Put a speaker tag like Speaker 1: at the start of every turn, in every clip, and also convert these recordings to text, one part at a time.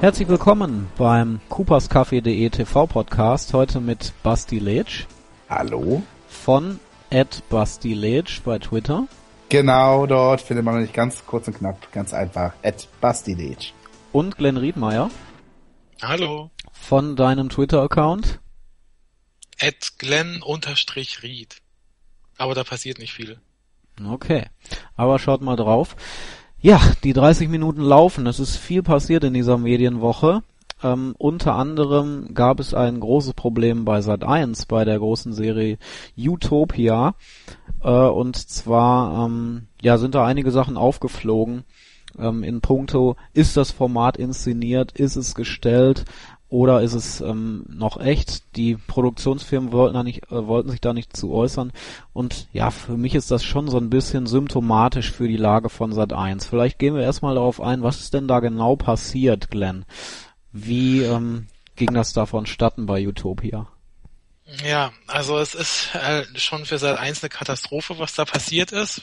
Speaker 1: Herzlich willkommen beim cooperscafé.de TV Podcast. Heute mit Basti Letsch.
Speaker 2: Hallo.
Speaker 1: Von at Basti Letsch bei Twitter.
Speaker 2: Genau, dort findet man nicht ganz kurz und knapp, ganz einfach. At Basti Letsch.
Speaker 1: Und Glenn Riedmeier.
Speaker 3: Hallo.
Speaker 1: Von deinem Twitter-Account.
Speaker 3: At Glenn-Ried. Aber da passiert nicht viel.
Speaker 1: Okay. Aber schaut mal drauf. Ja, die 30 Minuten laufen. Es ist viel passiert in dieser Medienwoche. Ähm, unter anderem gab es ein großes Problem bei Sat1 bei der großen Serie Utopia. Äh, und zwar ähm, ja sind da einige Sachen aufgeflogen ähm, in puncto ist das Format inszeniert, ist es gestellt oder ist es ähm, noch echt? Die Produktionsfirmen wollten, da nicht, äh, wollten sich da nicht zu äußern. Und ja, für mich ist das schon so ein bisschen symptomatisch für die Lage von Sat 1. Vielleicht gehen wir erstmal darauf ein, was ist denn da genau passiert, Glenn? Wie ähm, ging das da vonstatten bei Utopia?
Speaker 3: Ja, also es ist äh, schon für Sat 1 eine Katastrophe, was da passiert ist.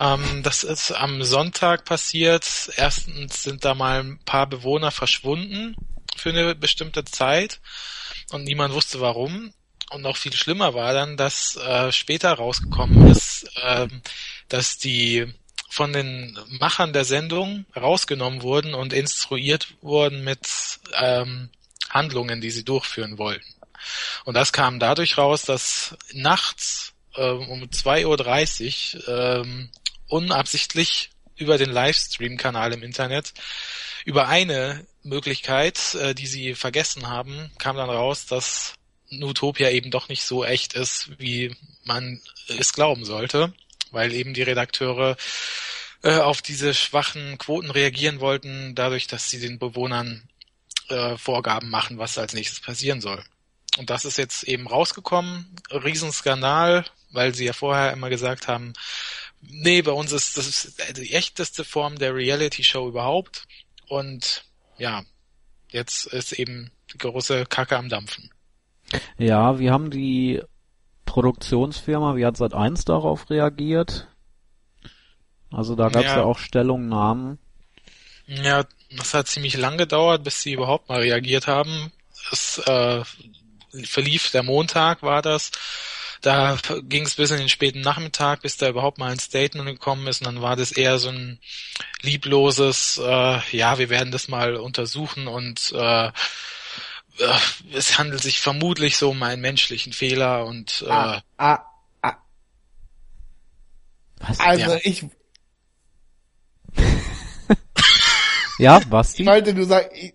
Speaker 3: Ähm, das ist am Sonntag passiert. Erstens sind da mal ein paar Bewohner verschwunden für eine bestimmte Zeit und niemand wusste warum. Und noch viel schlimmer war dann, dass äh, später rausgekommen ist, äh, dass die von den Machern der Sendung rausgenommen wurden und instruiert wurden mit ähm, Handlungen, die sie durchführen wollten. Und das kam dadurch raus, dass nachts äh, um 2.30 Uhr ähm, unabsichtlich über den Livestream-Kanal im Internet über eine Möglichkeit, äh, die sie vergessen haben, kam dann raus, dass Utopia eben doch nicht so echt ist, wie man es glauben sollte, weil eben die Redakteure äh, auf diese schwachen Quoten reagieren wollten, dadurch, dass sie den Bewohnern äh, Vorgaben machen, was als nächstes passieren soll. Und das ist jetzt eben rausgekommen. Riesenskandal, weil sie ja vorher immer gesagt haben, nee, bei uns ist das ist die echteste Form der Reality Show überhaupt. Und ja, jetzt ist eben die große Kacke am Dampfen.
Speaker 1: Ja, wie haben die Produktionsfirma, wie hat Sat 1 darauf reagiert? Also da gab es ja. ja auch Stellungnahmen.
Speaker 3: Ja, das hat ziemlich lang gedauert, bis sie überhaupt mal reagiert haben. Es äh, verlief der Montag, war das. Da ging es bis in den späten Nachmittag, bis da überhaupt mal ein Statement gekommen ist. Und dann war das eher so ein liebloses, äh, ja, wir werden das mal untersuchen und äh, äh es handelt sich vermutlich so um einen menschlichen Fehler und äh, ah, ah, ah.
Speaker 2: Was? Also ja. ich
Speaker 1: Ja, was?
Speaker 2: Ich wollte nur sagen, ich,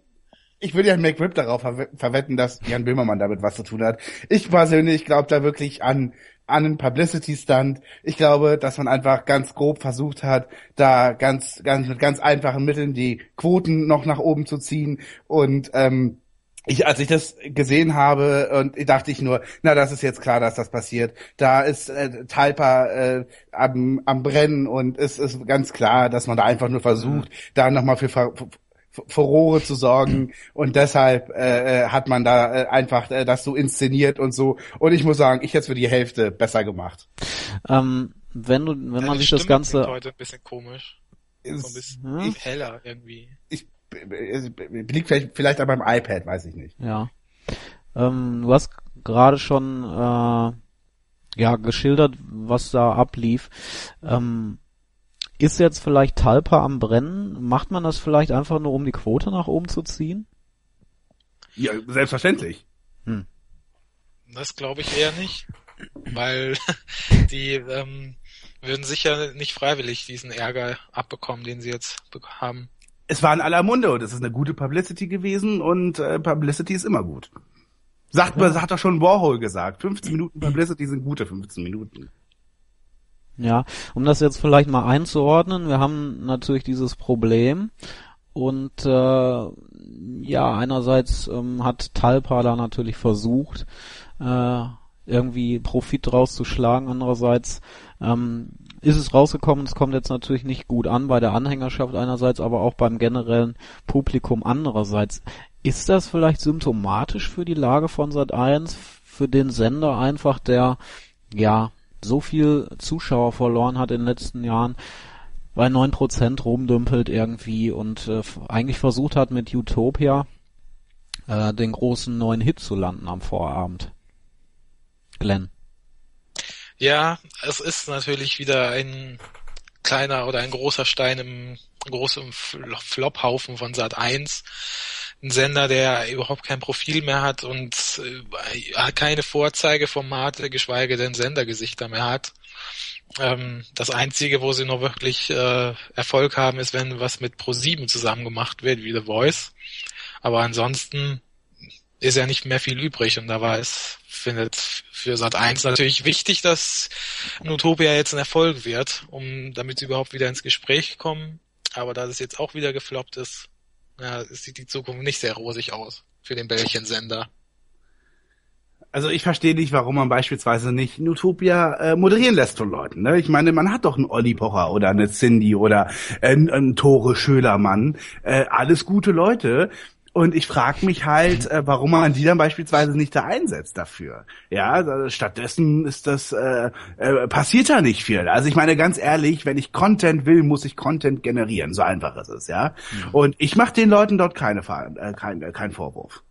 Speaker 2: ich würde ja McRib darauf ver verwetten, dass Jan Böhmermann damit was zu tun hat. Ich persönlich glaube da wirklich an an einen Publicity-Stunt. Ich glaube, dass man einfach ganz grob versucht hat, da ganz, ganz mit ganz einfachen Mitteln die Quoten noch nach oben zu ziehen. Und ähm, ich, als ich das gesehen habe, und dachte ich nur, na, das ist jetzt klar, dass das passiert. Da ist äh, Talpa äh, am, am Brennen und es ist ganz klar, dass man da einfach nur versucht, mhm. da nochmal für Furore zu sorgen und deshalb äh, äh, hat man da äh, einfach äh, das so inszeniert und so und ich muss sagen, ich hätte für die Hälfte besser gemacht.
Speaker 1: Ähm, wenn du, wenn ja, man sich das Ganze
Speaker 3: heute ein bisschen komisch, ist, so ein bisschen ja? heller irgendwie.
Speaker 2: Ich liegt vielleicht vielleicht an meinem iPad, weiß ich nicht.
Speaker 1: Ja. Ähm, du hast gerade schon äh, ja geschildert, was da ablief. Ähm, ist jetzt vielleicht Talpa am Brennen? Macht man das vielleicht einfach nur, um die Quote nach oben zu ziehen?
Speaker 2: Ja, selbstverständlich.
Speaker 3: Hm. Das glaube ich eher nicht, weil die ähm, würden sicher nicht freiwillig diesen Ärger abbekommen, den sie jetzt haben.
Speaker 2: Es war in aller Munde und es ist eine gute Publicity gewesen und äh, Publicity ist immer gut. Sagt, ja. hat doch schon Warhol gesagt. 15 Minuten Publicity sind gute 15 Minuten.
Speaker 1: Ja, um das jetzt vielleicht mal einzuordnen, wir haben natürlich dieses Problem und äh, ja, einerseits ähm, hat Talpa da natürlich versucht, äh, irgendwie Profit draus zu schlagen, andererseits ähm, ist es rausgekommen, es kommt jetzt natürlich nicht gut an bei der Anhängerschaft einerseits, aber auch beim generellen Publikum andererseits. Ist das vielleicht symptomatisch für die Lage von Sat1, für den Sender einfach, der ja so viel Zuschauer verloren hat in den letzten Jahren, bei 9% rumdümpelt irgendwie und äh, eigentlich versucht hat mit Utopia äh, den großen neuen Hit zu landen am Vorabend. Glenn.
Speaker 3: Ja, es ist natürlich wieder ein kleiner oder ein großer Stein im großen Flophaufen von Sat 1. Ein Sender, der überhaupt kein Profil mehr hat und äh, keine Vorzeigeformate, geschweige denn Sendergesichter mehr hat. Ähm, das einzige, wo sie noch wirklich äh, Erfolg haben, ist, wenn was mit Pro7 zusammen gemacht wird, wie The Voice. Aber ansonsten ist ja nicht mehr viel übrig und da war es, findet für Sat 1 natürlich wichtig, dass Utopia jetzt ein Erfolg wird, um damit sie überhaupt wieder ins Gespräch kommen. Aber da es jetzt auch wieder gefloppt ist, ja, sieht die Zukunft nicht sehr rosig aus für den Bällchensender.
Speaker 2: Also ich verstehe nicht, warum man beispielsweise nicht Utopia äh, moderieren lässt von Leuten. Ne? Ich meine, man hat doch einen Olli Pocher oder eine Cindy oder äh, einen Tore Schölermann. Äh, alles gute Leute. Und ich frage mich halt, äh, warum man die dann beispielsweise nicht da einsetzt dafür. Ja, stattdessen ist das äh, äh, passiert da nicht viel. Also ich meine ganz ehrlich, wenn ich Content will, muss ich Content generieren. So einfach ist es, ja. Mhm. Und ich mache den Leuten dort keine äh, kein, äh, kein Vorwurf.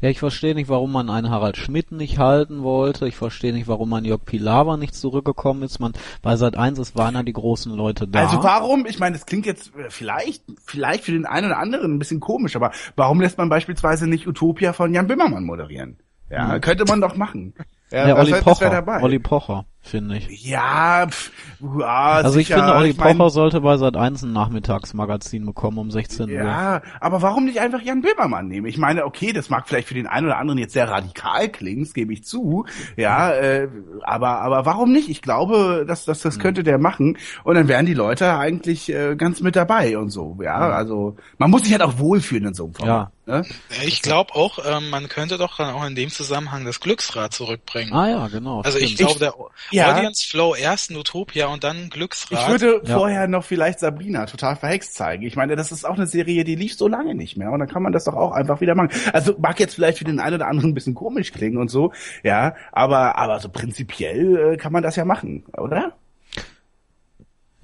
Speaker 1: Ja, ich verstehe nicht, warum man einen Harald Schmidt nicht halten wollte. Ich verstehe nicht, warum man Jörg Pilawa nicht zurückgekommen ist. Man bei Sat 1 ist waren ja die großen Leute da.
Speaker 2: Also warum? Ich meine, es klingt jetzt äh, vielleicht vielleicht für den einen oder anderen ein bisschen komisch, aber warum lässt man beispielsweise nicht Utopia von Jan Bimmermann moderieren? Ja, hm. könnte man doch machen.
Speaker 1: Ja, ja Olli Pocher. Olli Pocher finde ich.
Speaker 2: Ja, pff, ja
Speaker 1: Also sicher. ich finde, Olli ich mein, Pocher sollte bei Sat 1 ein Nachmittagsmagazin bekommen um 16
Speaker 2: Uhr. Ja, aber warum nicht einfach Jan Böhmermann nehmen? Ich meine, okay, das mag vielleicht für den einen oder anderen jetzt sehr radikal klingen, das gebe ich zu. Ja, äh, aber aber warum nicht? Ich glaube, dass, dass das hm. könnte der machen und dann wären die Leute eigentlich äh, ganz mit dabei und so. Ja, also man muss sich halt auch wohlfühlen in so einem
Speaker 3: Format. Ja. Ne? Ich glaube auch, ähm, man könnte doch dann auch in dem Zusammenhang das Glücksrad zurückbringen.
Speaker 1: Ah ja, genau.
Speaker 3: Also stimmt. ich glaube, der ja. Audience Flow erst Utopia und dann Glücksrad.
Speaker 2: Ich würde ja. vorher noch vielleicht Sabrina total verhext zeigen. Ich meine, das ist auch eine Serie, die lief so lange nicht mehr und dann kann man das doch auch einfach wieder machen. Also mag jetzt vielleicht für den einen oder anderen ein bisschen komisch klingen und so, ja, aber aber so prinzipiell äh, kann man das ja machen, oder?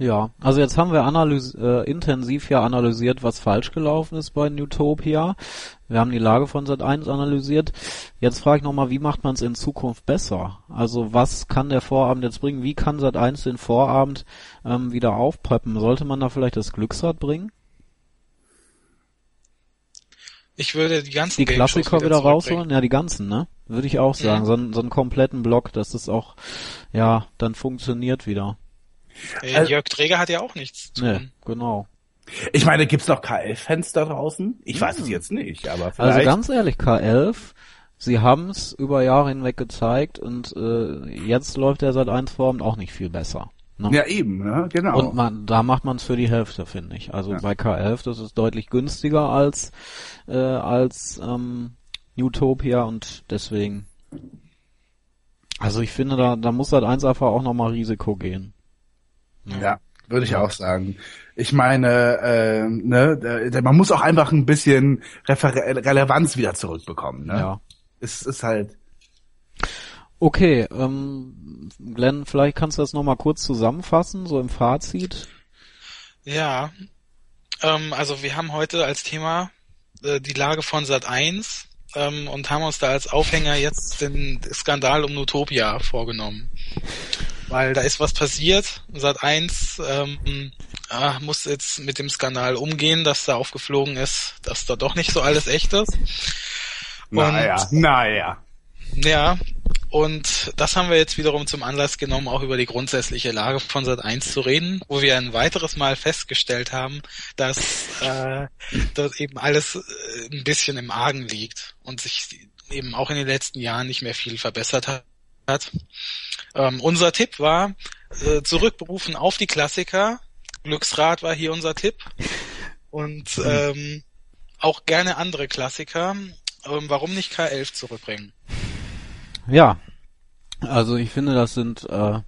Speaker 1: Ja, also jetzt haben wir analys äh, intensiv ja analysiert, was falsch gelaufen ist bei Newtopia. Wir haben die Lage von Sat 1 analysiert. Jetzt frage ich nochmal, wie macht man es in Zukunft besser? Also was kann der Vorabend jetzt bringen? Wie kann Sat 1 den Vorabend ähm, wieder aufpeppen? Sollte man da vielleicht das Glücksrad bringen?
Speaker 3: Ich würde die ganzen
Speaker 1: Die Klassiker wieder, wieder rausholen? Ja, die ganzen, ne? Würde ich auch sagen. Ja. So, so einen kompletten Block, dass das auch, ja, dann funktioniert wieder.
Speaker 3: Äh, also, Jörg Träger hat ja auch nichts zu tun. Nee,
Speaker 1: genau.
Speaker 2: Ich meine, gibt's noch K11-Fans da draußen? Ich hm. weiß es hm. jetzt nicht, aber also
Speaker 1: vielleicht. Also ganz ehrlich, K11, sie haben's über Jahre hinweg gezeigt und äh, jetzt läuft der seit 1 Form auch nicht viel besser.
Speaker 2: Ne? Ja, eben, ne? genau.
Speaker 1: Und man, da macht man es für die Hälfte, finde ich. Also ja. bei K11, das ist deutlich günstiger als, äh, als ähm, Utopia und deswegen. Also ich finde, da, da muss halt eins einfach auch nochmal Risiko gehen.
Speaker 2: Ja, würde ich ja. auch sagen. Ich meine, äh, ne, man muss auch einfach ein bisschen Refer Relevanz wieder zurückbekommen. Ne? Ja. Es ist halt.
Speaker 1: Okay, ähm, Glenn, vielleicht kannst du das nochmal kurz zusammenfassen, so im Fazit.
Speaker 3: Ja, ähm, also wir haben heute als Thema äh, die Lage von Sat 1 ähm, und haben uns da als Aufhänger jetzt den Skandal um Nutopia vorgenommen weil da ist was passiert. Sat 1 ähm, äh, muss jetzt mit dem Skandal umgehen, dass da aufgeflogen ist, dass da doch nicht so alles echt ist.
Speaker 2: Und, naja, naja.
Speaker 3: Ja, und das haben wir jetzt wiederum zum Anlass genommen, auch über die grundsätzliche Lage von Sat 1 zu reden, wo wir ein weiteres Mal festgestellt haben, dass äh, dort eben alles äh, ein bisschen im Argen liegt und sich eben auch in den letzten Jahren nicht mehr viel verbessert hat hat. Ähm, unser Tipp war, äh, zurückberufen auf die Klassiker. Glücksrad war hier unser Tipp. Und mhm. ähm, auch gerne andere Klassiker. Ähm, warum nicht K11 zurückbringen?
Speaker 1: Ja, also ich finde, das sind äh,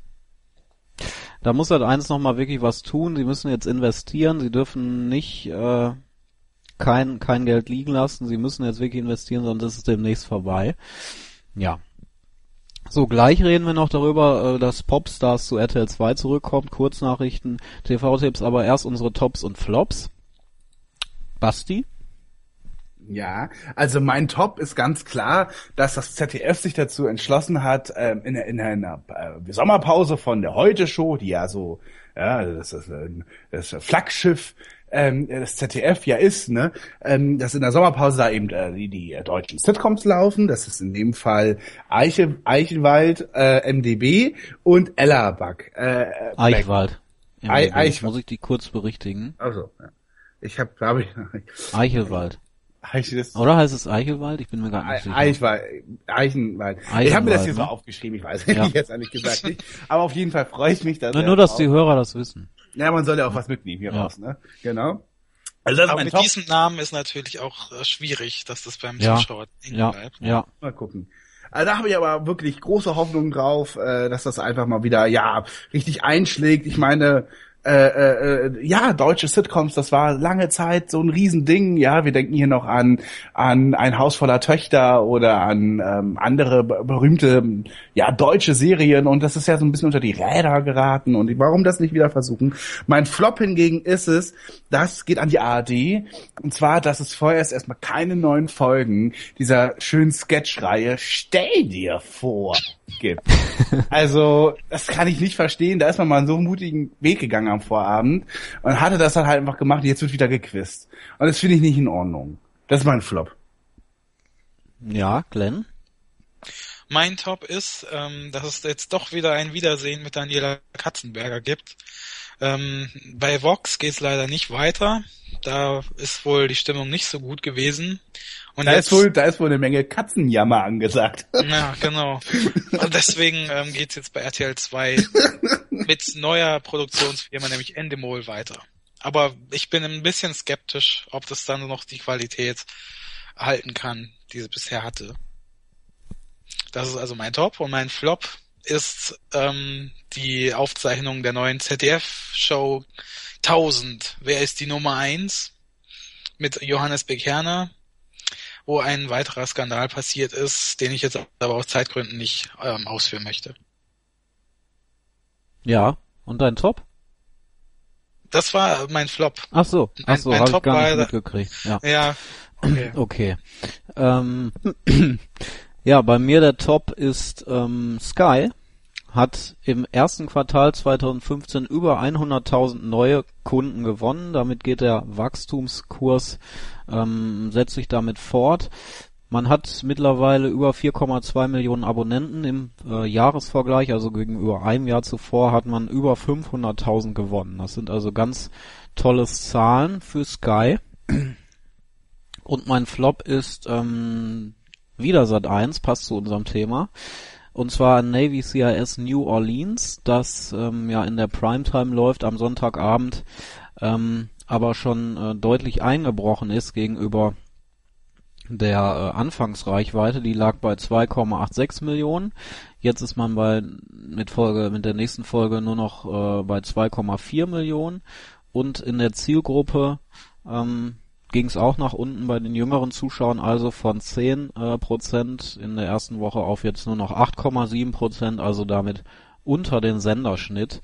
Speaker 1: da muss halt eins nochmal wirklich was tun. Sie müssen jetzt investieren. Sie dürfen nicht äh, kein, kein Geld liegen lassen. Sie müssen jetzt wirklich investieren, sonst ist es demnächst vorbei. Ja, So, gleich reden wir noch darüber, äh, dass Popstars zu RTL 2 zurückkommt, Kurznachrichten, TV-Tipps, aber erst unsere Tops und Flops. Basti?
Speaker 2: Ja, also mein Top ist ganz klar, dass das ZDF sich dazu entschlossen hat, ähm, in, in einer äh, Sommerpause von der Heute-Show, die ja so, ja, das ist ein, das Flaggschiff ähm, das ZDF ja ist, ne, ähm, dass in der Sommerpause da eben äh, die, die äh, deutschen Sitcoms laufen. Das ist in dem Fall Eiche, Eichenwald, äh, MDB und Ellerbach. Äh,
Speaker 1: Eichwald.
Speaker 2: Ei- Eichwald.
Speaker 1: Muss ich die kurz berichtigen?
Speaker 2: Also, ja. Ich habe, glaube ich,
Speaker 1: Eichelwald.
Speaker 2: Eiche, das,
Speaker 1: Oder heißt es Eichelwald? Ich bin mir gar nicht sicher.
Speaker 2: Eichwald, Eichenwald. Ich
Speaker 1: Eichenwald,
Speaker 2: habe mir das hier so
Speaker 1: ne?
Speaker 2: aufgeschrieben, ich weiß
Speaker 1: Ja.
Speaker 2: jetzt ehrlich gesagt nicht. Aber auf jeden Fall freue ich mich, dass
Speaker 1: Na,
Speaker 2: er
Speaker 1: nur, dass
Speaker 2: auch-
Speaker 1: die Hörer das wissen.
Speaker 2: Ja, man soll ja auch was mitnehmen hier
Speaker 1: Ja.
Speaker 2: raus, ne? Genau. Also das ist
Speaker 3: Aber mit
Speaker 2: Top.
Speaker 3: diesem Namen ist natürlich auch äh, schwierig, dass das beim
Speaker 1: Ja.
Speaker 3: Zuschauer hängen
Speaker 1: Ja,
Speaker 3: bleibt.
Speaker 1: ja.
Speaker 2: Mal gucken. Also da habe ich aber wirklich große Hoffnung drauf, äh, dass das einfach mal wieder ja richtig einschlägt. Ich meine, äh, äh, ja, deutsche Sitcoms, das war lange Zeit so ein Riesending. Ja, wir denken hier noch an an ein Haus voller Töchter oder an ähm, andere be- berühmte ja deutsche Serien und das ist ja so ein bisschen unter die Räder geraten und warum das nicht wieder versuchen? Mein Flop hingegen ist es, das geht an die ARD und zwar, dass es vorerst erstmal keine neuen Folgen dieser schönen Sketchreihe Stell dir vor gibt. Also, das kann ich nicht verstehen. Da ist man mal einen so mutigen Weg gegangen am Vorabend und hatte das dann halt einfach gemacht und jetzt wird wieder gequizt. Und das finde ich nicht in Ordnung. Das ist mein Flop.
Speaker 1: Ja, Glenn?
Speaker 3: Mein Top ist, ähm, dass es jetzt doch wieder ein Wiedersehen mit Daniela Katzenberger gibt. Ähm, bei Vox geht es leider nicht weiter. Da ist wohl die Stimmung nicht so gut gewesen. Und
Speaker 2: Da
Speaker 3: jetzt,
Speaker 2: ist wohl, da ist wohl eine Menge Katzenjammer angesagt.
Speaker 3: ja, genau. Und deswegen ähm, geht es jetzt bei RTL 2 mit neuer Produktionsfirma, nämlich Endemol, weiter. Aber ich bin ein bisschen skeptisch, ob das dann noch die Qualität halten kann, die sie bisher hatte. Das ist also mein Top und mein Flop ist ähm, die Aufzeichnung der neuen ZDF-Show 1000. Wer ist die Nummer eins? Mit Johannes Bekerner, wo ein weiterer Skandal passiert ist, den ich jetzt aber aus Zeitgründen nicht ähm, ausführen möchte.
Speaker 1: Ja. Und dein Top?
Speaker 3: Das war mein Flop.
Speaker 1: Ach so, ach so,
Speaker 3: mein
Speaker 1: habe ich
Speaker 3: Top
Speaker 1: gar nicht
Speaker 3: war-
Speaker 1: mitgekriegt. Ja.
Speaker 3: Ja, okay.
Speaker 1: Okay. Ähm, ja, bei mir der Top ist ähm, Sky. Hat im ersten Quartal 2015 über 100.000 neue Kunden gewonnen. Damit geht der Wachstumskurs, ähm, setzt sich damit fort. Man hat mittlerweile über 4,2 Millionen Abonnenten im äh, Jahresvergleich, also gegenüber einem Jahr zuvor hat man über 500.000 gewonnen. Das sind also ganz tolles Zahlen für Sky. Und mein Flop ist ähm, wieder Sat 1, passt zu unserem Thema. Und zwar Navy CIS New Orleans, das ähm, ja in der Primetime läuft am Sonntagabend, ähm, aber schon äh, deutlich eingebrochen ist gegenüber der äh, Anfangsreichweite, die lag bei 2,86 Millionen. Jetzt ist man bei mit Folge mit der nächsten Folge nur noch äh, bei 2,4 Millionen und in der Zielgruppe ähm, ging es auch nach unten bei den jüngeren Zuschauern, also von 10 äh, Prozent in der ersten Woche auf jetzt nur noch 8,7 Prozent, also damit unter den Senderschnitt.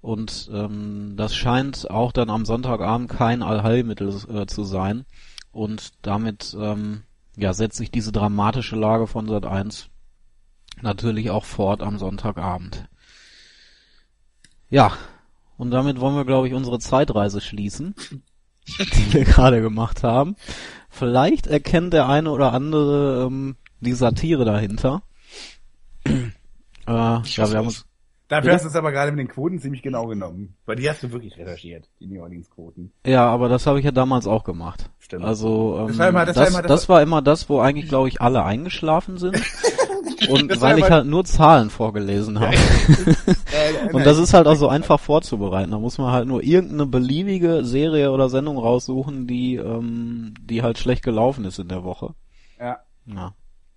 Speaker 1: Und ähm, das scheint auch dann am Sonntagabend kein Allheilmittel äh, zu sein. Und damit ähm, ja, setzt sich diese dramatische Lage von Sat 1 natürlich auch fort am Sonntagabend. Ja, und damit wollen wir, glaube ich, unsere Zeitreise schließen, die wir gerade gemacht haben. Vielleicht erkennt der eine oder andere ähm, die Satire dahinter. äh, ja, wir haben uns
Speaker 2: Dafür
Speaker 1: Bitte?
Speaker 2: hast du es aber gerade mit den Quoten ziemlich genau genommen. Weil die hast du wirklich recherchiert, die New Orleans Quoten.
Speaker 1: Ja, aber das habe ich ja damals auch gemacht.
Speaker 2: Stimmt.
Speaker 1: Also ähm,
Speaker 2: Das war immer-
Speaker 1: das,
Speaker 2: das war
Speaker 1: das,
Speaker 2: immer das-
Speaker 1: war immer das, wo eigentlich, glaube ich, alle eingeschlafen sind. Und
Speaker 2: Das
Speaker 1: weil ich halt nur Zahlen vorgelesen habe. Und das ist halt auch so einfach vorzubereiten. Da muss man halt nur irgendeine beliebige Serie oder Sendung raussuchen, die, ähm, die halt schlecht gelaufen ist in der Woche.
Speaker 2: ja,
Speaker 1: Ja.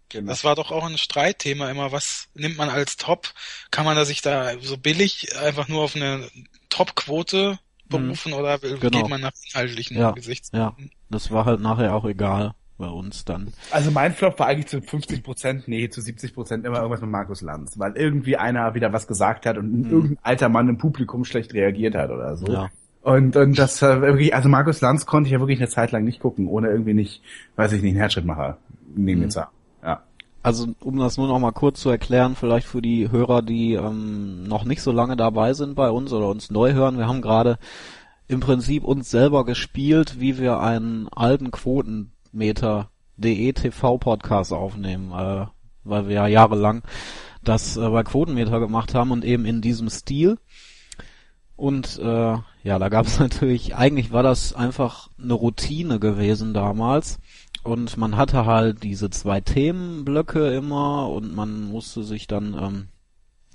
Speaker 2: genau.
Speaker 3: Das war doch auch ein Streitthema immer. Was nimmt man als Top? Kann man da sich da so billig einfach nur auf eine Top-Quote berufen oder
Speaker 1: Genau.
Speaker 3: geht man nach inhaltlichen
Speaker 1: Ja,
Speaker 3: Gesichtspunkten?
Speaker 1: Das war halt nachher auch egal. Bei uns dann.
Speaker 2: Also mein Flop war eigentlich zu 50 Prozent, nee, zu 70 Prozent immer irgendwas mit Markus Lanz, weil irgendwie einer wieder was gesagt hat und
Speaker 1: Mhm.
Speaker 2: irgendein alter Mann im Publikum schlecht reagiert hat oder so.
Speaker 1: Ja.
Speaker 2: Und, und das wirklich, also Markus Lanz konnte ich ja wirklich eine Zeit lang nicht gucken, ohne irgendwie nicht, weiß ich nicht, einen Herzschrittmacher neben
Speaker 1: Mhm.
Speaker 2: zu haben. Ja.
Speaker 1: Also um das nur noch mal kurz zu erklären, vielleicht für die Hörer, die ähm, noch nicht so lange dabei sind bei uns oder uns neu hören, wir haben gerade im Prinzip uns selber gespielt, wie wir einen alten Quotenmeter.de TV-Podcast aufnehmen, äh, weil wir ja jahrelang das äh, bei Quotenmeter gemacht haben und eben in diesem Stil. Und äh, ja, da gab es natürlich, eigentlich war das einfach eine Routine gewesen damals. Und man hatte halt diese zwei Themenblöcke immer und man musste sich dann ähm,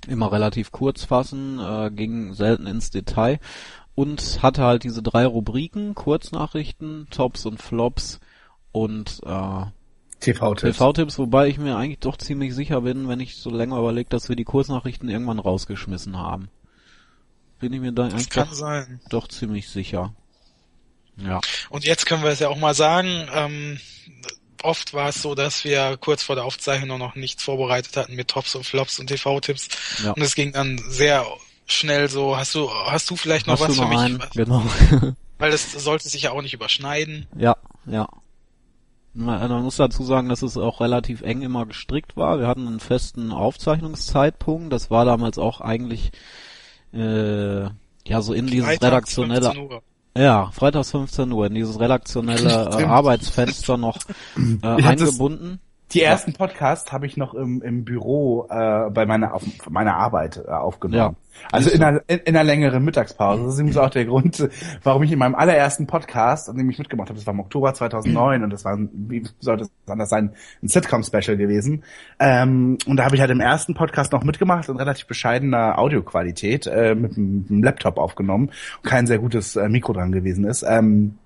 Speaker 1: immer relativ kurz fassen, äh, ging selten ins Detail und hatte halt diese drei Rubriken, Kurznachrichten, Tops und Flops und äh,
Speaker 2: TV-Tipps.
Speaker 1: TV-Tipps, wobei ich mir eigentlich doch ziemlich sicher bin, wenn ich so länger überlege, dass wir die Kurznachrichten irgendwann rausgeschmissen haben. Bin ich mir da
Speaker 3: Das
Speaker 1: eigentlich
Speaker 3: kann
Speaker 1: doch,
Speaker 3: sein.
Speaker 1: doch ziemlich sicher. Ja.
Speaker 3: Und jetzt können wir es ja auch mal sagen, ähm, oft war es so, dass wir kurz vor der Aufzeichnung noch nichts vorbereitet hatten mit Tops und Flops und TV-Tipps.
Speaker 1: Ja.
Speaker 3: Und es ging dann sehr schnell so, hast du, hast du vielleicht noch
Speaker 1: Hast
Speaker 3: was
Speaker 1: du
Speaker 3: für
Speaker 1: noch
Speaker 3: mich?
Speaker 1: einen? Genau.
Speaker 3: Weil das sollte sich ja auch nicht überschneiden.
Speaker 1: Ja, ja. Man man muss dazu sagen, dass es auch relativ eng immer gestrickt war. Wir hatten einen festen Aufzeichnungszeitpunkt. Das war damals auch eigentlich äh, ja so in dieses
Speaker 3: Freitags
Speaker 1: redaktionelle
Speaker 3: 15 Uhr.
Speaker 1: ja freitags 15 Uhr in dieses redaktionelle äh. Arbeitsfenster noch äh, eingebunden.
Speaker 2: Die ersten Podcasts habe ich noch im, im Büro äh, bei meiner auf meiner Arbeit äh, aufgenommen. Also
Speaker 1: Ist
Speaker 2: in einer, in, in einer längeren Mittagspause. Das ist übrigens auch der Grund, warum ich in meinem allerersten Podcast, an dem ich mitgemacht habe, das war im Oktober 2009 und das war, ein- wie sollte es anders sein, ein Sitcom-Special gewesen. Ähm, und da habe ich halt im ersten Podcast noch mitgemacht in relativ bescheidener Audioqualität äh, mit einem Laptop aufgenommen. Kein sehr gutes äh, Mikro dran gewesen ist. Ähm,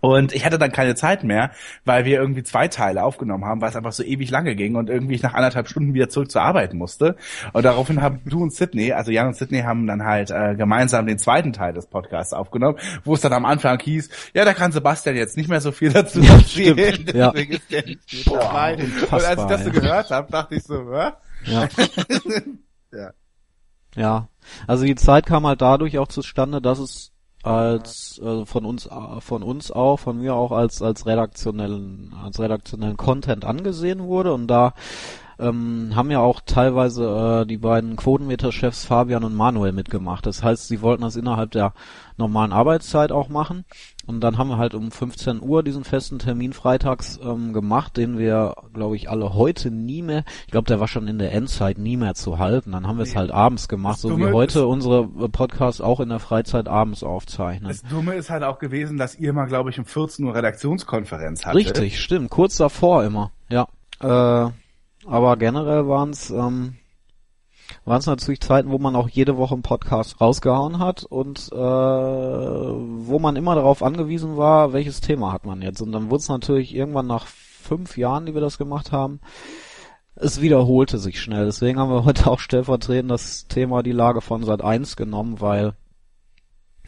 Speaker 2: und ich hatte dann keine Zeit mehr, weil wir irgendwie zwei Teile aufgenommen haben, weil es einfach so ewig lange ging und irgendwie ich nach anderthalb Stunden wieder zurück zur Arbeit musste. Und daraufhin haben du und Sydney, also Jan und Sydney haben dann halt äh, gemeinsam den zweiten Teil des Podcasts aufgenommen, wo es dann am Anfang hieß, ja, da kann Sebastian jetzt nicht mehr so viel dazu
Speaker 1: Ja,
Speaker 2: erzählen.
Speaker 1: stimmt, ja.
Speaker 2: Deswegen ist der nicht mit dabei. Und als ich das so gehört habe, dachte ich so, hä?
Speaker 1: Ja.
Speaker 2: Ja.
Speaker 1: Ja, also die Zeit kam halt dadurch auch zustande, dass es als äh, von uns von uns auch von mir auch als als redaktionellen als redaktionellen Content angesehen wurde und da ähm, haben ja auch teilweise äh, die beiden Quotenmeter-Chefs Fabian und Manuel mitgemacht. Das heißt, sie wollten das innerhalb der normalen Arbeitszeit auch machen. Und dann haben wir halt um 15 Uhr diesen festen Termin freitags ähm, gemacht, den wir, glaube ich, alle heute nie mehr, ich glaube, der war schon in der Endzeit nie mehr zu halten. Dann haben wir es
Speaker 2: Nee.
Speaker 1: halt abends gemacht,
Speaker 2: Das
Speaker 1: so wie
Speaker 2: Dumme
Speaker 1: heute
Speaker 2: ist-
Speaker 1: unsere äh, Podcasts auch in der Freizeit abends aufzeichnen.
Speaker 2: Das Dumme ist halt auch gewesen, dass ihr mal, glaube ich, um 14 Uhr Redaktionskonferenz hattet.
Speaker 1: Richtig, stimmt. Kurz davor immer, ja. Äh, aber generell waren es ähm, waren es natürlich Zeiten, wo man auch jede Woche einen Podcast rausgehauen hat und äh, wo man immer darauf angewiesen war, welches Thema hat man jetzt. Und dann wurde es natürlich irgendwann nach fünf Jahren, die wir das gemacht haben, es wiederholte sich schnell. Deswegen haben wir heute auch stellvertretend das Thema die Lage von Sat 1 genommen, weil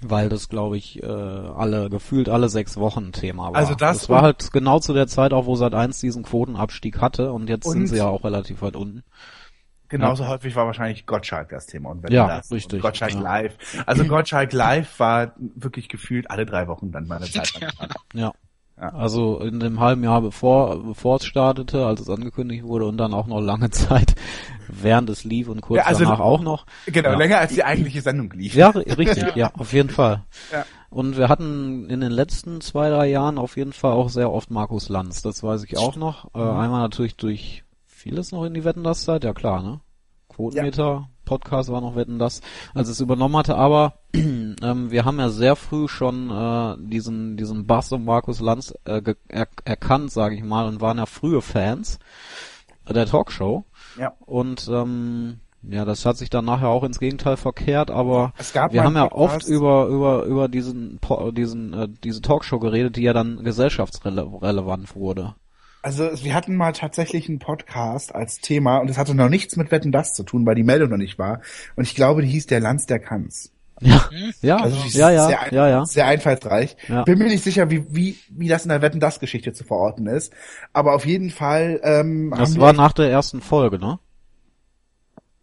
Speaker 1: weil das glaube ich äh, alle gefühlt alle sechs Wochen Thema war.
Speaker 2: Also das
Speaker 1: das war halt genau zu der Zeit auch, wo Sat 1 diesen Quotenabstieg hatte und jetzt sind
Speaker 2: Und-
Speaker 1: sie ja auch relativ weit unten.
Speaker 2: Genauso häufig war wahrscheinlich Gottschalk das Thema und wenn
Speaker 1: Ja,
Speaker 2: das
Speaker 1: richtig,
Speaker 2: Und Gottschalk
Speaker 1: ja.
Speaker 2: live. Also Gottschalk live war wirklich gefühlt alle drei Wochen dann mal eine Zeit.
Speaker 1: Ja.
Speaker 2: Ja.
Speaker 1: Also in dem halben Jahr bevor bevor es startete, als es angekündigt wurde und dann auch noch lange Zeit während es lief und kurz
Speaker 2: Ja, also-
Speaker 1: danach auch noch.
Speaker 2: Genau,
Speaker 1: Ja.
Speaker 2: länger als die eigentliche Sendung lief.
Speaker 1: Ja, ri- richtig, ja, auf jeden Fall.
Speaker 2: Ja.
Speaker 1: Und wir hatten in den letzten zwei, drei Jahren auf jeden Fall auch sehr oft Markus Lanz, das weiß ich auch noch. Äh, einmal natürlich durch vieles noch in die Wetten das Zeit, ja klar, ne? Quotenmeter, Podcast war noch Wetten das, als es übernommen hatte, aber ähm, wir haben ja sehr früh schon äh, diesen diesen Bass um Markus Lanz äh, er erkannt, sage ich mal, und waren ja frühe Fans der Talkshow.
Speaker 2: Ja.
Speaker 1: Und ähm, ja, das hat sich dann nachher auch ins Gegenteil verkehrt, aber wir haben ja
Speaker 2: einen
Speaker 1: oft
Speaker 2: Podcast-
Speaker 1: über über über diesen diesen äh, diese Talkshow geredet, die ja dann gesellschaftsrelevant wurde.
Speaker 2: Also wir hatten mal tatsächlich einen Podcast als Thema und es hatte noch nichts mit Wetten das zu tun, weil die Meldung noch nicht war. Und ich glaube, die hieß der Lanz der kann's.
Speaker 1: Ja,
Speaker 3: Hm?
Speaker 1: ja,
Speaker 2: Also
Speaker 1: ja, ja,
Speaker 2: sehr, ein-
Speaker 1: ja, ja.
Speaker 2: sehr einfallsreich.
Speaker 1: Ja.
Speaker 2: Bin mir nicht sicher, wie, wie, wie das in der Wetten das Geschichte zu verorten ist. Aber auf jeden Fall, ähm,
Speaker 1: Das
Speaker 2: haben
Speaker 1: war
Speaker 2: wir,
Speaker 1: nach der ersten Folge, ne?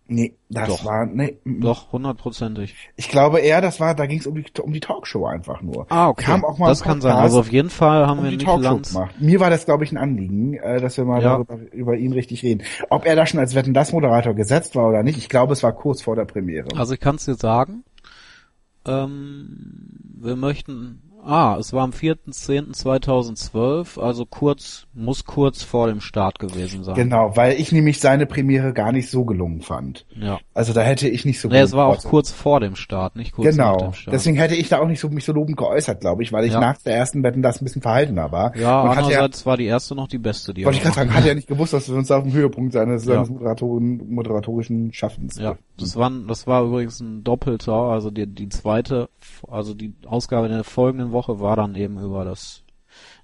Speaker 2: Nee, das
Speaker 1: Doch.
Speaker 2: war, nee,
Speaker 1: Doch, hundertprozentig.
Speaker 2: ich glaube eher, das war, da ging es um die, um die Talkshow einfach nur.
Speaker 1: Ah, okay.
Speaker 2: Kam auch mal
Speaker 1: das kann sein. Also auf jeden Fall haben
Speaker 2: um
Speaker 1: wir
Speaker 2: die
Speaker 1: nicht
Speaker 2: Talkshow
Speaker 1: Lanz.
Speaker 2: gemacht. Mir war das, glaube ich, ein Anliegen, äh, dass wir mal
Speaker 1: Ja.
Speaker 2: darüber, über ihn richtig reden. Ob er da schon als Wetten das Moderator gesetzt war oder nicht, ich glaube, es war kurz vor der Premiere.
Speaker 1: Also ich kann es dir sagen. Ähm, wir möchten. Ah, es war am 4.10.2012, also kurz, muss kurz vor dem Start gewesen sein.
Speaker 2: Genau, weil ich nämlich seine Premiere gar nicht so gelungen fand.
Speaker 1: Ja.
Speaker 2: Also da hätte ich nicht so
Speaker 1: Nee, es war auch kurz vor dem Start, nicht kurz nach
Speaker 2: Genau.
Speaker 1: dem Start.
Speaker 2: Deswegen hätte ich da auch nicht so mich so lobend geäußert, glaube ich, weil ich
Speaker 1: Ja.
Speaker 2: nach der ersten Wetten das ein bisschen verhaltener war.
Speaker 1: ja,
Speaker 2: und hatte ja,
Speaker 1: andererseits war die erste noch die beste, die
Speaker 2: wollte ich
Speaker 1: er
Speaker 2: gerade sagen, hat ja nicht gewusst, dass wir uns auf dem Höhepunkt seines,
Speaker 1: Ja.
Speaker 2: seines Moderatoren, moderatorischen Schaffens
Speaker 1: Ja, das war, das war übrigens ein doppelter, also die, die zweite, also die Ausgabe in der folgenden Woche war dann eben über das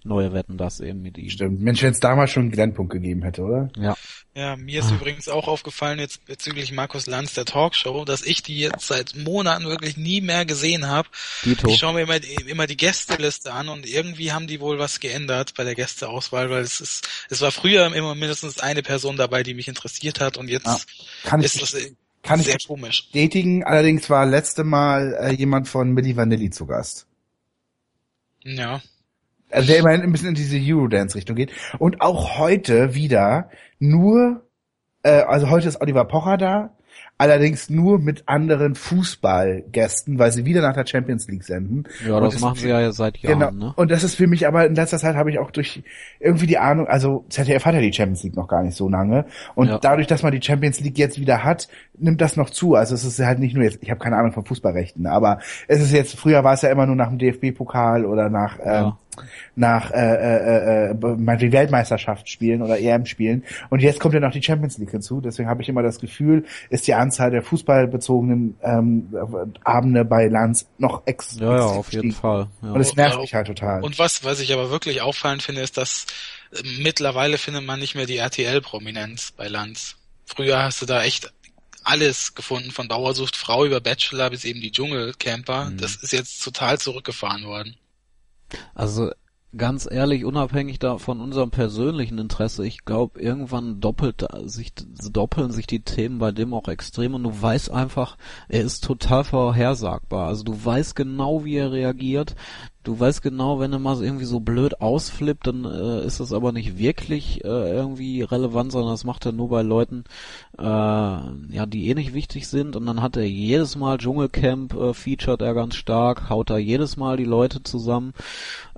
Speaker 1: neue Wetten, das eben mit ihm.
Speaker 2: Stimmt. Mensch, wenn es damals schon einen Glennpunkt gegeben hätte, oder?
Speaker 1: Ja,
Speaker 3: Ja, mir ist übrigens auch aufgefallen jetzt bezüglich Markus Lanz der Talkshow, dass ich die jetzt seit Monaten wirklich nie mehr gesehen habe. Ich schaue mir immer, die- immer die Gästeliste an und irgendwie haben die wohl was geändert bei der Gästeauswahl, weil es ist, es war früher immer mindestens eine Person dabei, die mich interessiert hat und jetzt
Speaker 2: Ja. Kann ich,
Speaker 3: ist das äh,
Speaker 2: kann ich
Speaker 3: sehr komisch.
Speaker 2: bestätigen. Allerdings war letzte Mal äh, jemand von Milli Vanilli zu Gast.
Speaker 3: Ja.
Speaker 2: Also der immerhin ein bisschen in diese Eurodance-Richtung geht. Und auch heute wieder nur, äh, also heute ist Oliver Pocher da, allerdings nur mit anderen Fußballgästen, weil sie wieder nach der Champions League senden.
Speaker 1: ja, das
Speaker 2: es-
Speaker 1: machen sie ja seit Jahren,
Speaker 2: Genau.
Speaker 1: ne?
Speaker 2: Und das ist für mich aber in letzter Zeit habe ich auch durch irgendwie die Ahnung, also ZDF hat ja die Champions League noch gar nicht so lange. Und
Speaker 1: Ja.
Speaker 2: dadurch, dass man die Champions League jetzt wieder hat, nimmt das noch zu. Also es ist halt nicht nur jetzt, ich habe keine Ahnung von Fußballrechten, aber es ist jetzt, früher war es ja immer nur nach dem DFB-Pokal oder nach, ähm,
Speaker 1: Ja.
Speaker 2: Nach äh, äh, äh, meinetwegen Weltmeisterschaft spielen oder EM spielen. Und jetzt kommt ja noch die Champions League hinzu. Deswegen habe ich immer das Gefühl, ist die Anzahl der fußballbezogenen ähm, Abende bei Lanz noch ex
Speaker 1: Ja, ja, auf jeden. Fall. Ja.
Speaker 2: Und es nervt mich halt total.
Speaker 3: Und was, was ich aber wirklich auffallend finde, ist, dass äh, mittlerweile findet man nicht mehr die RTL-Prominenz bei Lanz. Früher hast du da echt alles gefunden, von Bauersucht Frau über Bachelor bis eben die Dschungelcamper.
Speaker 1: Mhm.
Speaker 3: Das ist jetzt total zurückgefahren worden.
Speaker 1: Also ganz ehrlich, unabhängig da von unserem persönlichen Interesse, ich glaube, irgendwann doppelt sich doppeln sich die Themen bei dem auch extrem und du weißt einfach, er ist total vorhersagbar. Also du weißt genau, wie er reagiert. Du weißt genau, wenn er mal so irgendwie so blöd ausflippt, dann äh, ist das aber nicht wirklich äh, irgendwie relevant, sondern das macht er nur bei Leuten, äh, ja, die eh nicht wichtig sind. Und dann hat er jedes Mal Dschungelcamp äh, featured er ganz stark, haut da jedes Mal die Leute zusammen,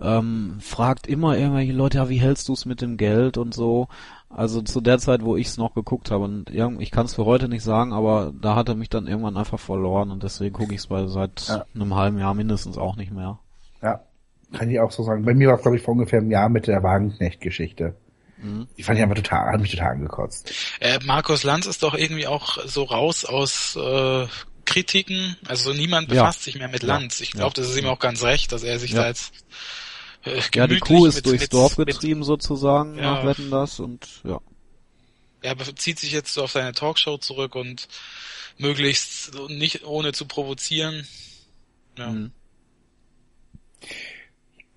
Speaker 1: ähm, fragt immer irgendwelche Leute, ja, wie hältst du es mit dem Geld und so. Also zu der Zeit, wo ich es noch geguckt habe, und irgend- ich kann es für heute nicht sagen, aber da hat er mich dann irgendwann einfach verloren und deswegen gucke ich es seit
Speaker 2: Ja.
Speaker 1: einem halben Jahr mindestens auch nicht mehr.
Speaker 2: Ja, kann ich auch so sagen. Bei mir war es, glaube ich, vor ungefähr einem Jahr mit der Wagenknecht-Geschichte.
Speaker 1: Mhm.
Speaker 2: Die fand ich einfach total, hat mich total angekotzt.
Speaker 3: Äh, Markus Lanz ist doch irgendwie auch so raus aus äh, Kritiken. Also niemand
Speaker 1: Ja.
Speaker 3: befasst sich mehr mit
Speaker 1: Ja.
Speaker 3: Lanz. Ich glaube,
Speaker 1: Ja.
Speaker 3: das ist ihm auch ganz recht, dass er sich
Speaker 1: Ja.
Speaker 3: da jetzt äh,
Speaker 1: Ja, die Kuh ist
Speaker 3: mit-
Speaker 1: durchs
Speaker 3: mit-
Speaker 1: Dorf
Speaker 3: mit-
Speaker 1: getrieben sozusagen,
Speaker 3: Ja.
Speaker 1: nach Wetten das und ja.
Speaker 3: er bezieht sich jetzt so auf seine Talkshow zurück und möglichst nicht ohne zu provozieren. Ja.
Speaker 1: Mhm.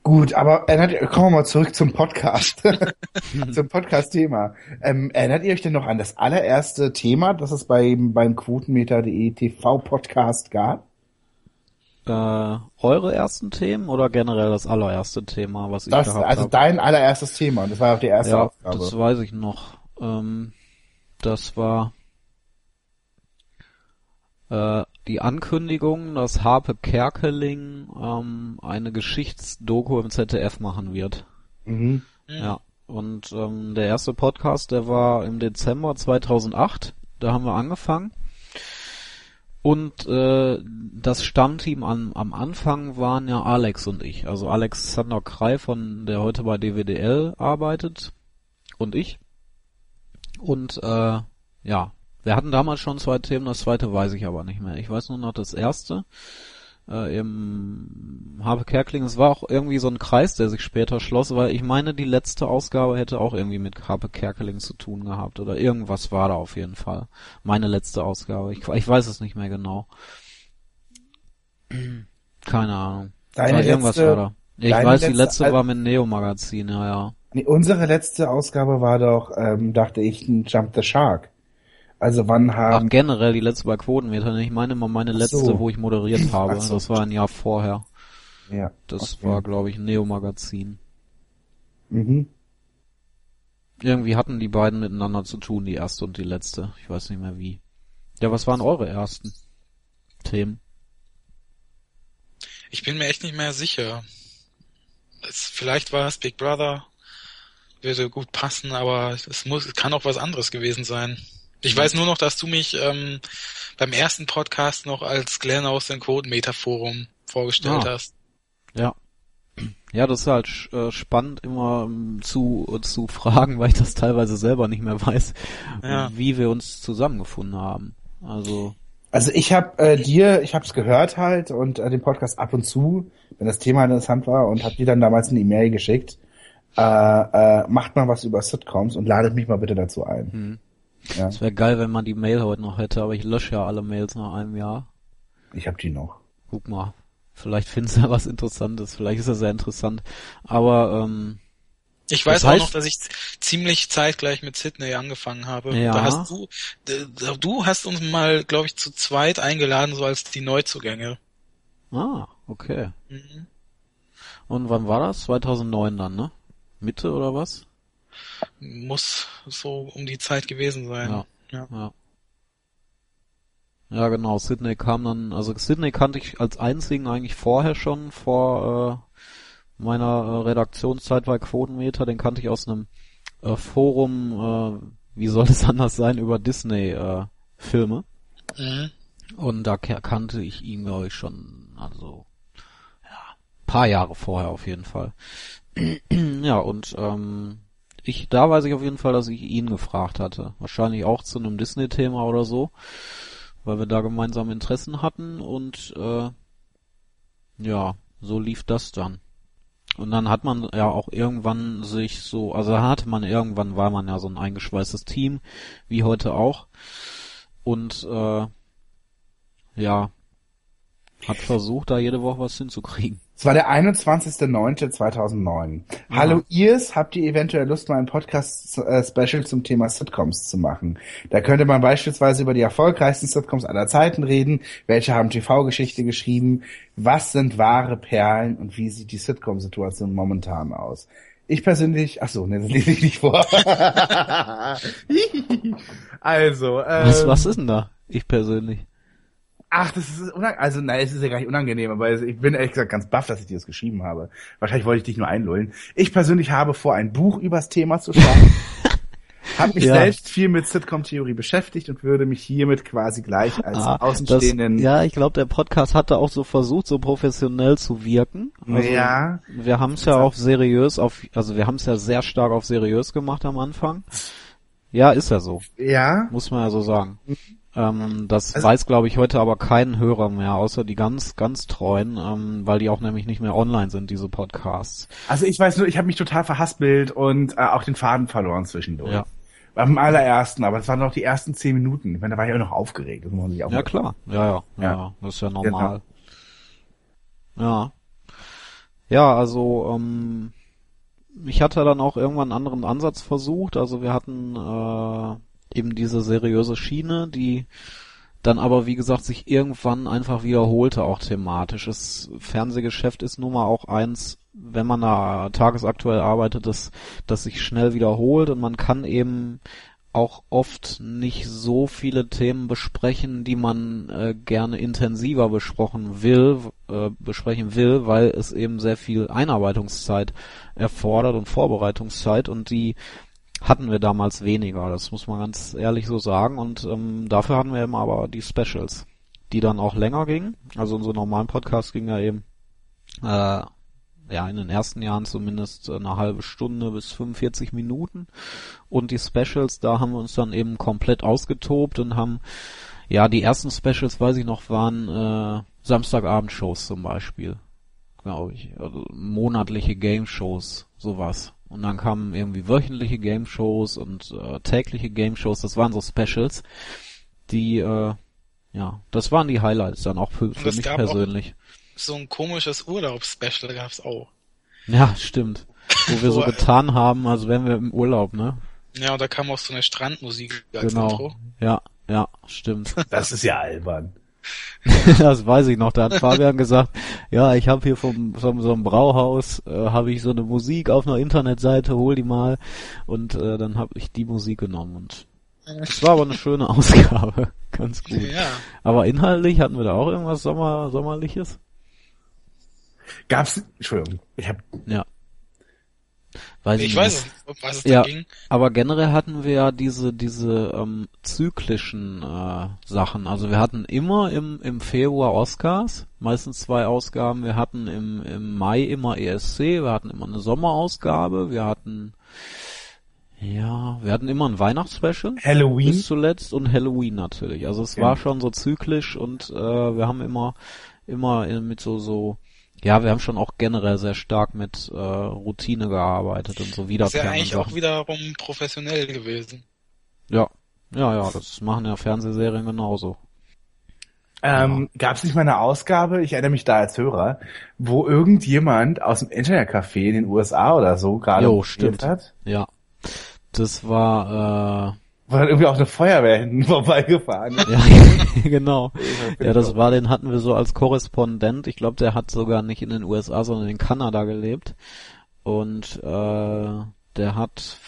Speaker 2: Gut, aber erinnert, kommen wir mal zurück zum Podcast. zum Podcast-Thema. Ähm, erinnert ihr euch denn noch an das allererste Thema, das es beim, beim Quotenmeter.de TV-Podcast gab?
Speaker 1: Äh, eure ersten Themen oder generell das allererste Thema, was ich
Speaker 2: Das,
Speaker 1: gehabt
Speaker 2: also
Speaker 1: habe?
Speaker 2: dein allererstes Thema. Und das war auch die erste
Speaker 1: Ja,
Speaker 2: Aufgabe.
Speaker 1: das weiß ich noch. Ähm, das war äh, die Ankündigung, dass Harpe Kerkeling ähm, eine Geschichtsdoku im ZDF machen wird.
Speaker 2: mhm.
Speaker 3: Mhm.
Speaker 1: Ja. Und ähm, der erste Podcast, der war im Dezember 2008. Da haben wir angefangen. Und äh, das Stammteam an, am Anfang waren ja Alex und ich. Also Alexander Krei von der heute bei DWDL arbeitet und ich. Und äh, ja, wir hatten damals schon zwei Themen, das zweite weiß ich aber nicht mehr. Ich weiß nur noch das erste. Äh, Im Habe Kerkling, es war auch irgendwie so ein Kreis, der sich später schloss, weil ich meine, die letzte Ausgabe hätte auch irgendwie mit Habe Kerkeling zu tun gehabt oder irgendwas war da auf jeden Fall. Meine letzte Ausgabe. Ich, ich weiß es nicht mehr genau. Keine Ahnung.
Speaker 2: Deine
Speaker 1: Aber irgendwas
Speaker 2: letzte-
Speaker 1: war da. Ich weiß, die
Speaker 2: letzte
Speaker 1: letzte
Speaker 2: Al-
Speaker 1: war mit Neo Magazin, ja, ja.
Speaker 2: Nee, unsere letzte Ausgabe war doch, ähm, dachte ich, ein Jump the Shark. Also wann
Speaker 1: Ach,
Speaker 2: haben,
Speaker 1: generell die letzte bei Quotenmetern. Ich meine mal meine
Speaker 2: Ach
Speaker 1: letzte,
Speaker 2: so.
Speaker 1: wo ich moderiert habe.
Speaker 2: Ach so.
Speaker 1: Das war ein Jahr vorher.
Speaker 2: ja.
Speaker 1: Das
Speaker 2: okay.
Speaker 1: war, glaube ich, ein Neo Magazin.
Speaker 2: Mhm.
Speaker 1: Irgendwie hatten die beiden miteinander zu tun, die erste und die letzte. Ich weiß nicht mehr wie. Ja, was waren eure ersten Themen?
Speaker 3: Ich bin mir echt nicht mehr sicher. Es, vielleicht war es Big Brother, würde gut passen, aber es muss, es kann auch was anderes gewesen sein. Ich weiß nur noch, dass du mich ähm, beim ersten Podcast noch als Glenn aus dem Codemeter Forum vorgestellt
Speaker 1: Ah.
Speaker 3: hast.
Speaker 1: Ja. Ja, das ist halt äh, spannend immer ähm, zu, zu fragen, weil ich das teilweise selber nicht mehr weiß,
Speaker 3: Ja.
Speaker 1: wie wir uns zusammengefunden haben. Also,
Speaker 2: Also ich habe äh, dir, ich habe es gehört halt und äh, den Podcast ab und zu, wenn das Thema interessant war und habe dir dann damals eine E-Mail geschickt. Äh, äh, macht mal was über Sitcoms und ladet mich mal bitte dazu ein.
Speaker 1: hm.
Speaker 2: Ja,
Speaker 1: es wäre geil, wenn man die Mail heute noch hätte, aber ich lösche ja alle Mails nach einem Jahr.
Speaker 2: ich habe die noch.
Speaker 1: Guck mal. Vielleicht findest du ja was Interessantes, vielleicht ist das sehr interessant. Aber ähm,
Speaker 3: Ich weiß
Speaker 1: Das
Speaker 3: auch
Speaker 1: heißt-
Speaker 3: noch, dass ich ziemlich zeitgleich mit Sydney angefangen habe.
Speaker 1: Ja.
Speaker 3: Da hast du, du hast uns mal, glaube ich, zu zweit eingeladen, so als die Neuzugänge.
Speaker 1: ah, okay.
Speaker 3: Mhm.
Speaker 1: Und wann war das? 2009 dann, ne? Mitte oder was?
Speaker 3: Muss so um die Zeit gewesen sein.
Speaker 1: Ja.
Speaker 3: Ja.
Speaker 1: Ja. Ja, genau. Sydney kam dann, also Sydney kannte ich als einzigen eigentlich vorher schon, vor äh, meiner äh, Redaktionszeit bei Quotenmeter, den kannte ich aus einem äh, Forum, äh, wie soll es anders sein, über Disney äh, Filme.
Speaker 3: Mhm.
Speaker 1: Und da kannte ich ihn, glaube ich, schon, also ja, paar Jahre vorher auf jeden Fall. ja, und ähm, ich, da weiß ich auf jeden Fall, dass ich ihn gefragt hatte. Wahrscheinlich auch zu einem Disney-Thema oder so, weil wir da gemeinsame Interessen hatten und äh, ja, so lief das dann. Und dann hat man ja auch irgendwann sich so, also hatte man irgendwann war man ja so ein eingeschweißtes Team, wie heute auch. Und äh, ja, hat versucht, da jede Woche was hinzukriegen.
Speaker 2: Es war der 21.09.2009. Hallo Irs, habt ihr eventuell Lust, mal ein Podcast-Special zum Thema Sitcoms zu machen? Da könnte man beispielsweise über die erfolgreichsten Sitcoms aller Zeiten reden, welche haben TV-Geschichte geschrieben, was sind wahre Perlen und wie sieht die Sitcom-Situation momentan aus? Ich persönlich, ach so, ne, das lese ich nicht vor. also, ähm,
Speaker 1: Was, was ist denn da? Ich persönlich.
Speaker 2: Ach, das ist unangenehm. Also, nein, es ist ja gar nicht unangenehm, aber ich bin ehrlich gesagt ganz baff, dass ich dir das geschrieben habe. Wahrscheinlich wollte ich dich nur einlullen. Ich persönlich habe vor, ein Buch übers Thema zu schreiben. habe mich
Speaker 1: Ja.
Speaker 2: selbst viel mit Sitcom-Theorie beschäftigt und würde mich hiermit quasi gleich als
Speaker 1: Ah,
Speaker 2: Außenstehenden.
Speaker 1: Das, ja, ich glaube, der Podcast hatte auch so versucht, so professionell zu wirken. Also,
Speaker 2: ja,
Speaker 1: Wir haben es ja auch seriös auf, also wir haben es ja sehr stark auf seriös gemacht am Anfang. Ja, ist ja so,
Speaker 2: ja.
Speaker 1: muss man ja so sagen. Ähm, das
Speaker 2: Also-
Speaker 1: weiß, glaube ich, heute aber kein Hörer mehr, außer die ganz, ganz treuen, ähm, weil die auch nämlich nicht mehr online sind, diese Podcasts.
Speaker 2: Also ich weiß nur, ich habe mich total verhaspelt und äh, auch den Faden verloren zwischendurch.
Speaker 1: Ja.
Speaker 2: Beim allerersten, aber es waren noch die ersten zehn Minuten. Ich meine, da war ich auch noch aufgeregt. Das muss man sich auch
Speaker 1: Ja, klar. Ja, ja, ja,
Speaker 2: Ja.
Speaker 1: das ist ja normal. Ja. Ja, also, ähm, ich hatte dann auch irgendwann einen anderen Ansatz versucht. Also wir hatten äh, eben diese seriöse Schiene, die dann aber, wie gesagt, sich irgendwann einfach wiederholte, auch thematisch. Das Fernsehgeschäft ist nun mal auch eins, wenn man da tagesaktuell arbeitet, das, das sich schnell wiederholt und man kann eben auch oft nicht so viele Themen besprechen, die man äh, gerne intensiver besprochen will, äh, besprechen will, weil es eben sehr viel Einarbeitungszeit erfordert und Vorbereitungszeit und die hatten wir damals weniger, das muss man ganz ehrlich so sagen und ähm, dafür hatten wir eben aber die Specials, die dann auch länger gingen, also unsere normalen Podcasts gingen ja eben äh, ja, in den ersten Jahren zumindest eine halbe Stunde bis 45 Minuten. Und die Specials, da haben wir uns dann eben komplett ausgetobt und haben, ja, die ersten Specials, weiß ich noch, waren äh, Samstagabendshows zum Beispiel, glaube ich. Also monatliche Game-Shows, sowas. Und dann kamen irgendwie wöchentliche Game-Shows und äh, tägliche Game-Shows, das waren so Specials, die, äh, ja, das waren die Highlights dann auch für, für mich
Speaker 3: gab auch-
Speaker 1: persönlich.
Speaker 3: so ein komisches Urlaubsspecial gab's auch.
Speaker 1: Ja, stimmt. Wo wir so getan haben, als wären wir im Urlaub, ne?
Speaker 3: Ja, und da kam auch so eine Strandmusik als
Speaker 1: Genau.
Speaker 3: Intro.
Speaker 1: Ja, ja, stimmt.
Speaker 2: Das ist ja albern.
Speaker 1: das weiß ich noch. Da hat Fabian gesagt, ja, ich habe hier vom, vom so einem Brauhaus, äh, habe ich so eine Musik auf einer Internetseite, hol die mal. Und äh, dann habe ich die Musik genommen und es war aber eine schöne Ausgabe. Ganz gut.
Speaker 3: Ja.
Speaker 1: Aber inhaltlich hatten wir da auch irgendwas Sommer, Sommerliches?
Speaker 2: Gab's, Entschuldigung, ich hab,
Speaker 1: Ja. Weiß
Speaker 3: Ich weiß nicht, was es
Speaker 1: Ja.
Speaker 3: da ging.
Speaker 1: Aber generell hatten wir ja diese, diese ähm, zyklischen äh, Sachen. Also wir hatten immer im, im Februar Oscars, meistens zwei Ausgaben. Wir hatten im, im Mai immer ESC, wir hatten immer eine Sommerausgabe, wir hatten ja, wir hatten immer ein Weihnachtsspecial bis
Speaker 2: Halloween.
Speaker 1: zuletzt und Halloween natürlich. Also es
Speaker 2: Ja.
Speaker 1: war schon so zyklisch und äh, wir haben immer immer in- mit so so ja, wir haben schon auch generell sehr stark mit äh, Routine gearbeitet und so
Speaker 3: Ist ja
Speaker 1: wiederkehrende
Speaker 3: eigentlich
Speaker 1: Sachen.
Speaker 3: auch wiederum professionell gewesen.
Speaker 1: Ja, ja, ja, das machen ja Fernsehserien genauso.
Speaker 2: Ähm, Gab's nicht mal eine Ausgabe, ich erinnere mich da als Hörer, wo irgendjemand aus dem Internetcafé in den USA oder so gerade
Speaker 1: Jo, stimmt.
Speaker 2: hat?
Speaker 1: Ja. Das war,
Speaker 2: Wo dann irgendwie auch eine Feuerwehr hinten vorbeigefahren ist.
Speaker 1: ja, genau. Ja, das war, den hatten wir so als Korrespondent. Ich glaube, der hat sogar nicht in den USA, sondern in Kanada gelebt. Und äh, der hat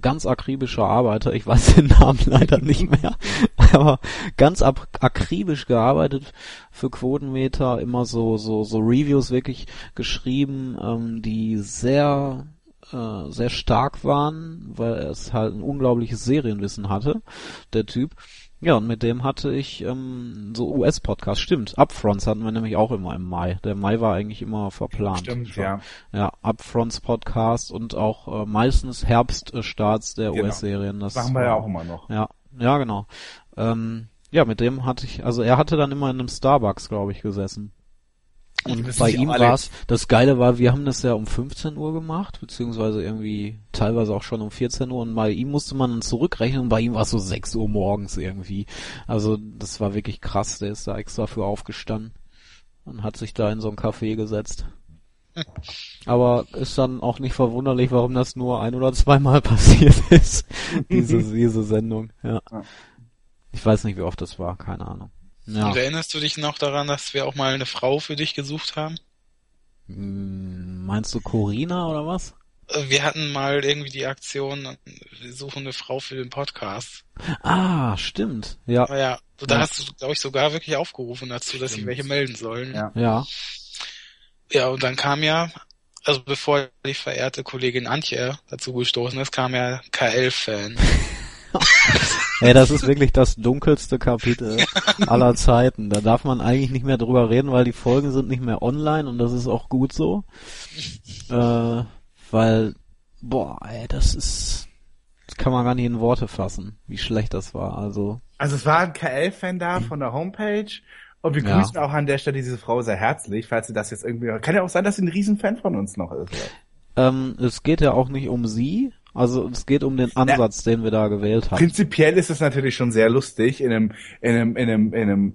Speaker 1: ganz akribischer Arbeiter, ich weiß den Namen leider nicht mehr, aber ganz akribisch gearbeitet für Quotenmeter, immer so so so Reviews wirklich geschrieben, ähm, die sehr äh, sehr stark waren, weil er es halt ein unglaubliches Serienwissen hatte, der Typ. Ja, und mit dem hatte ich ähm, so US-Podcasts. Stimmt, Upfronts hatten wir nämlich auch immer im Mai. Der Mai war eigentlich immer verplant.
Speaker 2: Stimmt,
Speaker 1: schon.
Speaker 2: ja.
Speaker 1: Ja, Upfronts Podcast und auch äh, meistens Herbststarts der
Speaker 2: Genau.
Speaker 1: US-Serien. Das
Speaker 2: Machen wir ja auch immer noch.
Speaker 1: Ja, ja, genau. Ähm, ja, mit dem hatte ich, also er hatte dann immer in einem Starbucks, glaube ich, gesessen. Und bei ihm
Speaker 2: alle-
Speaker 1: war's, das Geile war, wir haben das ja um 15 Uhr gemacht, beziehungsweise irgendwie teilweise auch schon um 14 Uhr und bei ihm musste man dann zurückrechnen und bei ihm war es so 6 Uhr morgens irgendwie. Also das war wirklich krass, der ist da extra für aufgestanden und hat sich da in so ein Café gesetzt. Aber ist dann auch nicht verwunderlich, warum das nur ein oder zweimal passiert ist, diese, diese Sendung. Ja. Ich weiß nicht, wie oft das war, keine Ahnung. Ja.
Speaker 3: Und erinnerst du dich noch daran, dass wir auch mal eine Frau für dich gesucht haben?
Speaker 1: Hm, Meinst du Corina oder was?
Speaker 3: Äh, Wir hatten mal irgendwie die Aktion, wir suchen eine Frau für den Podcast.
Speaker 1: Ah, stimmt. Ja,
Speaker 3: ja, da
Speaker 1: Ja.
Speaker 3: hast du, glaube ich, sogar wirklich aufgerufen dazu, dass sie
Speaker 2: Stimmt.
Speaker 3: welche melden sollen.
Speaker 2: Ja.
Speaker 1: ja.
Speaker 3: Ja, und dann kam ja, also bevor die verehrte Kollegin Antje dazu gestoßen ist, kam ja KL-Fan.
Speaker 1: Ey, das ist wirklich das dunkelste Kapitel aller Zeiten. Da darf man eigentlich nicht mehr drüber reden, weil die Folgen sind nicht mehr online und das ist auch gut so. Äh, weil, boah, ey, das ist, das kann man gar nicht in Worte fassen, wie schlecht das war. Also,
Speaker 2: Also es war ein KL-Fan da von der Homepage und wir
Speaker 1: Ja.
Speaker 2: grüßen auch an der Stelle diese Frau sehr herzlich, falls sie das jetzt irgendwie... Kann ja auch sein, dass sie ein Riesenfan von uns noch ist.
Speaker 1: ähm, es geht ja auch nicht um sie, also es geht um den Ansatz, den wir da gewählt haben.
Speaker 2: Prinzipiell ist es natürlich schon sehr lustig, in einem, in einem, in einem, in einem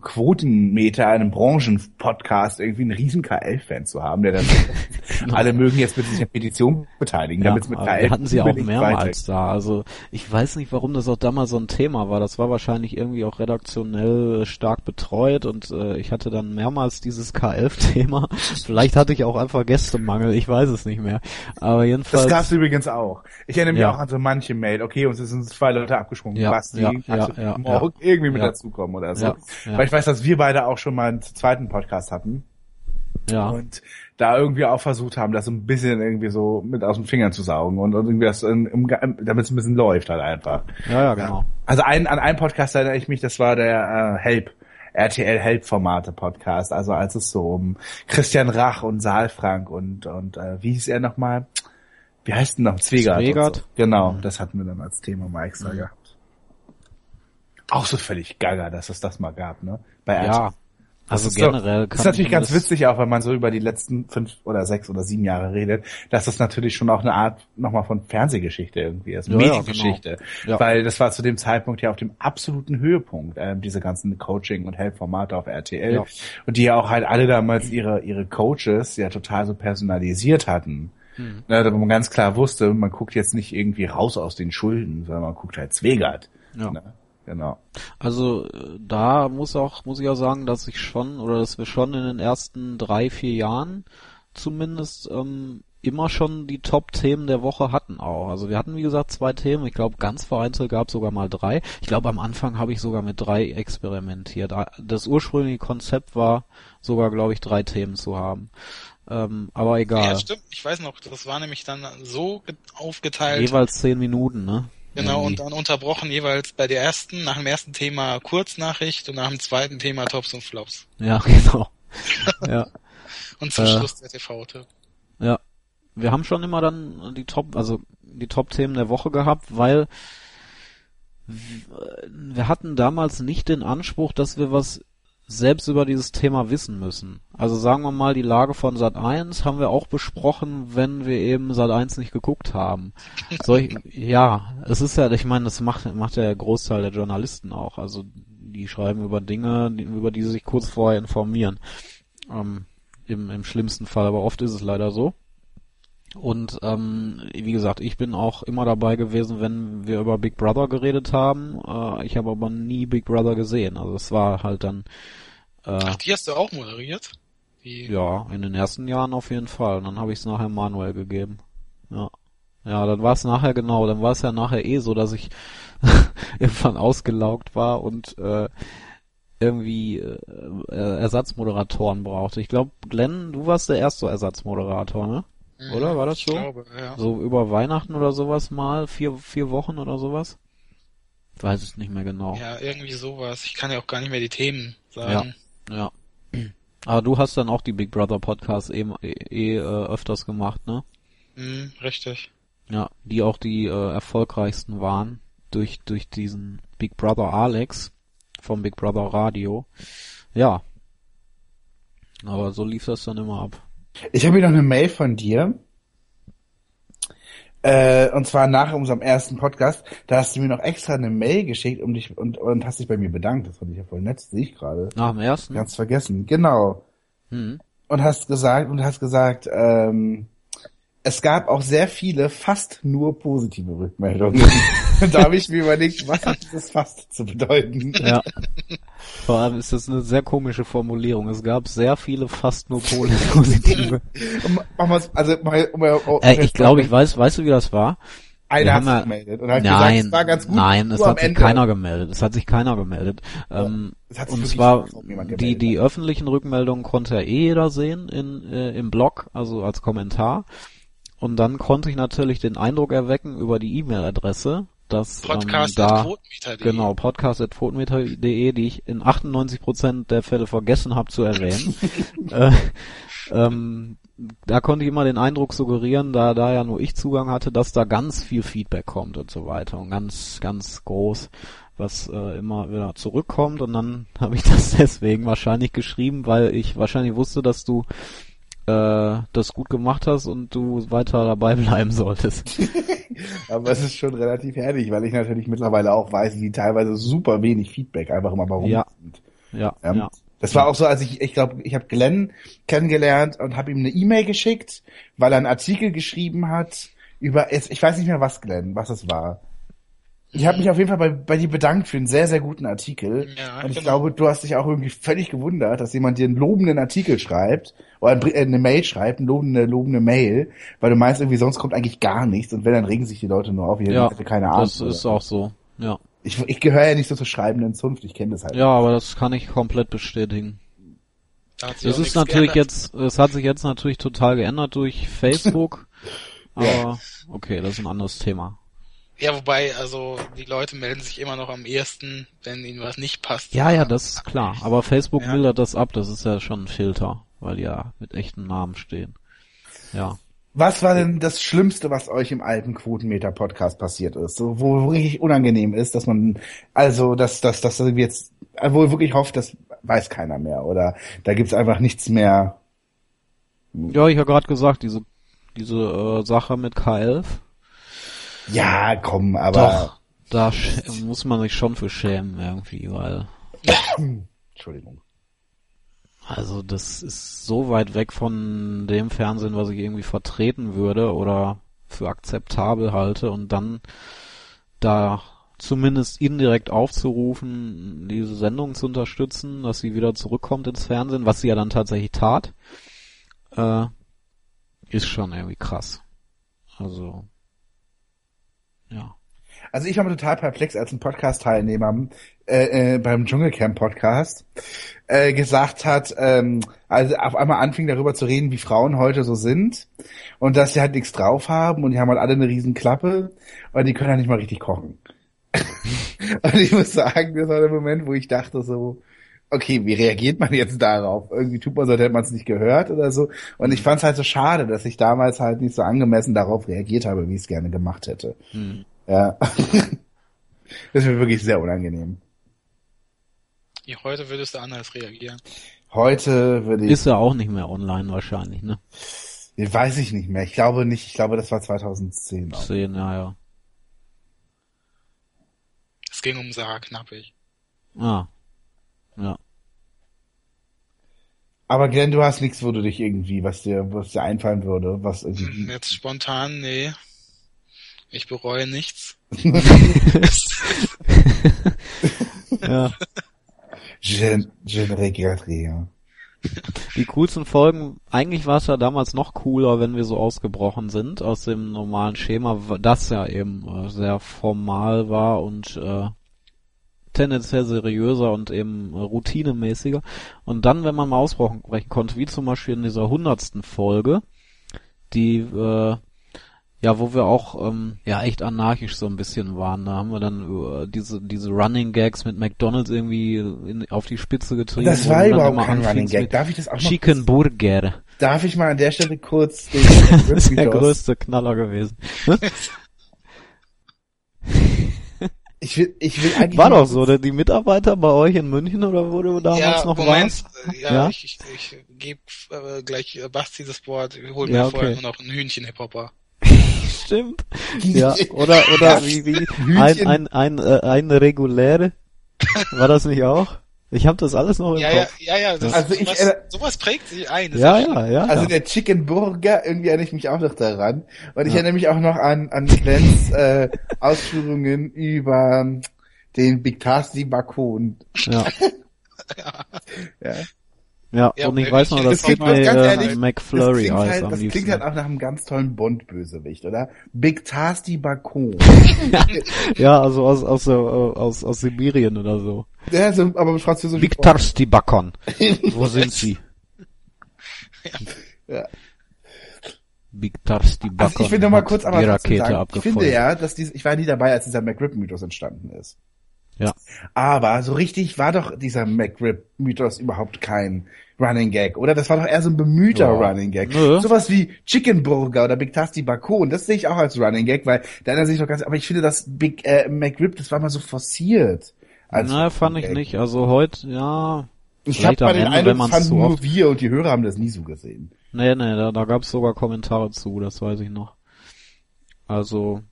Speaker 2: Quotenmeter, einem Branchenpodcast irgendwie einen riesen KL-Fan zu haben, der dann alle mögen jetzt bitte sich an Petition beteiligen,
Speaker 1: Ja,
Speaker 2: damit es mit KL
Speaker 1: wir hatten sie auch mehrmals da. Also ich weiß nicht, warum das auch damals so ein Thema war. Das war wahrscheinlich irgendwie auch redaktionell äh, stark betreut und äh, ich hatte dann mehrmals dieses K11-Thema. Vielleicht hatte ich auch einfach Gästemangel, ich weiß es nicht mehr. Aber jedenfalls.
Speaker 2: Das gab's übrigens auch. Ich erinnere mich
Speaker 1: Ja.
Speaker 2: auch an so manche Mail. Okay, uns sind zwei Leute abgesprungen.
Speaker 1: Ja,
Speaker 2: Basti,
Speaker 1: ja, ja, ja,
Speaker 2: morgen irgendwie mit dazukommen oder so.
Speaker 1: Ja.
Speaker 2: Weil ich weiß, dass wir beide auch schon mal einen zweiten Podcast hatten
Speaker 1: ja,
Speaker 2: und da irgendwie auch versucht haben, das so ein bisschen irgendwie so mit aus den Fingern zu saugen und, und irgendwie das, damit es ein bisschen läuft halt einfach.
Speaker 1: ja, ja, genau.
Speaker 2: Also ein, an einen Podcast erinnere ich mich, das war der äh, Help. RTL Help Formate Podcast, also als es so um Christian Rach und Saalfrank und und äh, wie hieß er nochmal? Wie heißt denn noch? Zwegert. und
Speaker 1: Zwegert.
Speaker 2: So. Genau,
Speaker 1: Mhm.
Speaker 2: das hatten wir dann als Thema mal extra gehabt. Auch so völlig gaga, dass es das mal gab, ne? Bei
Speaker 1: Ja, Also
Speaker 2: ist
Speaker 1: generell
Speaker 2: so,
Speaker 1: kann
Speaker 2: ist natürlich
Speaker 1: ich
Speaker 2: ganz
Speaker 1: das-
Speaker 2: witzig, auch wenn man so über die letzten fünf oder sechs oder sieben Jahre redet, dass das natürlich schon auch eine Art nochmal von Fernsehgeschichte irgendwie ist,
Speaker 1: Ja, ja,
Speaker 2: Mediengeschichte.
Speaker 1: genau. Ja.
Speaker 2: Weil das war zu dem Zeitpunkt ja auf dem absoluten Höhepunkt, ähm, diese ganzen Coaching- und Help-Formate auf RTL.
Speaker 1: Ja.
Speaker 2: Und die ja auch halt alle damals ihre, ihre Coaches ja total so personalisiert hatten.
Speaker 1: Hm.
Speaker 2: Ne, wo man ganz klar wusste, man guckt jetzt nicht irgendwie raus aus den Schulden, sondern man guckt halt Zwegert.
Speaker 1: Ja.
Speaker 2: Ne? Genau.
Speaker 1: Also äh, da muss auch muss ich auch sagen, dass ich schon oder dass wir schon in den ersten drei vier Jahren zumindest ähm, immer schon die Top-Themen der Woche hatten auch. Also wir hatten wie gesagt zwei Themen. Ich glaube ganz vereinzelt gab es sogar mal drei. Ich glaube am Anfang habe ich sogar mit drei experimentiert. Ah, Das ursprüngliche Konzept war sogar glaube ich drei Themen zu haben. Ähm, aber egal.
Speaker 3: Ja, stimmt. Ich weiß noch, das war nämlich dann so ge- aufgeteilt.
Speaker 1: Jeweils zehn Minuten, ne?
Speaker 3: Genau, und
Speaker 1: Irgendwie.
Speaker 3: dann unterbrochen jeweils bei der ersten, nach dem ersten Thema Kurznachricht und nach dem zweiten Thema Tops und Flops.
Speaker 1: Ja, genau. ja.
Speaker 3: Und zum
Speaker 1: Äh.
Speaker 3: Schluss der TV-Tipp.
Speaker 1: Ja. Wir haben schon immer dann die Top, also die Top-Themen der Woche gehabt, weil w- wir hatten damals nicht den Anspruch, dass wir was selbst über dieses Thema wissen müssen. Also sagen wir mal, die Lage von Sat 1 haben wir auch besprochen, wenn wir eben Sat 1 nicht geguckt haben. Solch, ja, es ist ja, ich meine, das macht, macht ja der Großteil der Journalisten auch. Also die schreiben über Dinge, über die sie sich kurz vorher informieren. Ähm, im, Im schlimmsten Fall, aber oft ist es leider so. Und ähm, wie gesagt, ich bin auch immer dabei gewesen, wenn wir über Big Brother geredet haben. Äh, ich habe aber nie Big Brother gesehen. Also es war halt dann äh,
Speaker 3: Ach, die hast du auch moderiert? Die,
Speaker 1: ja in den ersten Jahren auf jeden Fall. Und dann habe ich es nachher Manuel gegeben. Ja. Ja, dann war es nachher genau, dann war es ja nachher eh so, dass ich irgendwann ausgelaugt war und äh, irgendwie äh, Ersatzmoderatoren brauchte. Ich glaube, Glenn, du warst der erste Ersatzmoderator, ne?
Speaker 3: Mhm,
Speaker 1: Oder war das
Speaker 3: ich
Speaker 1: so?
Speaker 3: Glaube, ja.
Speaker 1: So über Weihnachten oder sowas mal, vier, vier Wochen oder sowas? Weiß es nicht mehr genau.
Speaker 3: Ja, irgendwie sowas. Ich kann ja auch gar nicht mehr die Themen sagen.
Speaker 1: Ja. Aber du hast dann auch die Big Brother Podcasts eh, eh äh, öfters gemacht, ne?
Speaker 3: Hm, richtig.
Speaker 1: Ja, die auch die äh, erfolgreichsten waren durch durch diesen Big Brother Alex vom Big Brother Radio. Ja. Aber so lief das dann immer ab.
Speaker 2: Ich habe hier noch eine Mail von dir. Äh, und zwar nach unserem ersten Podcast, da hast du mir noch extra eine Mail geschickt um dich und, und hast dich bei mir bedankt. Das fand ich ja voll nett, sehe ich gerade.
Speaker 1: Nach dem ersten?
Speaker 2: Ganz vergessen. Genau.
Speaker 1: Hm.
Speaker 2: Und hast gesagt, und hast gesagt, ähm, es gab auch sehr viele fast nur positive Rückmeldungen. Da habe ich mir überlegt, was hat dieses fast zu bedeuten?
Speaker 1: Ja. Vor allem ist das eine sehr komische Formulierung. Es gab sehr viele fast nur positive.
Speaker 2: Also mal, um, um,
Speaker 1: Äh, ich glaube, ich weiß, weißt du, wie das war?
Speaker 2: einer hat
Speaker 1: ja-
Speaker 2: sich gemeldet und hat
Speaker 1: Nein,
Speaker 2: gesagt, es war ganz gut.
Speaker 1: nein, es hat sich
Speaker 2: Ende.
Speaker 1: keiner gemeldet. Es hat sich keiner gemeldet. Ähm,
Speaker 2: es hat sich
Speaker 1: und zwar die die öffentlichen Rückmeldungen konnte ja eh jeder sehen in äh, im Blog, also als Kommentar. Und dann konnte ich natürlich den Eindruck erwecken über die E-Mail-Adresse, ähm,
Speaker 3: Podcast
Speaker 1: da
Speaker 3: Quotenmeter.de.
Speaker 1: genau podcast@fotometer.de, die ich in 98% der Fälle vergessen habe zu erwähnen. äh, ähm, da konnte ich immer den Eindruck suggerieren, da da ja nur ich Zugang hatte, dass da ganz viel Feedback kommt und so weiter und ganz ganz groß, was äh, immer wieder zurückkommt und dann habe ich das deswegen wahrscheinlich geschrieben, weil ich wahrscheinlich wusste, dass du äh, das gut gemacht hast und du weiter dabei bleiben solltest.
Speaker 2: Aber es ist schon relativ herrlich, weil ich natürlich mittlerweile auch weiß, die teilweise super wenig Feedback einfach immer warum
Speaker 1: Ja.
Speaker 2: sind.
Speaker 1: Ja,
Speaker 2: Ja.
Speaker 1: ja.
Speaker 2: Das war auch so, als ich, ich glaube, ich habe Glenn kennengelernt und habe ihm eine E-Mail geschickt, weil er einen Artikel geschrieben hat über, ich weiß nicht mehr was, Glenn, was es war. Ich habe mich auf jeden Fall bei, bei dir bedankt für einen sehr, sehr guten Artikel.
Speaker 3: Ja,
Speaker 2: und ich
Speaker 3: genau.
Speaker 2: glaube, du hast dich auch irgendwie völlig gewundert, dass jemand dir einen lobenden Artikel schreibt oder äh, eine Mail schreibt, eine lobende, lobende Mail, weil du meinst, irgendwie sonst kommt eigentlich gar nichts und wenn, dann regen sich die Leute nur auf, ich
Speaker 1: Ja,
Speaker 2: hätte keine Ahnung.
Speaker 1: das ist auch so. Ja.
Speaker 2: Ich, ich gehöre ja nicht so zur schreibenden Zunft, ich kenne das halt.
Speaker 1: Ja, aber das kann ich komplett bestätigen.
Speaker 3: Da auch
Speaker 1: ist natürlich
Speaker 3: geändert.
Speaker 1: jetzt, es hat sich jetzt natürlich total geändert durch Facebook. aber okay, das ist ein anderes Thema.
Speaker 3: Ja, wobei, also die Leute melden sich immer noch am ehesten, wenn ihnen was nicht passt.
Speaker 1: Ja, ja, das ist klar. Aber Facebook
Speaker 3: Ja.
Speaker 1: mildert das ab, das ist ja schon ein Filter, weil die ja mit echten Namen stehen. Ja.
Speaker 2: Was war denn das Schlimmste, was euch im alten Quotenmeter-Podcast passiert ist? So, wo wirklich unangenehm ist, dass man, also, dass, dass, dass wir jetzt, wo ihr wirklich hofft, dass weiß keiner mehr. Oder da gibt's einfach nichts mehr.
Speaker 1: Ja, ich habe gerade gesagt, diese diese äh, Sache mit K11.
Speaker 2: Ja, komm, aber.
Speaker 1: Doch, da muss man sich schon für schämen irgendwie, weil.
Speaker 2: Entschuldigung.
Speaker 1: Also das ist so weit weg von dem Fernsehen, was ich irgendwie vertreten würde oder für akzeptabel halte und dann da zumindest indirekt aufzurufen, diese Sendung zu unterstützen, dass sie wieder zurückkommt ins Fernsehen, was sie ja dann tatsächlich tat, äh, ist schon irgendwie krass. Also, ja.
Speaker 2: Also ich war total perplex, als ein Podcast-Teilnehmer äh, äh, beim Dschungelcamp-Podcast äh, gesagt hat, ähm, also auf einmal anfing darüber zu reden, wie Frauen heute so sind und dass sie halt nichts drauf haben und die haben halt alle eine riesen Klappe und die können halt nicht mal richtig kochen. und ich muss sagen, das war der Moment, wo ich dachte so, okay, wie reagiert man jetzt darauf? Irgendwie tut man so, als hätte man es nicht gehört oder so. Und ich fand es halt so schade, dass ich damals halt nicht so angemessen darauf reagiert habe, wie ich es gerne gemacht hätte. Hm. Ja. das wird wirklich sehr unangenehm.
Speaker 3: Ja, heute würdest du anders reagieren.
Speaker 2: Heute würde ich.
Speaker 1: Ist ja auch nicht mehr online wahrscheinlich, ne?
Speaker 2: Weiß ich nicht mehr. Ich glaube nicht. Ich glaube, das war 2010.
Speaker 1: 10, ja, ja.
Speaker 3: Es ging um Sarah Knappig.
Speaker 1: Ah. Ja.
Speaker 2: Aber Glenn, du hast nichts, wo du dich irgendwie, was dir, was dir einfallen würde, was irgendwie.
Speaker 3: Hm, jetzt spontan, nee. Ich bereue nichts.
Speaker 1: ja.
Speaker 2: Je, je ne regrette rien.
Speaker 1: Die coolsten Folgen, eigentlich war es ja damals noch cooler, wenn wir so ausgebrochen sind aus dem normalen Schema, das ja eben äh, sehr formal war und äh, tendenziell seriöser und eben routinemäßiger. Und dann, wenn man mal ausbrechen konnte, wie zum Beispiel in dieser hundertsten Folge, die äh, ja, wo wir auch ähm, ja echt anarchisch so ein bisschen waren. Da haben wir dann äh, diese diese Running Gags mit McDonald's irgendwie in, auf die Spitze getrieben.
Speaker 2: Das war überhaupt kein Running Gag. Darf ich das auch
Speaker 1: Chicken
Speaker 2: mal
Speaker 1: Burger.
Speaker 2: Darf ich mal an der Stelle kurz den
Speaker 1: Das ist der größte Knaller gewesen.
Speaker 2: Ich will, ich will eigentlich.
Speaker 1: War doch so, die Mitarbeiter bei euch in München oder wo du damals
Speaker 3: ja,
Speaker 1: noch
Speaker 3: Moment,
Speaker 1: warst?
Speaker 3: Ja, ja, ich, ich, ich gebe äh, gleich äh, Basti das Wort, ich hol mir
Speaker 1: Ja,
Speaker 3: vorher
Speaker 1: okay.
Speaker 3: nur noch einen Hühnchen-Hip-Hopper.
Speaker 1: Stimmt. Ja, oder, oder wie, wie, ein,
Speaker 2: Hühnchen.
Speaker 1: ein, ein, äh, eine reguläre. War das nicht auch? Ich habe das alles noch im
Speaker 3: Ja, ja,
Speaker 1: Kopf.
Speaker 3: ja, ja, das,
Speaker 2: Also ich,
Speaker 3: sowas,
Speaker 2: äh,
Speaker 3: sowas prägt sich ein. das
Speaker 1: Ja, ja, ja.
Speaker 2: Also
Speaker 1: ja.
Speaker 2: der Chicken Burger, irgendwie erinnere ich mich auch noch daran. Und ich erinnere mich auch noch an, an Glens äh, Ausführungen über ähm, den Big Tasty Bakon.
Speaker 1: ja.
Speaker 2: Ja.
Speaker 1: Ja,
Speaker 3: Ja,
Speaker 1: und ich
Speaker 3: das
Speaker 1: weiß noch, das
Speaker 2: klingt-
Speaker 1: gibt mir
Speaker 2: ganz
Speaker 1: äh,
Speaker 2: Das
Speaker 1: McFlurry
Speaker 2: klingt,
Speaker 1: Eis
Speaker 2: halt,
Speaker 1: am
Speaker 2: das klingt halt auch nach einem ganz tollen Bond-Bösewicht, oder? Big Tasty Bakon.
Speaker 1: ja, also aus, aus, äh, aus, aus Sibirien oder so.
Speaker 2: Ja, so, aber mit französischem
Speaker 1: Victor Stibakon. Wo sind sie?
Speaker 2: Ja.
Speaker 1: Victor Stibakon.
Speaker 2: Also ich will noch mal kurz aber
Speaker 1: die Rakete
Speaker 2: sagen, ich finde ja, dass diese, ich war nie dabei, als dieser McRib-Mythos entstanden ist.
Speaker 1: Ja.
Speaker 2: Aber so richtig war doch dieser McRib-Mythos überhaupt kein Running Gag, oder? Das war doch eher so ein bemühter
Speaker 1: Ja.
Speaker 2: Running Gag.
Speaker 1: Nö.
Speaker 2: Sowas wie Chicken Burger oder Big Tasty Bakon, das sehe ich auch als Running Gag, weil da erinnert sich doch ganz, aber ich finde das Big äh, McRib, das war mal so forciert. Als
Speaker 1: Na, fand ich nicht. Also heute, ja.
Speaker 2: Ich habe
Speaker 1: am
Speaker 2: mal den
Speaker 1: Ende, man's
Speaker 2: fanden
Speaker 1: zu
Speaker 2: nur wir und die Hörer haben das nie so gesehen.
Speaker 1: Nee, nee, da, da gab's sogar Kommentare zu, das weiß ich noch. Also,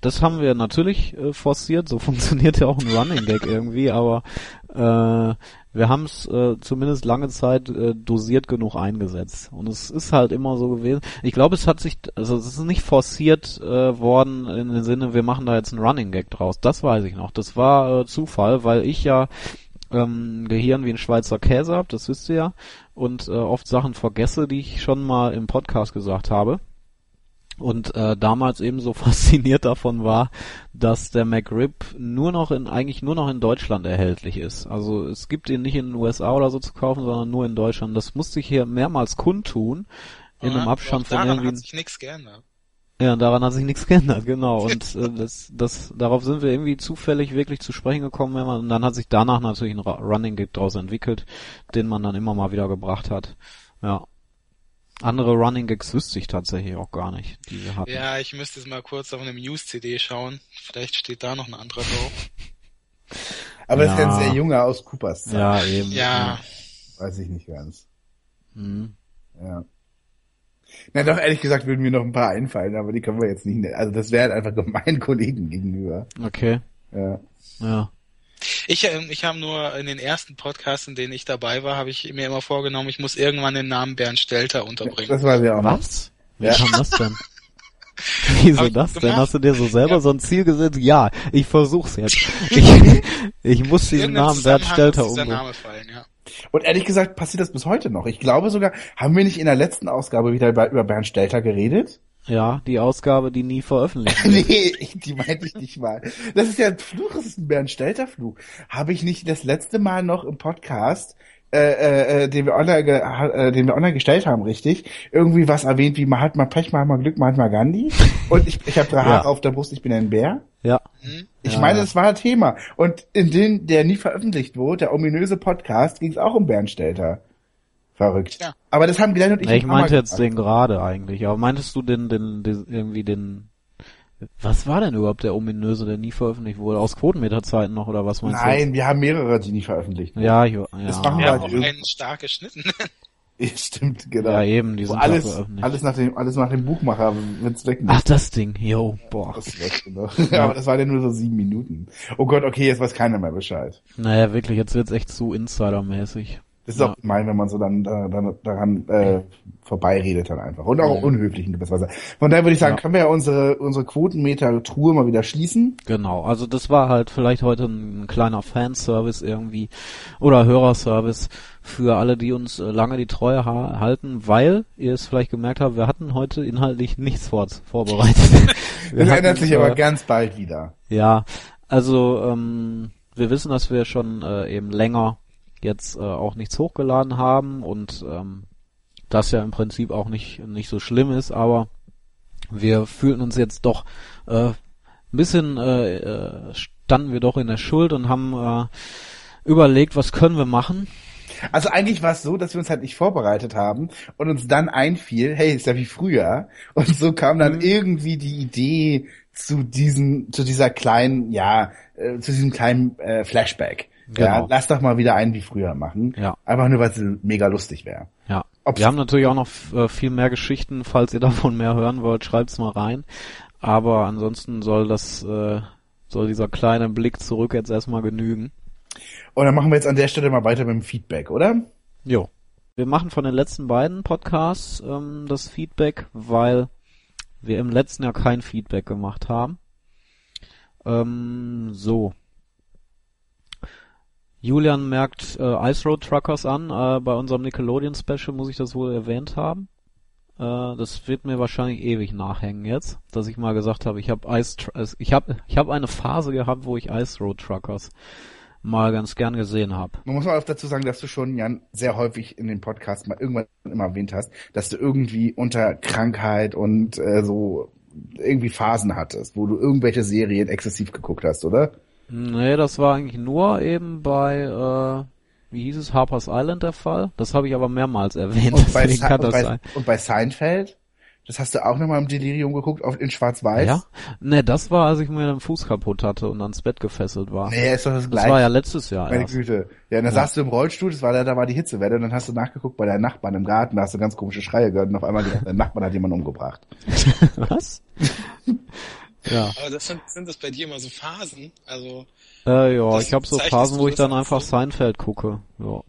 Speaker 1: das haben wir natürlich äh, forciert, so funktioniert ja auch ein Running Gag irgendwie, aber äh, wir haben es äh, zumindest lange Zeit äh, dosiert genug eingesetzt. Und es ist halt immer so gewesen. Ich glaube, es hat sich, also es ist nicht forciert äh, worden in dem Sinne, wir machen da jetzt einen Running Gag draus. Das weiß ich noch. Das war äh, Zufall, weil ich ja ähm, Gehirn wie ein Schweizer Käse hab, das wisst ihr ja, und äh, oft Sachen vergesse, die ich schon mal im Podcast gesagt habe. Und äh, damals eben so fasziniert davon war, dass der McRib nur noch in eigentlich nur noch in Deutschland erhältlich ist. Also es gibt ihn nicht in den USA oder so zu kaufen, sondern nur in Deutschland. Das musste ich hier mehrmals kundtun in einem
Speaker 3: Ja,
Speaker 1: Abstand
Speaker 3: auch
Speaker 1: von
Speaker 3: daran
Speaker 1: irgendwie
Speaker 3: hat sich nichts geändert.
Speaker 1: ja, daran hat sich nichts geändert, genau. Und äh, das, das, darauf sind wir irgendwie zufällig wirklich zu sprechen gekommen, wenn man, und dann hat sich danach natürlich ein Running Gag daraus entwickelt, den man dann immer mal wieder gebracht hat. Ja. Andere Running Gags wüsste ich tatsächlich auch gar nicht, die wir hatten.
Speaker 3: Ja, ich müsste jetzt mal kurz auf eine News-CD schauen. Vielleicht steht da noch ein anderer drauf.
Speaker 2: Aber das ist ja
Speaker 1: Ja.
Speaker 2: ein sehr junger aus Coopers Zeit.
Speaker 1: Ja, eben.
Speaker 3: Ja,
Speaker 2: Weiß ich nicht ganz.
Speaker 1: Hm.
Speaker 2: Ja. Na doch, ehrlich gesagt würden mir noch ein paar einfallen, aber die können wir jetzt nicht, also das wäre halt einfach gemein Kollegen gegenüber.
Speaker 1: Okay.
Speaker 2: Ja.
Speaker 1: Ja.
Speaker 3: Ich, ähm, ich habe nur in den ersten Podcasts, in denen ich dabei war, habe ich mir immer vorgenommen, ich muss irgendwann den Namen Bernd Stelter unterbringen.
Speaker 2: Das war wir auch.
Speaker 1: Was? Wie
Speaker 2: Ja.
Speaker 1: kam das denn? Wieso
Speaker 3: ich
Speaker 1: das denn? Hast du dir so selber so ein Ziel gesetzt? Ja, ich versuch's jetzt. Ich, ich muss diesen Namen Bert
Speaker 3: Zusammenhang
Speaker 1: Stelter umbringen.
Speaker 3: Name fallen, ja.
Speaker 2: Und ehrlich gesagt passiert das bis heute noch. Ich glaube sogar, haben wir nicht in der letzten Ausgabe wieder über, über Bernd Stelter geredet?
Speaker 1: Ja, die Ausgabe, die nie veröffentlicht wird.
Speaker 2: nee, ich, die meinte ich nicht mal. Das ist ja ein Fluch, das ist ein Bernd Fluch. Habe ich nicht das letzte Mal noch im Podcast, äh, äh, äh, den wir online, ge äh, den wir online gestellt haben, richtig, irgendwie was erwähnt, wie man hat mal Pech, man hat mal Glück, man hat mal Gandhi. Und ich, ich habe drei Haare auf der Brust, ich bin ein Bär.
Speaker 1: Ja.
Speaker 3: Hm?
Speaker 2: Ich
Speaker 1: Ja.
Speaker 2: meine, das war ein Thema. Und in dem, der nie veröffentlicht wurde, der ominöse Podcast, ging es auch um Bernd Stelter. Verrückt.
Speaker 3: Ja.
Speaker 2: Aber das haben Glenn und ich
Speaker 1: Nee, ich meinte jetzt
Speaker 2: gemacht.
Speaker 1: den gerade eigentlich. Aber meintest du den, den, den, irgendwie den, was war denn überhaupt der ominöse, der nie veröffentlicht wurde? Aus Quotenmeterzeiten noch oder was meinst
Speaker 2: Nein, wir haben mehrere, die nie veröffentlicht
Speaker 1: du?
Speaker 2: wurden.
Speaker 1: Ja, ich, ja.
Speaker 2: Das machen wir
Speaker 3: Ja,
Speaker 2: halt
Speaker 3: auch
Speaker 2: irgendwie.
Speaker 3: einen stark geschnitten.
Speaker 2: Ja, Stimmt, genau.
Speaker 1: Ja, eben, die
Speaker 2: Wo
Speaker 1: sind ja
Speaker 2: alles,
Speaker 1: veröffentlicht.
Speaker 2: alles nach dem, alles nach dem Buchmacher wird's weg.
Speaker 1: Ach, das Ding. Yo, boah.
Speaker 2: Das ist weg, genau. ja. Aber das waren ja nur so sieben Minuten. Oh Gott, okay, jetzt weiß keiner mehr Bescheid.
Speaker 1: Naja, wirklich, jetzt wird's echt zu Insider-mäßig.
Speaker 2: Das ist
Speaker 1: Ja.
Speaker 2: auch gemein, wenn man so dann, da, dann daran äh, vorbeiredet dann einfach. Und auch
Speaker 1: Mhm.
Speaker 2: unhöflich in gewisser Weise. Von daher würde ich sagen,
Speaker 1: Ja.
Speaker 2: können wir ja unsere, unsere Quotenmeter-Truhe mal wieder schließen.
Speaker 1: Genau, also das war halt vielleicht heute ein kleiner Fanservice irgendwie oder Hörerservice für alle, die uns äh, lange die Treue ha halten, weil ihr es vielleicht gemerkt habt, wir hatten heute inhaltlich nichts vor vorbereitet.
Speaker 2: Das
Speaker 1: hatten,
Speaker 2: ändert sich
Speaker 1: äh,
Speaker 2: aber ganz bald wieder.
Speaker 1: Ja, also ähm, wir wissen, dass wir schon äh, eben länger jetzt äh, auch nichts hochgeladen haben und ähm, das ja im Prinzip auch nicht nicht so schlimm ist, aber wir fühlten uns jetzt doch äh, ein bisschen äh, äh, standen wir doch in der Schuld und haben äh, überlegt, was können wir machen.
Speaker 2: Also eigentlich war es so, dass wir uns halt nicht vorbereitet haben und uns dann einfiel, hey, ist ja wie früher. Und so kam dann
Speaker 1: Mhm.
Speaker 2: irgendwie die Idee zu diesen, zu dieser kleinen, ja, äh, zu diesem kleinen äh, Flashback. Ja,
Speaker 1: Genau.
Speaker 2: lass doch mal wieder einen wie früher machen.
Speaker 1: Ja.
Speaker 2: Einfach nur, weil es mega lustig wäre.
Speaker 1: Ja.
Speaker 2: Ob's-
Speaker 1: wir haben natürlich auch noch äh, viel mehr Geschichten, falls ihr davon mehr hören wollt, schreibt's mal rein. Aber ansonsten soll das äh, soll dieser kleine Blick zurück jetzt erstmal genügen.
Speaker 2: Und dann machen wir jetzt an der Stelle mal weiter mit dem Feedback, oder?
Speaker 1: Jo. Wir machen von den letzten beiden Podcasts ähm, das Feedback, weil wir im letzten Jahr kein Feedback gemacht haben. Ähm, so. Julian merkt äh, Ice Road Truckers an. Äh, bei unserem Nickelodeon Special muss ich das wohl erwähnt haben. Äh, das wird mir wahrscheinlich ewig nachhängen jetzt, dass ich mal gesagt habe, ich habe Ice, ich habe, ich habe eine Phase gehabt, wo ich Ice Road Truckers mal ganz gern gesehen habe.
Speaker 2: Man muss mal auch dazu sagen, dass du schon, Jan, sehr häufig in dem Podcast mal irgendwann immer erwähnt hast, dass du irgendwie unter Krankheit und äh, so irgendwie Phasen hattest, wo du irgendwelche Serien exzessiv geguckt hast, oder?
Speaker 1: Nee, das war eigentlich nur eben bei, äh, wie hieß es, Harper's Island der Fall. Das habe ich aber mehrmals erwähnt.
Speaker 2: Und bei,
Speaker 1: kann
Speaker 2: und,
Speaker 1: das
Speaker 2: bei, und bei Seinfeld? Das hast du auch nochmal im Delirium geguckt, auf, in Schwarz-Weiß?
Speaker 1: Ja? Nee, das war, als ich mir den Fuß kaputt hatte und ans Bett gefesselt war.
Speaker 2: Nee, ist doch das
Speaker 1: das
Speaker 2: gleiche.
Speaker 1: war ja letztes Jahr
Speaker 2: Meine
Speaker 1: erst.
Speaker 2: Güte. Ja, und dann
Speaker 1: Ja.
Speaker 2: saß du im Rollstuhl, das war da, da war die Hitzewelle, und dann hast du nachgeguckt bei deinen Nachbarn im Garten, da hast du ganz komische Schreie gehört, und auf einmal gedacht, dein Nachbarn hat jemanden umgebracht.
Speaker 1: Was? Ja.
Speaker 3: Aber das sind, sind das bei dir immer so Phasen. Also
Speaker 1: Äh, ja, ich habe so Phasen, wo ich dann einfach
Speaker 3: so?
Speaker 1: Seinfeld gucke. Ja.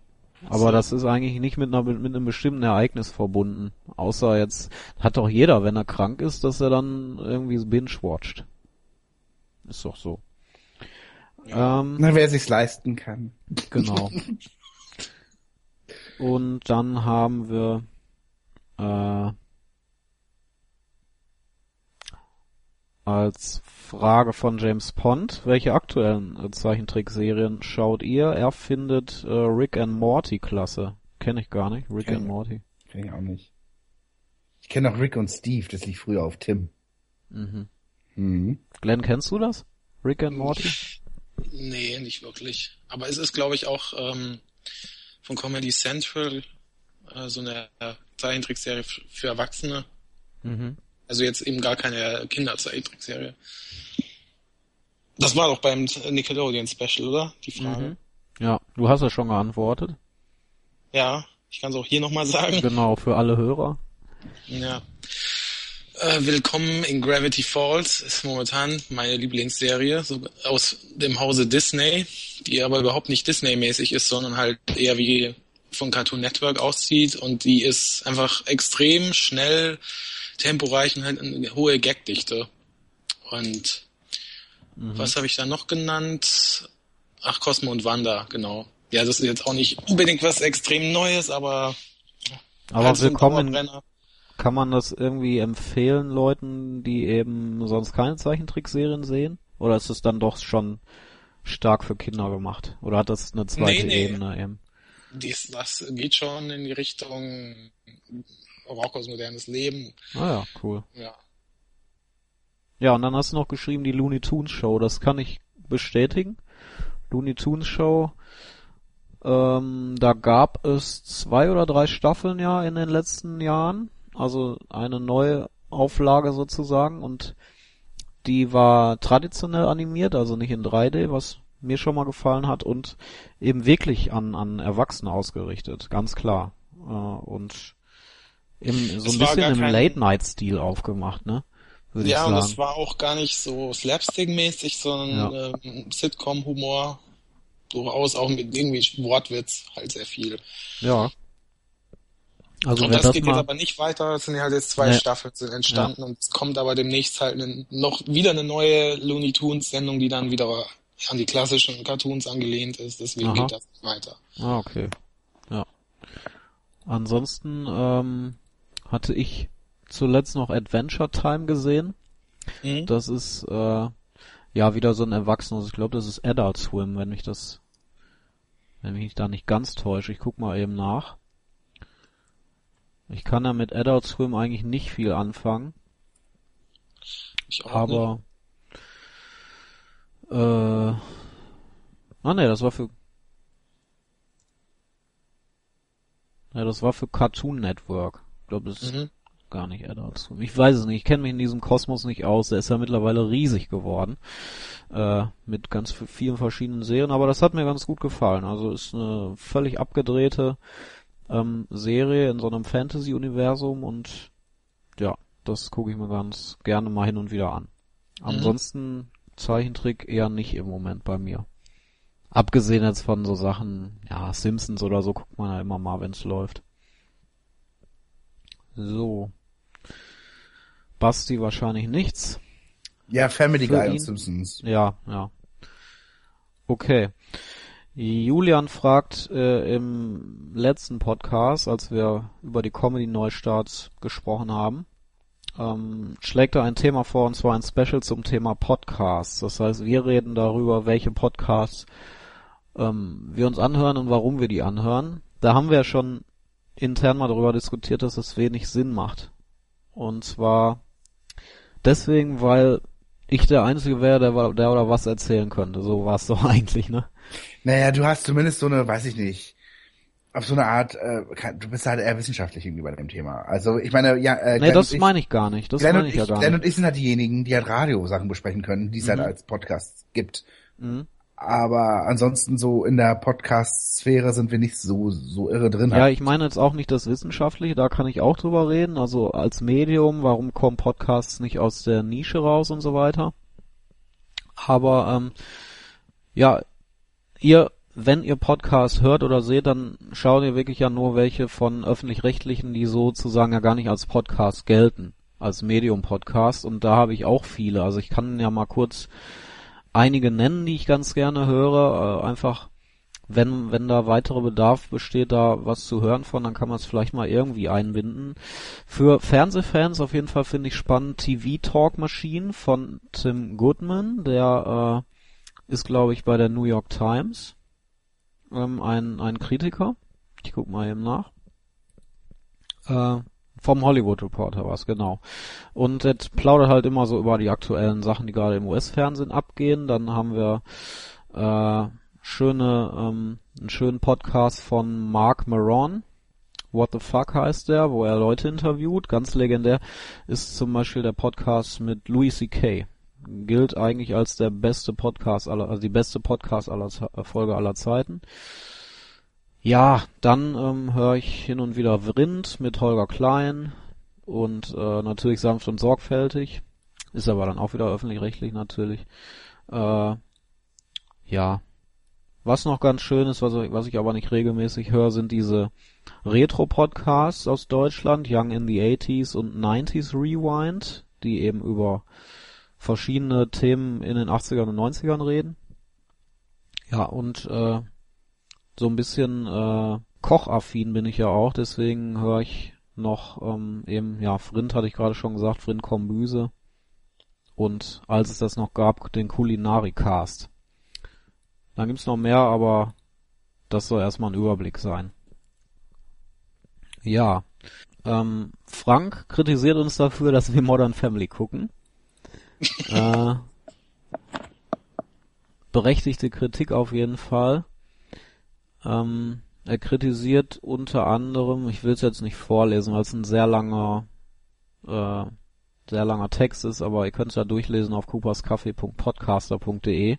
Speaker 1: Aber
Speaker 3: so.
Speaker 1: das ist eigentlich nicht mit, einer, mit einem bestimmten Ereignis verbunden. Außer jetzt hat doch jeder, wenn er krank ist, dass er dann irgendwie binge-watcht. Ist doch so. Ähm,
Speaker 2: Na, wer sich's leisten kann.
Speaker 1: Genau. Und dann haben wir äh, als Frage von James Pond, welche aktuellen äh, Zeichentrickserien schaut ihr? Er findet äh, Rick and Morty klasse. Kenne ich gar nicht, Rick
Speaker 2: Kenn
Speaker 1: and
Speaker 2: ich.
Speaker 1: Morty.
Speaker 2: Kenn ich auch nicht. Ich kenne noch Rick und Steve, das lief früher auf Tim.
Speaker 1: Mhm.
Speaker 2: Mhm.
Speaker 1: Glenn, kennst du das? Rick and Morty?
Speaker 3: nee, nicht wirklich. Aber es ist, glaube ich, auch ähm, von Comedy Central äh, so eine Zeichentrickserie für Erwachsene.
Speaker 1: Mhm.
Speaker 3: Also jetzt eben gar keine Kinderzeichentrickserie. Das war doch beim Nickelodeon Special, oder? Die Frage.
Speaker 1: Mhm. Ja, du hast ja schon geantwortet.
Speaker 3: Ja, ich kann es auch hier nochmal sagen.
Speaker 1: Genau, für alle Hörer.
Speaker 3: Ja. Äh, Willkommen in Gravity Falls ist momentan meine Lieblingsserie so aus dem Hause Disney, die aber überhaupt nicht Disney-mäßig ist, sondern halt eher wie von Cartoon Network aussieht und die ist einfach extrem schnell, temporeich und halt eine hohe Gagdichte. Und mhm. was habe ich da noch genannt? Ach, Cosmo und Wanda, genau. Ja, das ist jetzt auch nicht unbedingt was extrem Neues, aber
Speaker 1: aber willkommen kann man das irgendwie empfehlen Leuten, die eben sonst keine Zeichentrickserien sehen? Oder ist es dann doch schon stark für Kinder gemacht? Oder hat das eine zweite nee, nee. Ebene eben?
Speaker 3: Dies, das geht schon in die Richtung Rockos modernes Leben.
Speaker 1: Ah ja, cool.
Speaker 3: Ja.
Speaker 1: Ja, und dann hast du noch geschrieben, die Looney Tunes Show. Das kann ich bestätigen. Looney Tunes Show. Ähm, da gab es zwei oder drei Staffeln ja in den letzten Jahren also eine neue Auflage sozusagen und die war traditionell animiert, also nicht in 3D, was mir schon mal gefallen hat und eben wirklich an, an Erwachsene ausgerichtet, ganz klar. Äh, und im, so ein bisschen im Late-Night-Stil aufgemacht, ne?
Speaker 3: Würde ja, und es war auch gar nicht so Slapstick-mäßig, sondern ja. äh, Sitcom-Humor, durchaus auch mit irgendwie Wortwitz halt sehr viel.
Speaker 1: Ja.
Speaker 3: Also und das, das geht jetzt aber nicht weiter. Es sind ja halt jetzt zwei nee. Staffeln sind entstanden ja. und es kommt aber demnächst halt eine, noch wieder eine neue Looney Tunes Sendung, die dann wieder an die klassischen Cartoons angelehnt ist. Deswegen Aha. geht das nicht weiter.
Speaker 1: Ah, okay. Ja. Ansonsten ähm, hatte ich zuletzt noch Adventure Time gesehen. Mhm. Das ist äh, ja wieder so ein Erwachsenes. Ich glaube, das ist Adult Swim, wenn mich das, wenn mich da nicht ganz täusche. Ich guck mal eben nach. Ich kann da mit Adult Swim eigentlich nicht viel anfangen.
Speaker 3: Ich auch
Speaker 1: aber nicht. äh Ah ne, das war für Ja, das war für Cartoon Network. Ich glaube, das mhm. ist gar nicht Adult Swim. Ich weiß es nicht, ich kenne mich in diesem Kosmos nicht aus. Der ist ja mittlerweile riesig geworden. Äh, mit ganz vielen verschiedenen Serien, aber das hat mir ganz gut gefallen. Also ist eine völlig abgedrehte ähm, Serie in so einem Fantasy-Universum und ja, das gucke ich mir ganz gerne mal hin und wieder an. Mhm. Ansonsten Zeichentrick eher nicht im Moment bei mir. Abgesehen jetzt von so Sachen, ja, Simpsons oder so guckt man ja immer mal, wenn's läuft. So. Basti wahrscheinlich nichts.
Speaker 2: Ja, Family Guy und Simpsons.
Speaker 1: Ja, ja. Okay. Julian fragt äh, im letzten Podcast, als wir über die Comedy-Neustarts gesprochen haben, ähm, schlägt er ein Thema vor, und zwar ein Special zum Thema Podcasts. Das heißt, wir reden darüber, welche Podcasts ähm, wir uns anhören und warum wir die anhören. Da haben wir ja schon intern mal darüber diskutiert, dass es wenig Sinn macht. Und zwar deswegen, weil ich der Einzige wäre, der, der oder was erzählen könnte. So war es doch eigentlich, ne?
Speaker 2: Naja, du hast zumindest so eine, weiß ich nicht, auf so eine Art, äh, du bist halt eher wissenschaftlich irgendwie bei dem Thema. Also ich meine, ja,
Speaker 1: äh, Nee, das meine ich gar nicht. Das meine ich ja gar
Speaker 2: Glenn nicht. und ich sind halt diejenigen, die halt Radiosachen besprechen können, die es halt mhm. halt als Podcast gibt. Mhm. Aber ansonsten so in der Podcast-Sphäre sind wir nicht so, so irre drin.
Speaker 1: Ja, ich meine jetzt auch nicht das Wissenschaftliche, da kann ich auch drüber reden. Also als Medium, warum kommen Podcasts nicht aus der Nische raus und so weiter. Aber ähm, ja, ihr, wenn ihr Podcasts hört oder seht, dann schaut ihr wirklich ja nur welche von öffentlich-rechtlichen, die sozusagen ja gar nicht als Podcast gelten, als Medium-Podcast. Und da habe ich auch viele. Also ich kann ja mal kurz einige nennen, die ich ganz gerne höre. Äh, einfach, wenn, wenn da weiterer Bedarf besteht, da was zu hören von, dann kann man es vielleicht mal irgendwie einbinden. Für Fernsehfans auf jeden Fall finde ich spannend TV Talk Machine von Tim Goodman, der äh, ist, glaube ich, bei der New York Times ähm, ein, ein Kritiker. Ich guck mal eben nach. Äh, vom Hollywood Reporter was genau. Und jetzt plaudert halt immer so über die aktuellen Sachen, die gerade im US-Fernsehen abgehen. Dann haben wir äh, schöne, ähm, einen schönen Podcast von Mark Maron. What the Fuck heißt der, wo er Leute interviewt. Ganz legendär ist zum Beispiel der Podcast mit Louis C.K gilt eigentlich als der beste Podcast aller, also die beste Podcast aller Folge aller Zeiten. Ja, dann ähm, höre ich hin und wieder Vrind mit Holger Klein und äh, natürlich sanft und sorgfältig. Ist aber dann auch wieder öffentlich-rechtlich natürlich. Äh, ja. Was noch ganz schön ist, was, was ich aber nicht regelmäßig höre, sind diese Retro-Podcasts aus Deutschland, Young in the 80s und 90s Rewind, die eben über verschiedene Themen in den 80ern und 90ern reden. Ja, und äh, so ein bisschen äh, kochaffin bin ich ja auch, deswegen höre ich noch ähm, eben, ja, Frind hatte ich gerade schon gesagt, Frind Kombüse. Und als es das noch gab, den Kulinari-Cast. Dann gibt's noch mehr, aber das soll erstmal ein Überblick sein. Ja. Ähm, Frank kritisiert uns dafür, dass wir Modern Family gucken. äh, berechtigte Kritik auf jeden Fall. Ähm, er kritisiert unter anderem, ich will es jetzt nicht vorlesen, weil es ein sehr langer, äh, sehr langer Text ist, aber ihr könnt es ja durchlesen auf cooperscafé.podcaster.de.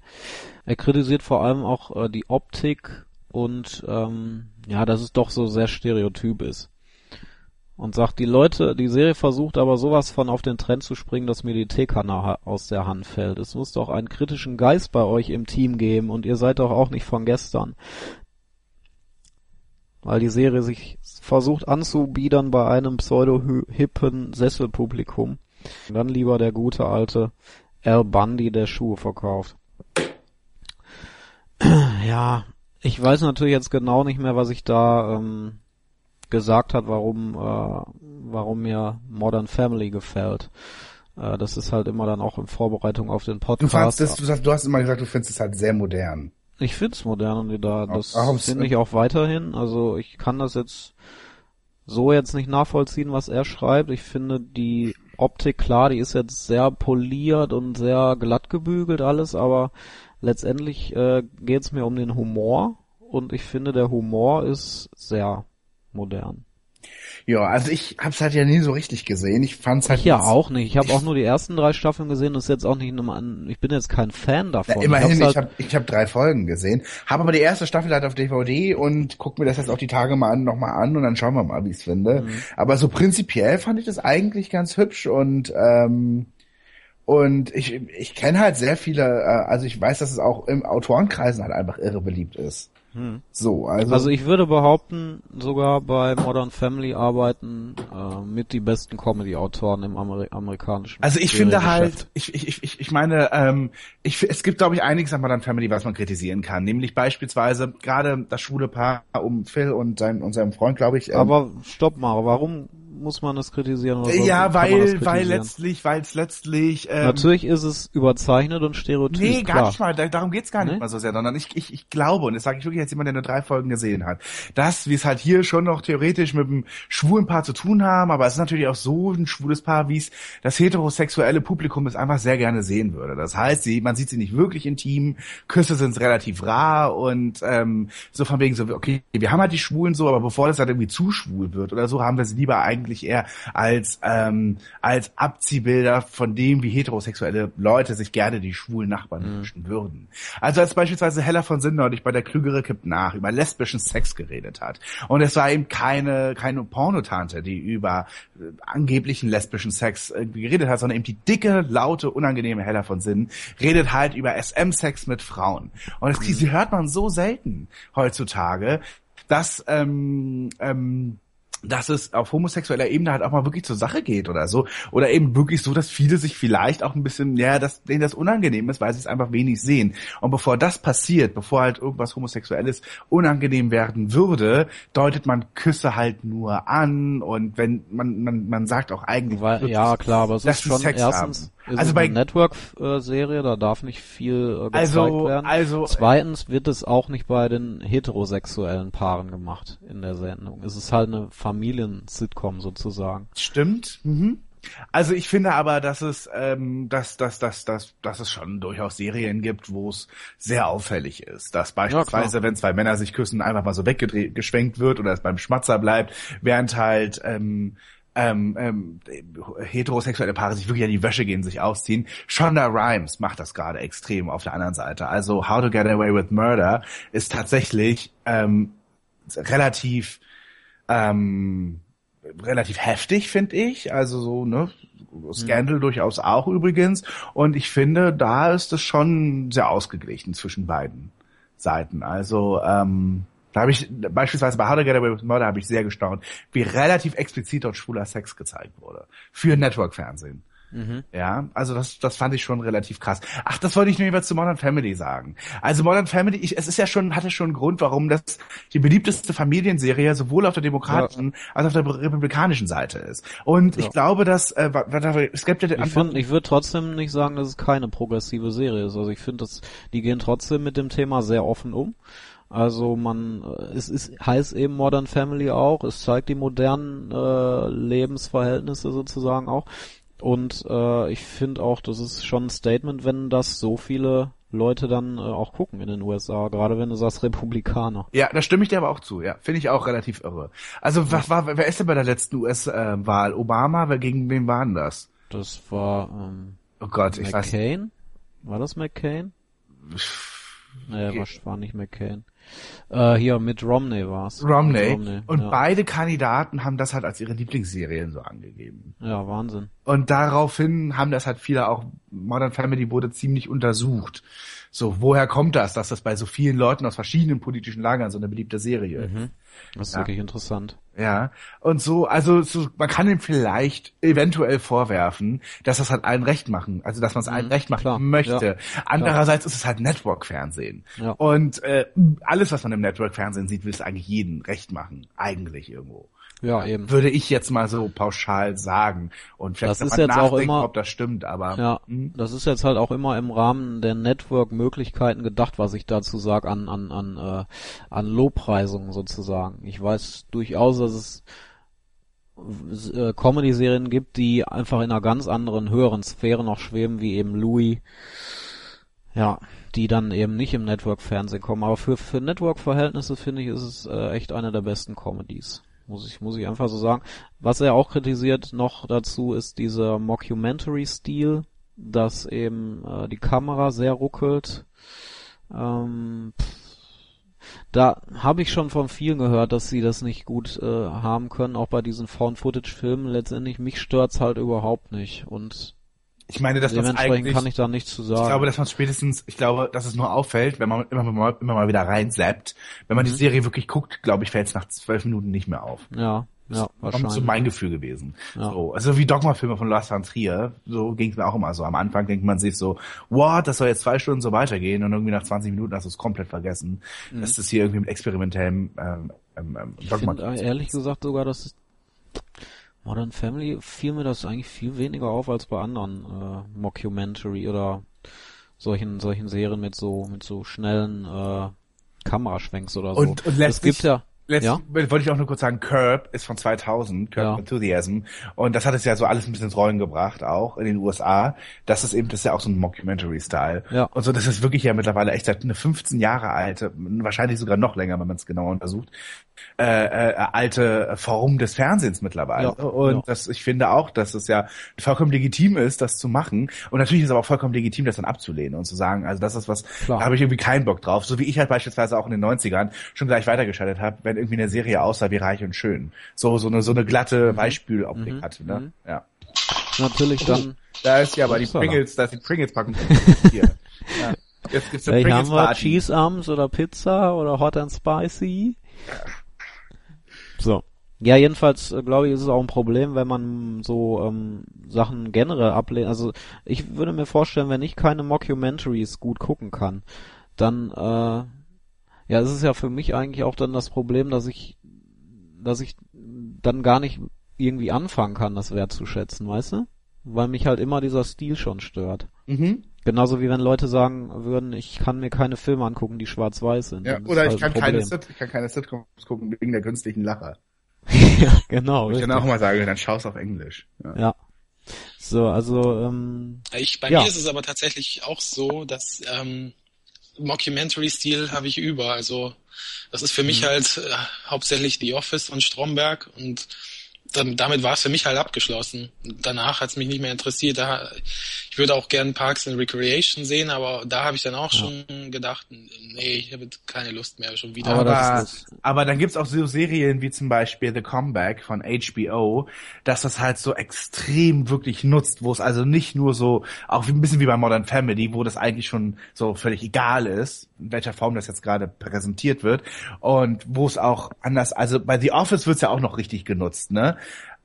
Speaker 1: Er kritisiert vor allem auch äh, die Optik und ähm, ja, dass es doch so sehr stereotyp ist. Und sagt, die Leute, die Serie versucht aber sowas von auf den Trend zu springen, dass mir die Teekanne aus der Hand fällt. Es muss doch einen kritischen Geist bei euch im Team geben und ihr seid doch auch nicht von gestern weil die Serie sich versucht anzubiedern bei einem pseudo-hippen Sesselpublikum. Und dann lieber der gute alte Al Bundy, der Schuhe verkauft. Ja, ich weiß natürlich jetzt genau nicht mehr, was ich da ähm, gesagt hat, warum äh, warum mir Modern Family gefällt. Äh, das ist halt immer dann auch in Vorbereitung auf den Podcast.
Speaker 2: Du, fandst das, du, hast, du hast immer gesagt, du findest es halt sehr modern.
Speaker 1: Ich find's modern und da, das finde ich auch weiterhin. Also ich kann das jetzt so jetzt nicht nachvollziehen, was er schreibt. Ich finde die Optik klar, die ist jetzt sehr poliert und sehr glatt gebügelt alles, aber letztendlich äh, geht's mir um den Humor und ich finde der Humor ist sehr modern.
Speaker 2: Ja, also ich hab's halt ja nie so richtig gesehen. Ich fand's halt.
Speaker 1: Ich ja auch nicht. Ich habe auch nur die ersten drei Staffeln gesehen. Das ist jetzt auch nicht ein, ich bin jetzt kein Fan davon.
Speaker 2: Ja, immerhin, ich, halt ich habe ich hab drei Folgen gesehen. Habe aber die erste Staffel halt auf DVD und guck mir das jetzt auch die Tage mal an, nochmal an und dann schauen wir mal, wie ich's finde. Mhm. Aber so prinzipiell fand ich das eigentlich ganz hübsch und ähm, und ich, ich kenne halt sehr viele, äh, also ich weiß, dass es auch im Autorenkreisen halt einfach irre beliebt ist. Hm. So, also.
Speaker 1: Also ich würde behaupten, sogar bei Modern Family arbeiten äh, mit die besten Comedy-Autoren im Amer amerikanischen.
Speaker 2: Also ich finde halt, ich, ich, ich, ich meine, ähm, ich, es gibt glaube ich einiges an Modern Family, was man kritisieren kann. Nämlich beispielsweise gerade das schwule Paar um Phil und sein und seinem Freund, glaube ich.
Speaker 1: Ähm, Aber stopp mal, warum muss man das kritisieren?
Speaker 2: Oder ja, weil, weil letztlich, weil es letztlich.
Speaker 1: Ähm, Natürlich ist es überzeichnet und stereotyp. Nee,
Speaker 2: gar klar. nicht mal. Da, darum geht's gar nicht nee? mal so sehr, sondern ich, ich, ich glaube, und das sage ich wirklich als jemand, der nur drei Folgen gesehen hat, dass wir es halt hier schon noch theoretisch mit einem schwulen Paar zu tun haben, aber es ist natürlich auch so ein schwules Paar, wie es das heterosexuelle Publikum es einfach sehr gerne sehen würde. Das heißt, sie, man sieht sie nicht wirklich intim, Küsse sind relativ rar und ähm, so von wegen so, okay, wir haben halt die Schwulen so, aber bevor das halt irgendwie zu schwul wird oder so, haben wir sie lieber eigentlich eher als ähm, als Abziehbilder von dem, wie heterosexuelle Leute sich gerne die schwulen Nachbarn mhm. wünschen würden. Also als beispielsweise Hella von Sinnen neulich bei der Klügere kippt nach über lesbischen Sex geredet hat. Und es war eben keine, keine Pornotante, die über äh, angeblichen lesbischen Sex äh, geredet hat, sondern eben die dicke, laute, unangenehme Hella von Sinnen redet halt über SM-Sex mit Frauen. Und das, mhm. sie hört man so selten heutzutage, dass ähm, ähm, dass es auf homosexueller Ebene halt auch mal wirklich zur Sache geht oder so. Oder eben wirklich so, dass viele sich vielleicht auch ein bisschen, ja, dass denen das unangenehm ist, weil sie es einfach wenig sehen. Und bevor das passiert, bevor halt irgendwas Homosexuelles unangenehm werden würde, deutet man Küsse halt nur an und wenn man, man, man sagt auch eigentlich.
Speaker 1: Weil, ja, klar, aber es ist schon Sex erstens, haben. Ist also bei Network-Serie, da darf nicht viel äh, gezeigt
Speaker 2: also,
Speaker 1: werden.
Speaker 2: Also,
Speaker 1: Zweitens wird es auch nicht bei den heterosexuellen Paaren gemacht in der Sendung. Es ist halt eine Familien-Sitcom sozusagen.
Speaker 2: Stimmt. Mhm. Also ich finde aber, dass es, ähm, dass, dass, dass, dass, dass es schon durchaus Serien gibt, wo es sehr auffällig ist. Dass beispielsweise, ja, wenn zwei Männer sich küssen, einfach mal so weggeschwenkt wird oder es beim Schmatzer bleibt, während halt ähm, ähm, ähm, heterosexuelle Paare sich wirklich an die Wäsche gehen, sich ausziehen. Shonda Rhimes macht das gerade extrem auf der anderen Seite. Also How to Get Away with Murder ist tatsächlich ähm, relativ ähm, relativ heftig, finde ich. Also so, ne, Scandal mhm. durchaus auch übrigens. Und ich finde, da ist es schon sehr ausgeglichen zwischen beiden Seiten. Also, ähm, da habe ich beispielsweise bei How to Get Away with Murder habe ich sehr gestaunt, wie relativ explizit dort schwuler Sex gezeigt wurde. Für Network-Fernsehen. Mhm. Ja, also das, das fand ich schon relativ krass. Ach, das wollte ich nur jeweils zu Modern Family sagen. Also Modern Family, ich, es ist ja schon, hatte schon einen Grund, warum das die beliebteste Familienserie sowohl auf der demokratischen ja. als auch auf der republikanischen Seite ist. Und ja. ich glaube, dass äh, es gibt ja den
Speaker 1: Ich, find, ich würde trotzdem nicht sagen, dass es keine progressive Serie ist. Also ich finde, dass die gehen trotzdem mit dem Thema sehr offen um. Also man, äh, es ist heißt eben Modern Family auch. Es zeigt die modernen äh, Lebensverhältnisse sozusagen auch. Und äh, ich finde auch, das ist schon ein Statement, wenn das so viele Leute dann äh, auch gucken in den USA, gerade wenn du sagst Republikaner.
Speaker 2: Ja, da stimme ich dir aber auch zu, ja. Finde ich auch relativ irre. Also was war, wer ist denn bei der letzten US-Wahl? Obama, wer gegen wen war denn das?
Speaker 1: Das war ähm,
Speaker 2: Oh Gott,
Speaker 1: ich
Speaker 2: weiß.
Speaker 1: McCain? War das McCain? Naja, okay. war nicht McCain. Äh, hier mit Romney war's.
Speaker 2: Romney. Romney. Und ja. beide Kandidaten haben das halt als ihre Lieblingsserien so angegeben.
Speaker 1: Ja, Wahnsinn.
Speaker 2: Und daraufhin haben das halt viele auch, Modern Family wurde ziemlich untersucht. So, woher kommt das, dass das bei so vielen Leuten aus verschiedenen politischen Lagern so eine beliebte Serie ist? Mhm.
Speaker 1: Das ist ja. wirklich interessant.
Speaker 2: Ja, und so, also so, man kann ihm vielleicht eventuell vorwerfen, dass das halt allen recht machen, also dass man es allen mhm, recht machen klar, möchte. Ja, Andererseits klar. ist es halt Network-Fernsehen. Ja. Und äh, alles, was man im Network-Fernsehen sieht, will es eigentlich jeden recht machen, eigentlich irgendwo.
Speaker 1: Ja, eben.
Speaker 2: Würde ich jetzt mal so pauschal sagen. Und vielleicht
Speaker 1: das ist jetzt auch immer,
Speaker 2: ob das stimmt, aber.
Speaker 1: Ja, hm? das ist jetzt halt auch immer im Rahmen der Network-Möglichkeiten gedacht, was ich dazu sage, an, an, an, äh, an Lobpreisungen sozusagen. Ich weiß durchaus, dass es äh, Comedy-Serien gibt, die einfach in einer ganz anderen, höheren Sphäre noch schweben, wie eben Louis. Ja, die dann eben nicht im Network-Fernsehen kommen. Aber für, für Network-Verhältnisse finde ich, ist es äh, echt eine der besten Comedies. Muss ich, muss ich einfach so sagen. Was er auch kritisiert noch dazu ist dieser Mockumentary-Stil, dass eben äh, die Kamera sehr ruckelt. Ähm, da habe ich schon von vielen gehört, dass sie das nicht gut äh, haben können, auch bei diesen Found-Footage-Filmen. Letztendlich mich stört's halt überhaupt nicht und
Speaker 2: ich meine, dass man eigentlich
Speaker 1: kann ich da nichts zu sagen.
Speaker 2: Ich glaube, dass man spätestens, ich glaube, dass es nur auffällt, wenn man immer mal, immer mal wieder reinsappt. Wenn man mhm. die Serie wirklich guckt, glaube ich, fällt es nach zwölf Minuten nicht mehr auf.
Speaker 1: Ja. Ja,
Speaker 2: wahrscheinlich. Das ist so mein Gefühl gewesen. Ja. So, also wie Dogma-Filme von Lars von Trier, so ging es mir auch immer so. Am Anfang denkt man sich so, what, das soll jetzt zwei Stunden so weitergehen und irgendwie nach 20 Minuten hast du es komplett vergessen. Mhm. Das ist hier irgendwie mit experimentellem ähm, ähm,
Speaker 1: ähm Dogma. Ich find, ehrlich gesagt sogar, dass Modern Family fiel mir das eigentlich viel weniger auf als bei anderen äh, Mockumentary oder solchen solchen Serien mit so mit so schnellen äh, Kameraschwenks oder so.
Speaker 2: Und, und es gibt ja Letzt, ja? wollte ich auch nur kurz sagen, Curb ist von 2000, Curb ja. Enthusiasm. Und das hat es ja so alles ein bisschen ins Rollen gebracht, auch in den USA. Das ist eben, das ist ja auch so ein Mockumentary-Style. Ja. Und so, das ist wirklich ja mittlerweile echt seit eine 15 Jahre alte, wahrscheinlich sogar noch länger, wenn man es genauer untersucht, äh, äh, alte Form des Fernsehens mittlerweile. Ja. Und das, ich finde auch, dass es ja vollkommen legitim ist, das zu machen. Und natürlich ist es aber auch vollkommen legitim, das dann abzulehnen und zu sagen, also das ist was, Klar. da habe ich irgendwie keinen Bock drauf. So wie ich halt beispielsweise auch in den 90ern schon gleich weitergeschaltet habe, wenn irgendwie eine Serie aussah wie reich und schön. So, so eine, so eine glatte mhm. Beispieloptik mhm. hatte, ne? Mhm. Ja.
Speaker 1: Natürlich dann.
Speaker 2: Da ist ja aber die Pringles, da ist die Pringles-Packung hier.
Speaker 1: Ja. Jetzt gibt's eine Pringles haben wir Cheese Arms oder Pizza oder Hot and Spicy. So. Ja, jedenfalls äh, glaube ich, ist es auch ein Problem, wenn man so ähm, Sachen generell ablehnt. Also ich würde mir vorstellen, wenn ich keine Mockumentaries gut gucken kann, dann äh, ja, es ist ja für mich eigentlich auch dann das Problem, dass ich, dass ich dann gar nicht irgendwie anfangen kann, das wertzuschätzen, weißt du? Weil mich halt immer dieser Stil schon stört. Mhm. Genauso wie wenn Leute sagen würden, ich kann mir keine Filme angucken, die schwarz-weiß sind.
Speaker 2: Ja, oder halt ich, kann keine Sit ich kann keine Sitcoms gucken wegen der künstlichen Lacher.
Speaker 1: ja, genau.
Speaker 2: Wo ich dann auch mal sage, dann schaust auf Englisch.
Speaker 1: Ja. ja. So, also ähm,
Speaker 3: ich, bei ja. mir ist es aber tatsächlich auch so, dass ähm, Mockumentary-Stil habe ich über. Also das ist für mich mhm. halt äh, hauptsächlich The Office und Stromberg und dann, damit war es für mich halt abgeschlossen. Danach hat es mich nicht mehr interessiert. Da, ich würde auch gern Parks and Recreation sehen, aber da habe ich dann auch ja. schon gedacht, nee, ich habe keine Lust mehr schon wieder.
Speaker 2: Aber, aber, aber dann gibt's auch so Serien wie zum Beispiel The Comeback von HBO, dass das halt so extrem wirklich nutzt, wo es also nicht nur so, auch ein bisschen wie bei Modern Family, wo das eigentlich schon so völlig egal ist, in welcher Form das jetzt gerade präsentiert wird und wo es auch anders, also bei The Office wird's ja auch noch richtig genutzt, ne?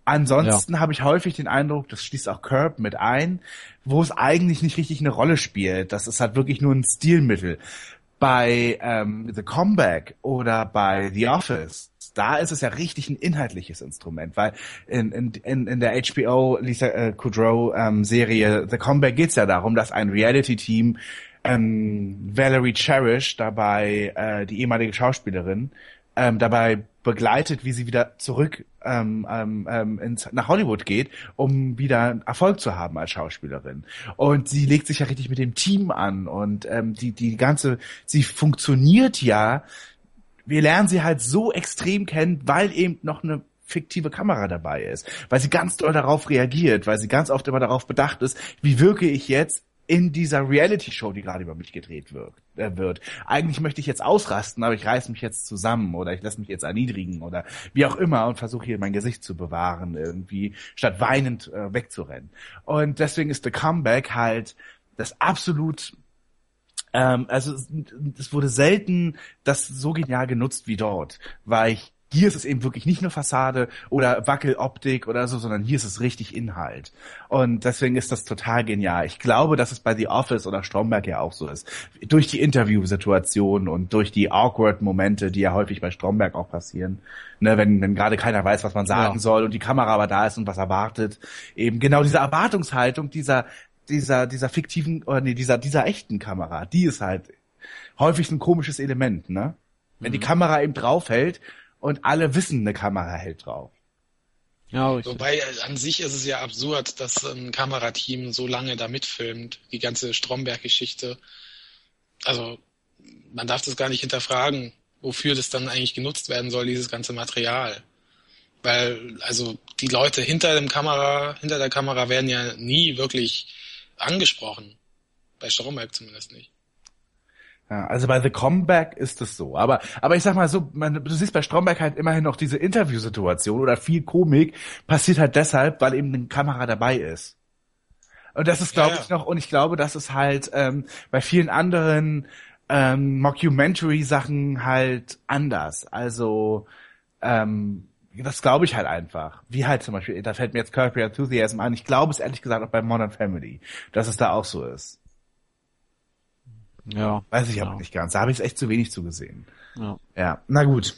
Speaker 2: Ansonsten ja. habe ich häufig den Eindruck, das schließt auch Curb mit ein, wo es eigentlich nicht richtig eine Rolle spielt. Das ist halt wirklich nur ein Stilmittel. Bei ähm, The Comeback oder bei The Office, da ist es ja richtig ein inhaltliches Instrument, weil in, in, in, der HBO Lisa äh, Kudrow ähm, Serie The Comeback geht's ja darum, dass ein Reality-Team ähm, Valerie Cherish dabei, äh, die ehemalige Schauspielerin, ähm, dabei begleitet, wie sie wieder zurück ähm, ähm, ähm, ins, nach Hollywood geht, um wieder Erfolg zu haben als Schauspielerin. Und sie legt sich ja richtig mit dem Team an und ähm, die die ganze, sie funktioniert ja. Wir lernen sie halt so extrem kennen, weil eben noch eine fiktive Kamera dabei ist, weil sie ganz doll darauf reagiert, weil sie ganz oft immer darauf bedacht ist, wie wirke ich jetzt in dieser Reality-Show, die gerade über mich gedreht wird, äh, wird. Eigentlich möchte ich jetzt ausrasten, aber ich reiß mich jetzt zusammen oder ich lasse mich jetzt erniedrigen oder wie auch immer und versuche hier mein Gesicht zu bewahren irgendwie, statt weinend äh, wegzurennen. Und deswegen ist The Comeback halt das absolut ähm, also es wurde selten das so genial genutzt wie dort, weil ich hier ist es eben wirklich nicht nur Fassade oder Wackeloptik oder so, sondern hier ist es richtig Inhalt. Und deswegen ist das total genial. Ich glaube, dass es bei The Office oder Stromberg ja auch so ist. Durch die Interviewsituation und durch die awkward Momente, die ja häufig bei Stromberg auch passieren. Ne, wenn, wenn gerade keiner weiß, was man sagen ja. soll und die Kamera aber da ist und was erwartet. Eben genau diese Erwartungshaltung dieser, dieser, dieser fiktiven, oder nee, dieser, dieser echten Kamera, die ist halt häufig ein komisches Element, ne? Wenn mhm. die Kamera eben draufhält und alle wissen, eine Kamera hält drauf.
Speaker 3: Ja, richtig. Wobei äh, an sich ist es ja absurd, dass ein Kamerateam so lange da mitfilmt, die ganze Stromberg-Geschichte. Also man darf das gar nicht hinterfragen, wofür das dann eigentlich genutzt werden soll, dieses ganze Material. Weil, also die Leute hinter dem Kamera, hinter der Kamera werden ja nie wirklich angesprochen. Bei Stromberg zumindest nicht.
Speaker 2: Ja, also bei The Comeback ist es so. Aber, aber ich sag mal so, man, du siehst bei Stromberg halt immerhin noch diese Interviewsituation oder viel Komik passiert halt deshalb, weil eben eine Kamera dabei ist. Und das ist, glaube ja, ich, noch, und ich glaube, das ist halt ähm, bei vielen anderen ähm, Mockumentary-Sachen halt anders. Also, ähm, das glaube ich halt einfach. Wie halt zum Beispiel, da fällt mir jetzt Curb Enthusiasm an. Ich glaube es ehrlich gesagt auch bei Modern Family, dass es da auch so ist. Ja. Weiß ich ja. aber nicht ganz. Da habe ich es echt zu wenig zugesehen. Ja. Ja, na gut.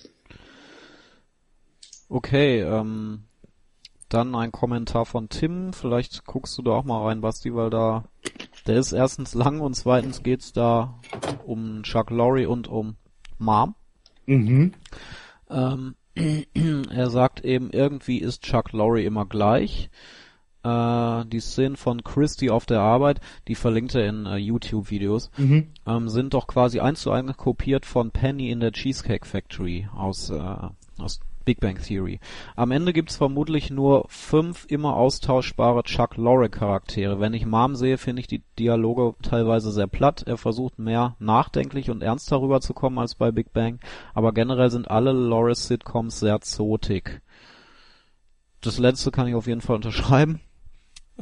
Speaker 1: Okay, ähm, dann ein Kommentar von Tim. Vielleicht guckst du da auch mal rein, Basti, weil da der ist erstens lang und zweitens geht's da um Chuck Lorre und um Mom. Mhm. Ähm, er sagt eben, irgendwie ist Chuck Lorre immer gleich äh, die Szenen von Christy auf der Arbeit, die verlinkt er in äh, YouTube-Videos, mhm. ähm, sind doch quasi eins zu eins kopiert von Penny in der Cheesecake Factory aus, äh, aus Big Bang Theory. Am Ende gibt's vermutlich nur fünf immer austauschbare Chuck Lorre Charaktere. Wenn ich Mom sehe, finde ich die Dialoge teilweise sehr platt. Er versucht mehr nachdenklich und ernst darüber zu kommen als bei Big Bang, aber generell sind alle Lorre Sitcoms sehr zotig. Das letzte kann ich auf jeden Fall unterschreiben.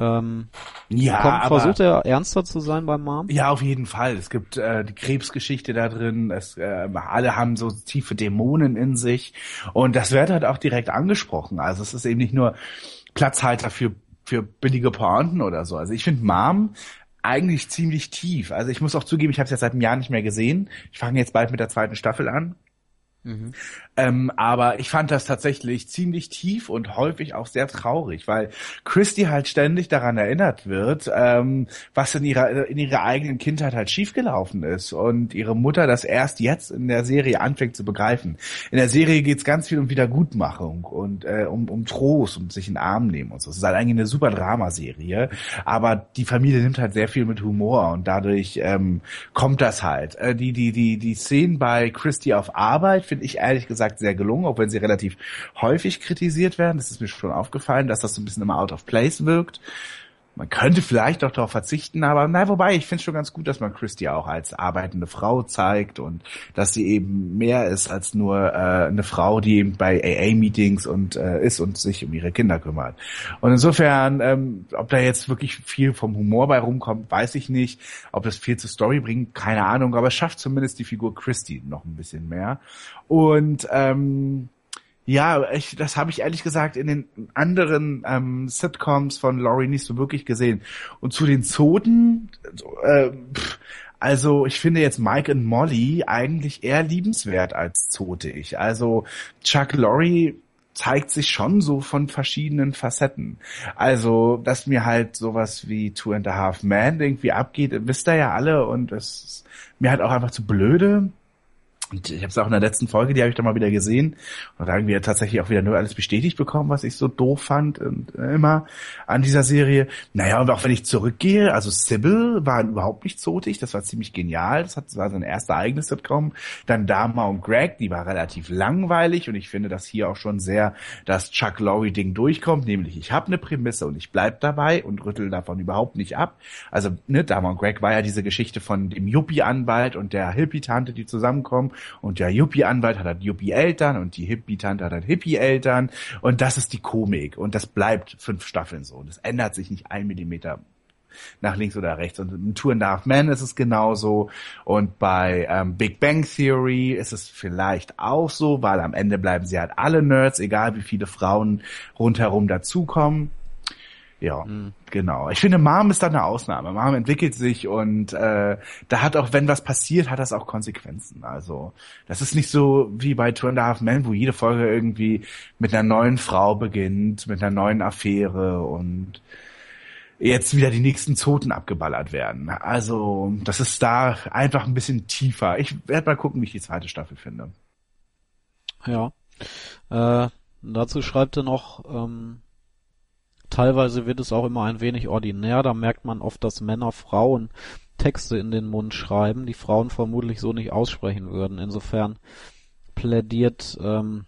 Speaker 1: Ähm, ja, kommt, aber, versucht er ernster zu sein beim Mom?
Speaker 2: Ja, auf jeden Fall. Es gibt äh, die Krebsgeschichte da drin. Es, äh, alle haben so tiefe Dämonen in sich und das wird halt auch direkt angesprochen. Also es ist eben nicht nur Platzhalter für für billige Pointen oder so. Also ich finde Mom eigentlich ziemlich tief. Also ich muss auch zugeben, ich habe es jetzt seit einem Jahr nicht mehr gesehen. Ich fange jetzt bald mit der zweiten Staffel an. Mhm. Ähm, aber ich fand das tatsächlich ziemlich tief und häufig auch sehr traurig, weil Christy halt ständig daran erinnert wird, ähm, was in ihrer in ihrer eigenen Kindheit halt schiefgelaufen ist und ihre Mutter das erst jetzt in der Serie anfängt zu begreifen. In der Serie geht's ganz viel um Wiedergutmachung und äh, um, um Trost, um sich in den Arm nehmen und so. Es ist halt eigentlich eine super Dramaserie, aber die Familie nimmt halt sehr viel mit Humor und dadurch ähm, kommt das halt. Äh, die die die die Szenen bei Christy auf Arbeit finde finde ich ehrlich gesagt sehr gelungen, auch wenn sie relativ häufig kritisiert werden. Das ist mir schon aufgefallen, dass das so ein bisschen immer out of place wirkt. Man könnte vielleicht auch darauf verzichten, aber na, wobei, ich finde es schon ganz gut, dass man Christy auch als arbeitende Frau zeigt und dass sie eben mehr ist als nur äh, eine Frau, die eben bei AA-Meetings und äh, ist und sich um ihre Kinder kümmert. Und insofern, ähm, ob da jetzt wirklich viel vom Humor bei rumkommt, weiß ich nicht. Ob das viel zur Story bringt, keine Ahnung, aber es schafft zumindest die Figur Christy noch ein bisschen mehr. Und ähm, ja, ich, das habe ich ehrlich gesagt in den anderen ähm, Sitcoms von Laurie nicht so wirklich gesehen. Und zu den Zoten, äh, pff, also ich finde jetzt Mike und Molly eigentlich eher liebenswert als zotig. Also Chuck Lorre zeigt sich schon so von verschiedenen Facetten. Also, dass mir halt sowas wie Two and a Half Man irgendwie abgeht, wisst ihr ja alle und es ist mir halt auch einfach zu blöde. Und ich habe es auch in der letzten Folge, die habe ich dann mal wieder gesehen und da irgendwie tatsächlich auch wieder nur alles bestätigt bekommen, was ich so doof fand und äh, immer an dieser Serie. Naja, und auch wenn ich zurückgehe, also Sybil war überhaupt nicht zotig, das war ziemlich genial, das, hat, das war sein erster eigenes Sitcom. Dann Dama und Greg, die war relativ langweilig und ich finde, dass hier auch schon sehr das Chuck Lorre-Ding durchkommt, nämlich ich habe eine Prämisse und ich bleib dabei und rüttel davon überhaupt nicht ab. Also ne, Dama und Greg war ja diese Geschichte von dem Yuppie-Anwalt und der Hippie-Tante, die zusammenkommen und der Yuppie-Anwalt hat halt Yuppie-Eltern und die Hippie-Tante hat halt Hippie-Eltern und das ist die Komik und das bleibt fünf Staffeln so. Das ändert sich nicht ein Millimeter nach links oder rechts. Und in Two and a Half Men ist es genauso. Und bei ähm, Big Bang Theory ist es vielleicht auch so, weil am Ende bleiben sie halt alle Nerds, egal wie viele Frauen rundherum dazukommen. Ja, mhm. genau. Ich finde, Mom ist da eine Ausnahme. Mom entwickelt sich und äh, da hat auch, wenn was passiert, hat das auch Konsequenzen. Also das ist nicht so wie bei Two and a Half Men, wo jede Folge irgendwie mit einer neuen Frau beginnt, mit einer neuen Affäre und jetzt wieder die nächsten Zoten abgeballert werden. Also das ist da einfach ein bisschen tiefer. Ich werde mal gucken, wie ich die zweite Staffel finde.
Speaker 1: Ja. Äh, dazu schreibt er noch, ähm, Teilweise wird es auch immer ein wenig ordinär, da merkt man oft, dass Männer Frauen Texte in den Mund schreiben, die Frauen vermutlich so nicht aussprechen würden. Insofern plädiert ähm,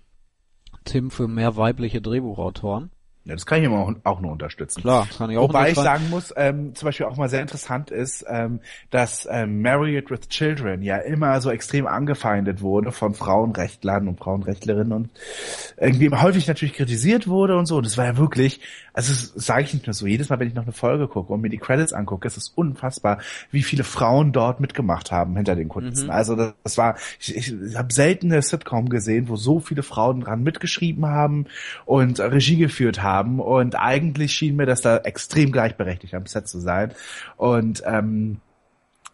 Speaker 1: Tim für mehr weibliche Drehbuchautoren.
Speaker 2: Ja, das kann ich immer auch, auch nur unterstützen.
Speaker 1: Klar, kann ich auch
Speaker 2: Wobei ich sagen muss, ähm, zum Beispiel auch mal sehr interessant ist, ähm, dass ähm, Married with Children ja immer so extrem angefeindet wurde von Frauenrechtlern und Frauenrechtlerinnen und irgendwie häufig natürlich kritisiert wurde und so. Und es war ja wirklich, also sage ich nicht nur so, jedes Mal, wenn ich noch eine Folge gucke und mir die Credits angucke, ist es unfassbar, wie viele Frauen dort mitgemacht haben hinter den Kulissen. Mhm. Also das, das, war, ich, ich habe selten eine Sitcom gesehen, wo so viele Frauen dran mitgeschrieben haben und Regie geführt haben haben und eigentlich schien mir das da extrem gleichberechtigt am Set zu sein und ähm,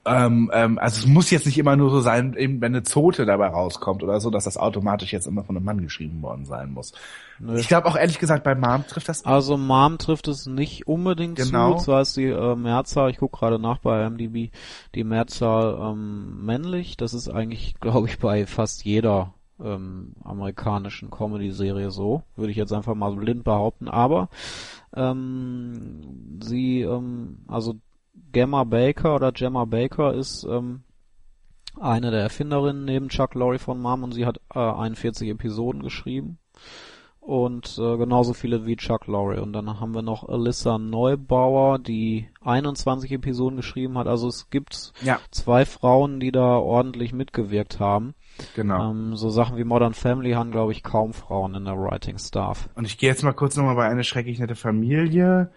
Speaker 2: ähm, ähm, also es muss jetzt nicht immer nur so sein, eben wenn eine Zote dabei rauskommt oder so, dass das automatisch jetzt immer von einem Mann geschrieben worden sein muss. Nö. Ich glaube auch ehrlich gesagt bei Mom trifft das.
Speaker 1: Also Mom trifft es nicht unbedingt genau. zu. Zwar ist die äh, Mehrzahl, ich gucke gerade nach bei MDB, die Mehrzahl ähm, männlich. Das ist eigentlich, glaube ich, bei fast jeder ähm, amerikanischen Comedy-Serie so, würde ich jetzt einfach mal blind behaupten, aber ähm, sie, ähm, also Gemma Baker oder Gemma Baker ist ähm, eine der Erfinderinnen neben Chuck Lorre von Mom und sie hat äh, 41 Episoden geschrieben und äh, genauso viele wie Chuck Lorre. Und dann haben wir noch Alyssa Neubauer, die 21 Episoden geschrieben hat. Also es gibt ja. zwei Frauen, die da ordentlich mitgewirkt haben. Genau. Ähm, so Sachen wie Modern Family haben, glaube ich, kaum Frauen in der Writing Staff.
Speaker 2: Und ich gehe jetzt mal kurz nochmal bei eine schrecklich nette Familie,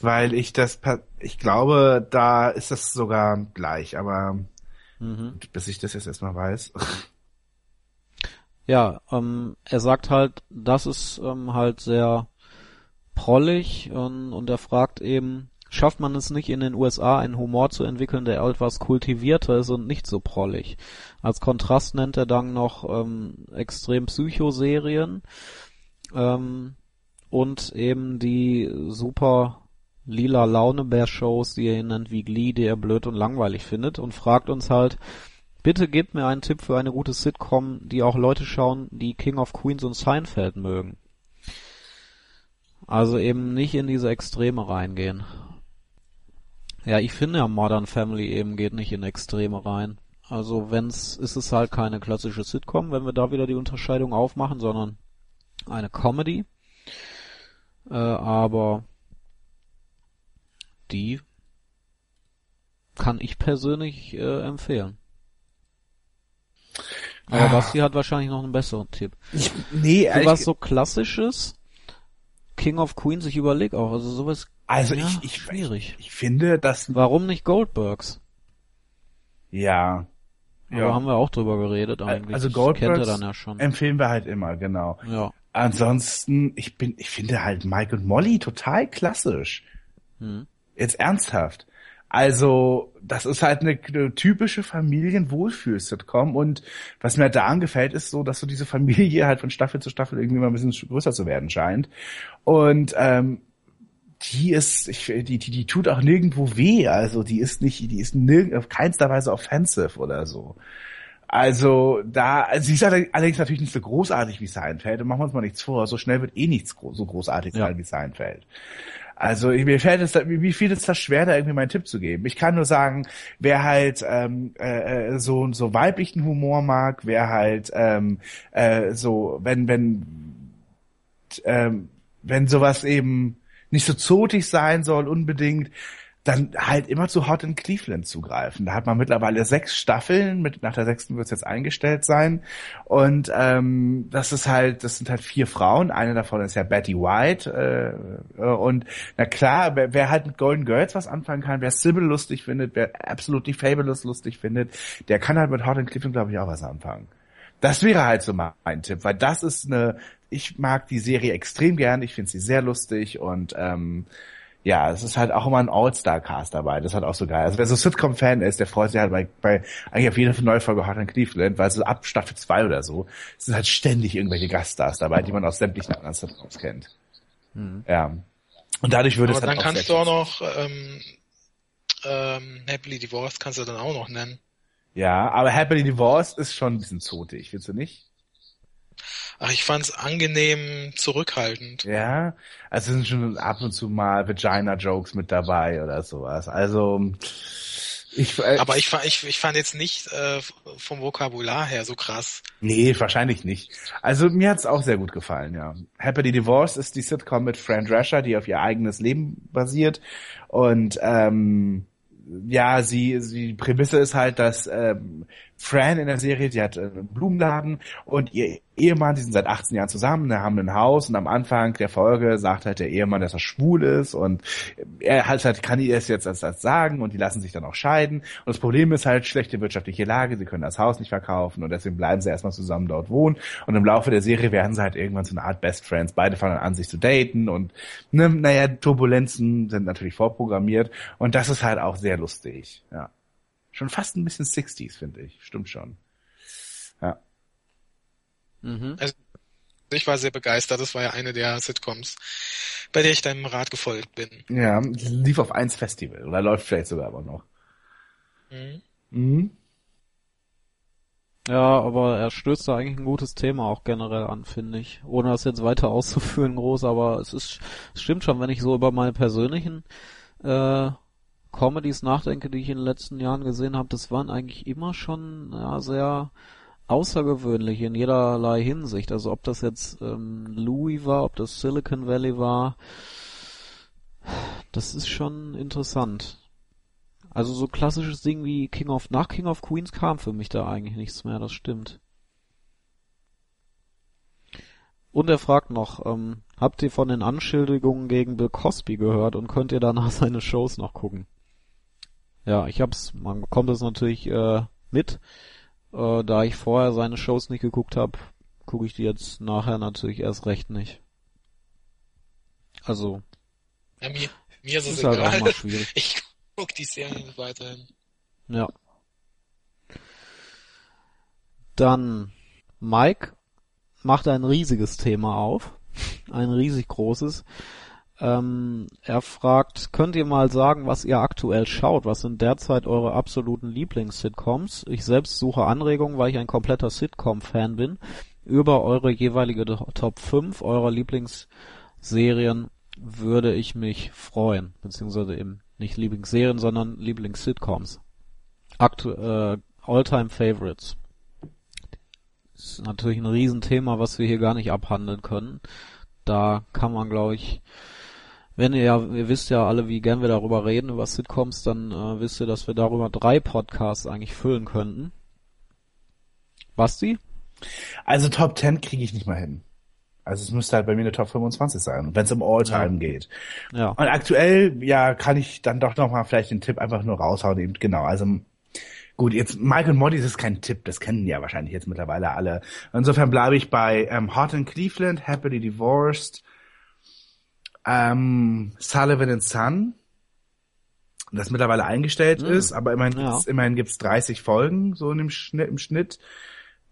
Speaker 2: weil ich das, ich glaube, da ist das sogar gleich, aber mhm. bis ich das jetzt erstmal weiß.
Speaker 1: Ja, ähm, er sagt halt, das ist ähm, halt sehr prollig und, und er fragt eben, schafft man es nicht in den USA einen Humor zu entwickeln, der etwas kultivierter ist und nicht so prollig. Als Kontrast nennt er dann noch ähm, extrem Psychoserien ähm, und eben die super lila Launebär-Shows, die er nennt wie Glee, die er blöd und langweilig findet und fragt uns halt, bitte gebt mir einen Tipp für eine gute Sitcom, die auch Leute schauen, die King of Queens und Seinfeld mögen. Also eben nicht in diese Extreme reingehen. Ja, ich finde ja Modern Family eben geht nicht in Extreme rein. Also wenn's, ist es halt keine klassische Sitcom, wenn wir da wieder die Unterscheidung aufmachen, sondern eine Comedy. Äh, aber die kann ich persönlich äh, empfehlen. Aber
Speaker 2: Ah.
Speaker 1: Basti hat wahrscheinlich noch einen besseren Tipp.
Speaker 2: Ich, nee,
Speaker 1: Für was so klassisches, King of Queens, ich überlege auch, also sowas
Speaker 2: also
Speaker 1: ja,
Speaker 2: ich, ich,
Speaker 1: schwierig.
Speaker 2: ich finde, dass,
Speaker 1: Warum nicht Goldbergs?
Speaker 2: ja.
Speaker 1: Aber haben wir auch drüber geredet eigentlich.
Speaker 2: Also Goldbergs
Speaker 1: dann ja schon.
Speaker 2: empfehlen wir halt immer, genau.
Speaker 1: Ja.
Speaker 2: Ansonsten, ich bin, ich finde halt Mike und Molly total klassisch.
Speaker 1: Hm.
Speaker 2: Jetzt ernsthaft. Also, das ist halt eine, eine typische Familienwohlfühl-Sitcom und was mir halt daran gefällt, ist so, dass so diese Familie halt von Staffel zu Staffel irgendwie mal ein bisschen größer zu werden scheint. Und ähm, die ist, ich, die, die, die tut auch nirgendwo weh. Also die ist nicht, die ist nirgend, auf keinster Weise offensive oder so. Also da, also sie ist alle- allerdings natürlich nicht so großartig wie Seinfeld. Und machen wir uns mal nichts vor, so schnell wird eh nichts so großartig
Speaker 1: Ja.
Speaker 2: sein wie Seinfeld. Also ich- mir fällt es, wie viel ist das schwer, da irgendwie meinen Tipp zu geben. Ich kann nur sagen, wer halt ähm, äh, äh, so so weiblichen Humor mag, wer halt ähm, äh, so wenn wenn ähm, wenn sowas eben nicht so zotig sein soll unbedingt, dann halt immer zu Hot in Cleveland zugreifen. Da hat man mittlerweile sechs Staffeln, mit nach der sechsten wird es jetzt eingestellt sein. Und ähm, das ist halt, das sind halt vier Frauen. Eine davon ist ja Betty White. Äh, und na klar, wer, wer halt mit Golden Girls was anfangen kann, wer Sybil lustig findet, wer absolutely Fabulous lustig findet, der kann halt mit Hot in Cleveland, glaube ich, auch was anfangen. Das wäre halt so mein Tipp, weil das ist eine, ich mag die Serie extrem gern, ich finde sie sehr lustig und ähm, ja, es ist halt auch immer ein All-Star-Cast dabei, das ist halt auch so geil. Also wer so Sitcom-Fan ist, der freut sich halt bei, bei eigentlich auf jede neue Folge Hot in Cleveland, weil so ab Staffel 2 oder so sind halt ständig irgendwelche Gaststars dabei, die man aus sämtlichen anderen Sitcoms kennt. Ja. Und dadurch würde
Speaker 3: Aber
Speaker 2: es halt
Speaker 3: dann
Speaker 2: auch
Speaker 3: kannst
Speaker 2: sehr
Speaker 3: du auch noch ähm, ähm, Happily Divorced kannst du dann auch noch nennen.
Speaker 2: Ja, aber Happily Divorced ist schon ein bisschen zotig, findest du nicht?
Speaker 3: Ach, ich fand's angenehm zurückhaltend.
Speaker 2: Ja, also sind schon ab und zu mal Vagina-Jokes mit dabei oder sowas. Also ich, äh,
Speaker 3: Aber ich, ich, ich fand jetzt nicht äh, vom Vokabular her so krass.
Speaker 2: nee, wahrscheinlich nicht. Also mir hat's auch sehr gut gefallen, ja. Happily Divorced ist die Sitcom mit Fran Drescher, die auf ihr eigenes Leben basiert und ähm, ja, sie, sie, die Prämisse ist halt, dass ähm, Fran in der Serie, die hat äh, einen Blumenladen und ihr Ehemann, die sind seit 18 Jahren zusammen, die haben ein Haus und am Anfang der Folge sagt halt der Ehemann, dass er schwul ist und er halt, halt kann ihr es jetzt als, als sagen und die lassen sich dann auch scheiden. Und das Problem ist halt schlechte wirtschaftliche Lage, sie können das Haus nicht verkaufen und deswegen bleiben sie erstmal zusammen dort wohnen und im Laufe der Serie werden sie halt irgendwann so eine Art Best Friends. Beide fangen an, sich zu daten und ne, naja, Turbulenzen sind natürlich vorprogrammiert und das ist halt auch sehr lustig, ja. Schon fast ein bisschen 60s, finde ich. Stimmt schon. Ja.
Speaker 1: Mhm.
Speaker 3: Ich war sehr begeistert. Das war ja eine der Sitcoms, bei der ich deinem Rat gefolgt bin.
Speaker 2: Ja, lief auf eins Festival oder läuft vielleicht sogar aber noch.
Speaker 3: Mhm.
Speaker 2: Mhm.
Speaker 1: Ja, aber er stößt da eigentlich ein gutes Thema auch generell an, finde ich. Ohne das jetzt weiter auszuführen groß, aber es ist, es stimmt schon, wenn ich so über meine persönlichen äh, Comedies nachdenke, die ich in den letzten Jahren gesehen habe, das waren eigentlich immer schon ja, sehr außergewöhnlich in jederlei Hinsicht. Also ob das jetzt ähm, Louis war, ob das Silicon Valley war, das ist schon interessant. Also so klassisches Ding wie King of nach King of Queens kam für mich da eigentlich nichts mehr, das stimmt. Und er fragt noch, ähm, habt ihr von den Anschuldigungen gegen Bill Cosby gehört und könnt ihr danach seine Shows noch gucken? Ja, ich hab's, man bekommt es natürlich äh, mit. Äh, da ich vorher seine Shows nicht geguckt habe, gucke ich die jetzt nachher natürlich erst recht nicht. Also,
Speaker 3: Ja, mir, mir ist es
Speaker 1: ist halt auch
Speaker 3: egal.
Speaker 1: mal schwierig.
Speaker 3: Ich guck die Serien weiterhin.
Speaker 1: Ja. Dann Mike macht ein riesiges Thema auf, ein riesig großes. Ähm, er fragt, könnt ihr mal sagen, was ihr aktuell schaut? Was sind derzeit eure absoluten Lieblings-Sitcoms? Ich selbst suche Anregungen, weil ich ein kompletter Sitcom-Fan bin. Über eure jeweilige Top 5 eurer Lieblingsserien würde ich mich freuen. Beziehungsweise eben nicht Lieblingsserien, sondern Lieblings-Sitcoms. Aktu äh, Alltime Favorites. Ist natürlich ein Riesenthema, was wir hier gar nicht abhandeln können. Da kann man, glaube ich, wenn ihr ja, ihr wisst ja alle, wie gern wir darüber reden, über Sitcoms, dann äh, wisst ihr, dass wir darüber drei Podcasts eigentlich füllen könnten. Basti?
Speaker 2: Also Top 10 kriege ich nicht mal hin. Also es müsste halt bei mir eine Top 25 sein, wenn es um All-Time ja. geht. Ja. Und aktuell, ja, kann ich dann doch nochmal vielleicht den Tipp einfach nur raushauen. Eben, genau, also gut, jetzt Mike und Molly ist kein Tipp, das kennen ja wahrscheinlich jetzt mittlerweile alle. Insofern bleibe ich bei ähm, Hot in Cleveland, Happily Divorced, ähm, Sullivan and Son, das mittlerweile eingestellt mhm. ist, aber immerhin, ja. gibt's, immerhin gibt's 30 Folgen so in dem Schnitt, im Schnitt.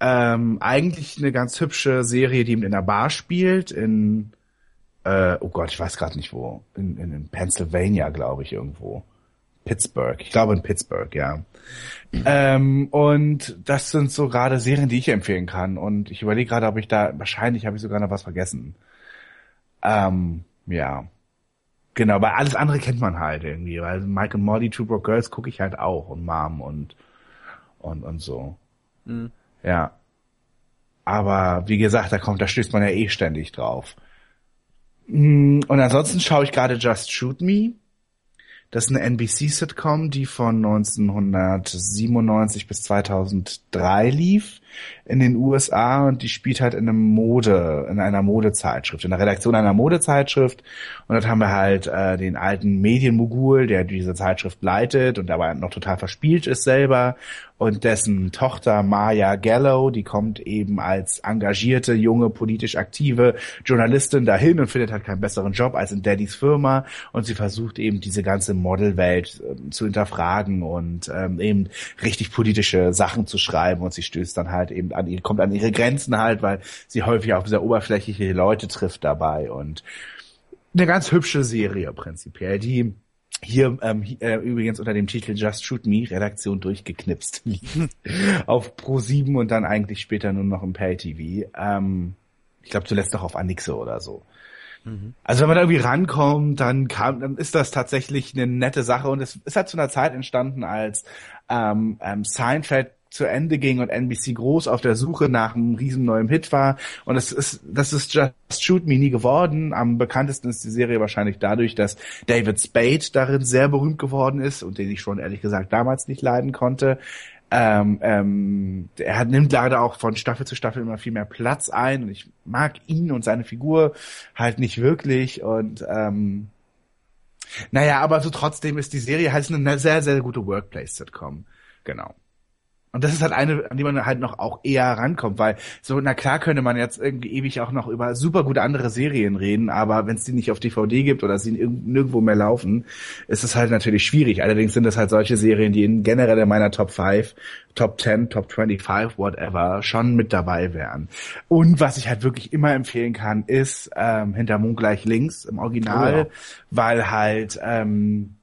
Speaker 2: Ähm, eigentlich eine ganz hübsche Serie, die in der Bar spielt, in äh, oh Gott, ich weiß gerade nicht wo, in, in, in Pennsylvania, glaube ich, irgendwo. Pittsburgh, ich glaube in Pittsburgh, ja. Ähm, und das sind so gerade Serien, die ich empfehlen kann. Und ich überlege gerade, ob ich da, wahrscheinlich habe ich sogar noch was vergessen. Ähm, ja. Genau, weil alles andere kennt man halt irgendwie, weil Mike und Molly, Two Broke Girls gucke ich halt auch und Mom und und und so. Mhm. Ja. Aber wie gesagt, da kommt, da stößt man ja eh ständig drauf. Mm, und ansonsten schaue ich gerade Just Shoot Me. Das ist eine NBC-Sitcom, die von 1997 bis 2003 lief in den USA und die spielt halt in einem Mode, in einer Modezeitschrift, in der Redaktion einer Modezeitschrift. Und dort haben wir halt äh, den alten Medienmogul, der diese Zeitschrift leitet und dabei noch total verspielt ist selber. Und dessen Tochter Maya Gallo, die kommt eben als engagierte, junge, politisch aktive Journalistin dahin und findet halt keinen besseren Job als in Daddys Firma. Und sie versucht eben diese ganze Modelwelt äh, zu hinterfragen und ähm, eben richtig politische Sachen zu schreiben. Und sie stößt dann halt eben an, kommt an ihre Grenzen halt, weil sie häufig auf sehr oberflächliche Leute trifft dabei und eine ganz hübsche Serie prinzipiell, die hier ähm, äh, übrigens unter dem Titel Just Shoot Me, Redaktion durchgeknipst auf Pro 7 und dann eigentlich später nur noch im Pay TV. Ähm, ich glaube zuletzt noch auf Anixe oder so. Mhm. Also wenn man da irgendwie rankommt, dann kam, dann ist das tatsächlich eine nette Sache und es ist halt zu einer Zeit entstanden, als ähm, ähm, Seinfeld zu Ende ging und NBC groß auf der Suche nach einem riesen neuen Hit war. Und das ist, das ist Just Shoot Me nie geworden. Am bekanntesten ist die Serie wahrscheinlich dadurch, dass David Spade darin sehr berühmt geworden ist und den ich schon ehrlich gesagt damals nicht leiden konnte. Ähm, ähm, er hat, nimmt leider auch von Staffel zu Staffel immer viel mehr Platz ein und ich mag ihn und seine Figur halt nicht wirklich und ähm, naja, aber so trotzdem ist die Serie halt eine sehr, sehr gute Workplace-Sitcom. Genau. Und das ist halt eine, an die man halt noch auch eher rankommt, weil so, na klar könnte man jetzt irgendwie ewig auch noch über super gute andere Serien reden, aber wenn es die nicht auf DVD gibt oder sie nirgendwo mehr laufen, ist es halt natürlich schwierig. Allerdings sind das halt solche Serien, die in generell in meiner Top 5, Top 10, Top 25, whatever, schon mit dabei wären. Und was ich halt wirklich immer empfehlen kann, ist ähm, Hinter Mond gleich links im Original, oh ja. weil halt ähm,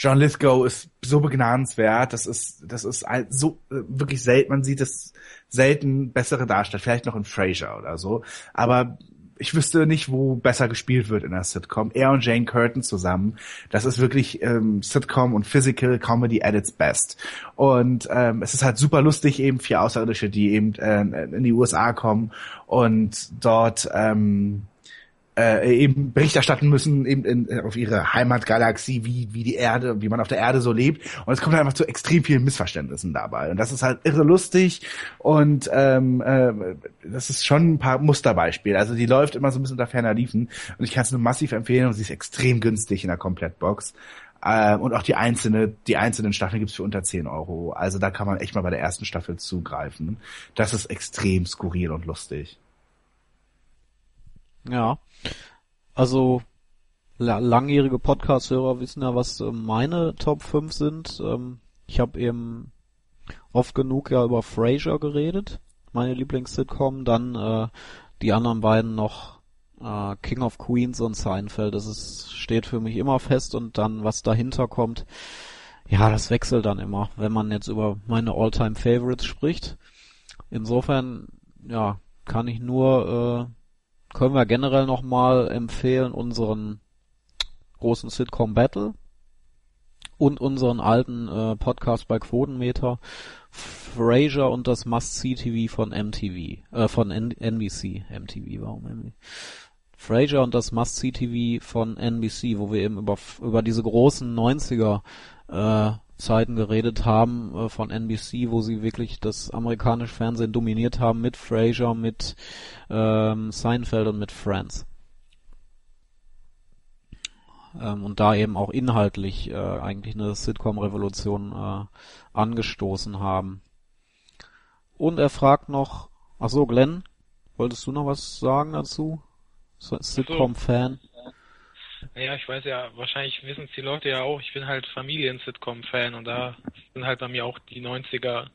Speaker 2: John Lithgow ist so begnadenswert. Das ist, das ist so äh, wirklich selten. Man sieht es selten bessere Darsteller. Vielleicht noch in Frasier oder so. Aber ich wüsste nicht, wo besser gespielt wird in der Sitcom. Er und Jane Curtin zusammen. Das ist wirklich ähm, Sitcom und Physical Comedy at its best. Und ähm, es ist halt super lustig, eben vier Außerirdische, die eben äh, in die USA kommen und dort ähm, äh, eben Bericht erstatten müssen eben in, auf ihre Heimatgalaxie, wie wie die Erde, wie man auf der Erde so lebt. Und es kommt einfach zu extrem vielen Missverständnissen dabei. Und das ist halt irre lustig und ähm, äh, das ist schon ein paar Musterbeispiele. Also die läuft immer so ein bisschen unter ferner Liefen und ich kann es nur massiv empfehlen und sie ist extrem günstig in der Komplettbox. Äh, und auch die einzelne, die einzelnen Staffeln gibt's für unter 10 Euro. Also da kann man echt mal bei der ersten Staffel zugreifen. Das ist extrem skurril und lustig.
Speaker 1: Ja. Also langjährige Podcast-Hörer wissen ja, was äh, meine Top 5 sind. Ähm, ich habe eben oft genug ja über Frasier geredet, meine Lieblings-Sitcom. Dann äh, die anderen beiden noch äh, King of Queens und Seinfeld. Das ist, steht für mich immer fest und dann was dahinter kommt. Ja, das wechselt dann immer, wenn man jetzt über meine All-Time Favorites spricht. Insofern, ja, kann ich nur äh, können wir generell nochmal empfehlen unseren großen Sitcom Battle. und unseren alten äh, Podcast bei Quotenmeter, Frasier und das Must-See-TV von MTV, äh, von N NBC, MTV, warum MTV? Frasier und das Must-See-TV von NBC, wo wir eben über, über diese großen 90er äh, Zeiten geredet haben äh, von NBC, wo sie wirklich das amerikanische Fernsehen dominiert haben mit Frasier, mit ähm, Seinfeld und mit Friends. Ähm, und da eben auch inhaltlich äh, eigentlich eine Sitcom-Revolution äh, angestoßen haben. Und er fragt noch, ach so, Glenn, wolltest du noch was sagen dazu? Sitcom-Fan?
Speaker 3: Naja, ich weiß ja, wahrscheinlich wissen es die Leute ja auch, ich bin halt Familien-Sitcom-Fan und da sind halt bei mir auch die 90er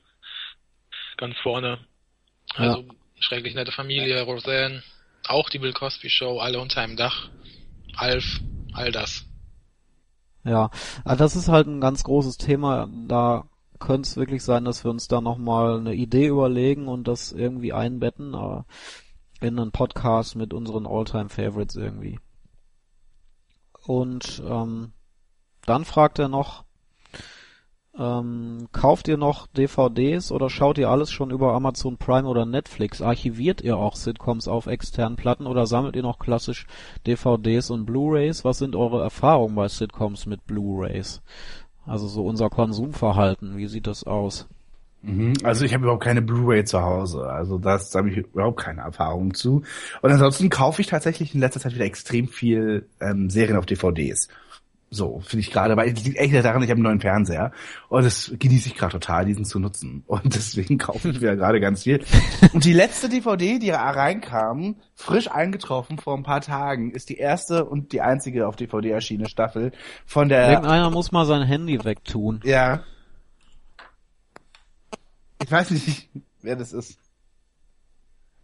Speaker 3: ganz vorne. Also ja. schrecklich nette Familie, Roseanne, auch die Bill Cosby Show, alle unter einem Dach, Alf, all das.
Speaker 1: Ja, also das ist halt ein ganz großes Thema. Da könnte es wirklich sein, dass wir uns da nochmal eine Idee überlegen und das irgendwie einbetten aber in einen Podcast mit unseren Alltime Favorites irgendwie. Und ähm, dann fragt er noch, ähm, kauft ihr noch DVDs oder schaut ihr alles schon über Amazon Prime oder Netflix? Archiviert ihr auch Sitcoms auf externen Platten oder sammelt ihr noch klassisch DVDs und Blu-rays? Was sind eure Erfahrungen bei Sitcoms mit Blu-rays? Also so unser Konsumverhalten, wie sieht das aus?
Speaker 2: Mhm. Also ich habe überhaupt keine Blu-ray zu Hause. Also das da habe ich überhaupt keine Erfahrung zu. Und ansonsten kaufe ich tatsächlich in letzter Zeit wieder extrem viel ähm, Serien auf DVDs. So, finde ich gerade, weil es liegt echt daran, ich habe einen neuen Fernseher und das genieße ich gerade total, diesen zu nutzen. Und deswegen kaufe ich wieder gerade ganz viel. Und die letzte DVD, die reinkam, frisch eingetroffen vor ein paar Tagen, ist die erste und die einzige auf DVD erschienene Staffel von der...
Speaker 1: Irgendeiner muss mal sein Handy wegtun.
Speaker 2: Ja, ich weiß nicht, wer das ist.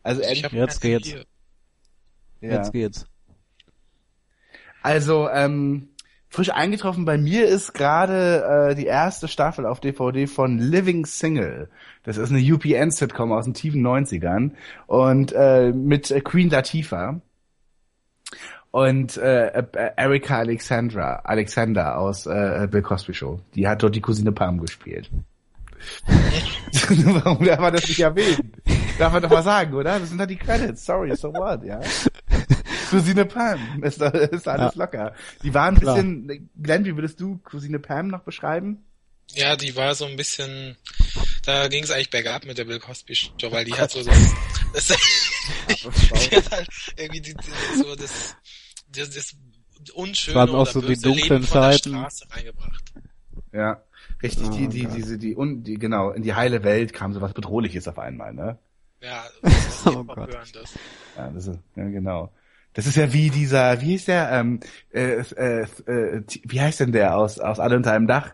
Speaker 1: Also ehrlich, jetzt geht's. Ja. Jetzt geht's.
Speaker 2: Also, ähm, frisch eingetroffen bei mir ist gerade äh, die erste Staffel auf DVD von Living Single. Das ist eine UPN-Sitcom aus den tiefen 90ern und äh, mit Queen Latifah und äh, äh, Erika Alexandra, Alexander aus äh, Bill Cosby Show. Die hat dort die Cousine Pam gespielt. Warum darf man das nicht erwähnen? Darf man doch mal sagen, oder? Das sind halt die Credits. Sorry, so what, ja? Cousine Pam. Ist, ist alles ja. locker. Die war ein bisschen, Klar. Glenn, wie würdest du Cousine Pam noch beschreiben?
Speaker 3: Ja, die war so ein bisschen, da ging es eigentlich bergab mit der Bill Cosby Show, weil die hat so das, das die hat halt irgendwie die, die, so das, das, das unschöne
Speaker 1: Waren auch so die dunklen Zeiten.
Speaker 2: Ja. Richtig, oh, die, die, Gott. diese, die, und, die, genau, in die heile Welt kam so was Bedrohliches auf einmal, ne?
Speaker 3: Ja, das ist oh Gott.
Speaker 2: das. Ja, das ist, ja, genau. Das ist ja wie dieser, wie hieß der, ähm, äh, äh, äh, wie heißt denn der aus, aus Alle unter einem Dach?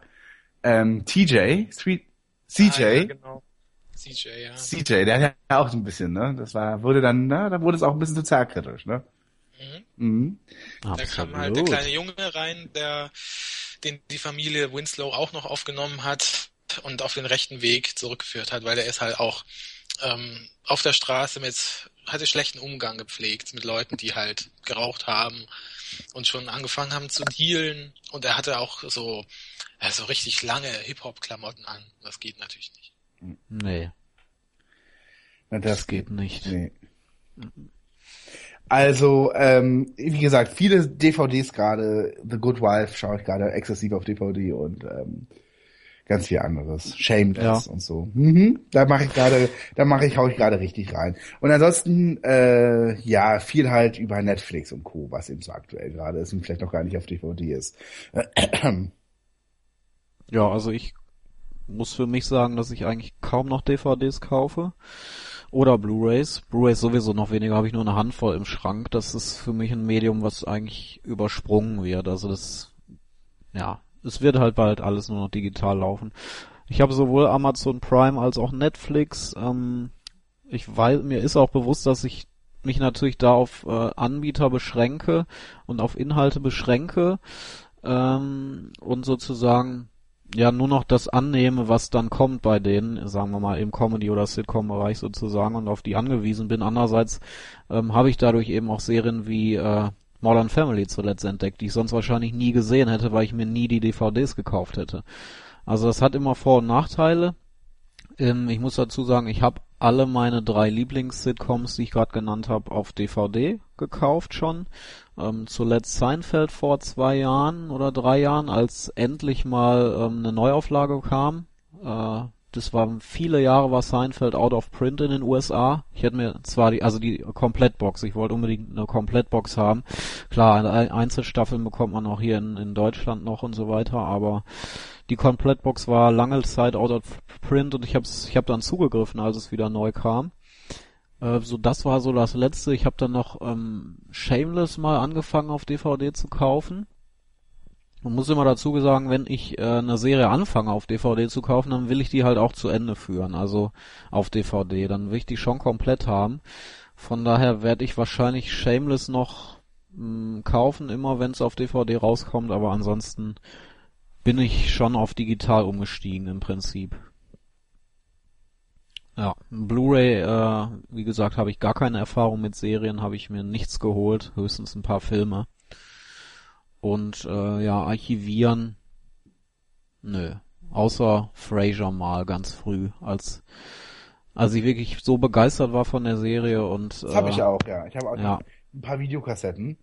Speaker 2: Ähm, TJ, Street, CJ. Ah, ja, genau. CJ, ja. CJ, der hat ja auch so ein bisschen, ne? Das war, wurde dann, ne, da wurde es auch ein bisschen sozialkritisch, ne?
Speaker 3: Mhm. mhm. Da kam halt der kleine Junge rein, der den die Familie Winslow auch noch aufgenommen hat und auf den rechten Weg zurückgeführt hat, weil er ist halt auch ähm, auf der Straße mit, hatte schlechten Umgang gepflegt mit Leuten, die halt geraucht haben und schon angefangen haben zu dealen und er hatte auch so, ja, so richtig lange Hip-Hop-Klamotten an. Das geht natürlich nicht.
Speaker 1: Nee. das, das geht nicht. Nee.
Speaker 2: Also, ähm, wie gesagt, viele DVDs gerade, The Good Wife schaue ich gerade exzessiv auf DVD und ähm, ganz viel anderes. Shameless ja. und so. Mhm, da mache ich gerade, da mache ich, hau ich gerade richtig rein. Und ansonsten, äh, ja, viel halt über Netflix und Co., was eben so aktuell gerade ist und vielleicht noch gar nicht auf DVD ist.
Speaker 1: Ja, also ich muss für mich sagen, dass ich eigentlich kaum noch DVDs kaufe. Oder Blu-rays. Blu-rays sowieso noch weniger, habe ich nur eine Handvoll im Schrank. Das ist für mich ein Medium, was eigentlich übersprungen wird. Also das, ja, es wird halt bald alles nur noch digital laufen. Ich habe sowohl Amazon Prime als auch Netflix. Ähm, ich weiß, mir ist auch bewusst, dass ich mich natürlich da auf äh, Anbieter beschränke und auf Inhalte beschränke ähm, und sozusagen ja nur noch das annehme, was dann kommt bei denen, sagen wir mal im Comedy- oder Sitcom-Bereich sozusagen und auf die angewiesen bin. Andererseits ähm, habe ich dadurch eben auch Serien wie äh, Modern Family zuletzt entdeckt, die ich sonst wahrscheinlich nie gesehen hätte, weil ich mir nie die DVDs gekauft hätte. Also das hat immer Vor- und Nachteile. Ähm, ich muss dazu sagen, ich habe alle meine drei Lieblings-Sitcoms, die ich gerade genannt habe, auf DVD gekauft schon. Ähm, zuletzt Seinfeld vor zwei Jahren oder drei Jahren, als endlich mal ähm, eine Neuauflage kam. Äh, das war viele Jahre war Seinfeld out of print in den USA. Ich hätte mir zwar die, also die Komplettbox, ich wollte unbedingt eine Komplettbox haben. Klar, Einzelstaffeln bekommt man auch hier in, in Deutschland noch und so weiter, aber die Komplettbox war lange Zeit out of print und ich habe ich hab dann zugegriffen, als es wieder neu kam. Äh, so das war so das letzte. Ich habe dann noch ähm, Shameless mal angefangen auf DVD zu kaufen. Man muss immer dazu sagen, wenn ich äh, eine Serie anfange auf DVD zu kaufen, dann will ich die halt auch zu Ende führen, also auf DVD. Dann will ich die schon komplett haben. Von daher werde ich wahrscheinlich Shameless noch mh, kaufen, immer wenn es auf DVD rauskommt, aber ansonsten bin ich schon auf digital umgestiegen im Prinzip. Ja, Blu-ray, äh, wie gesagt, habe ich gar keine Erfahrung mit Serien, habe ich mir nichts geholt, höchstens ein paar Filme. Und äh, ja, archivieren, nö. Außer Frasier mal ganz früh, als als ich wirklich so begeistert war von der Serie und
Speaker 2: Das habe ich auch, ja. Ich habe auch
Speaker 1: ja.
Speaker 2: ein paar Videokassetten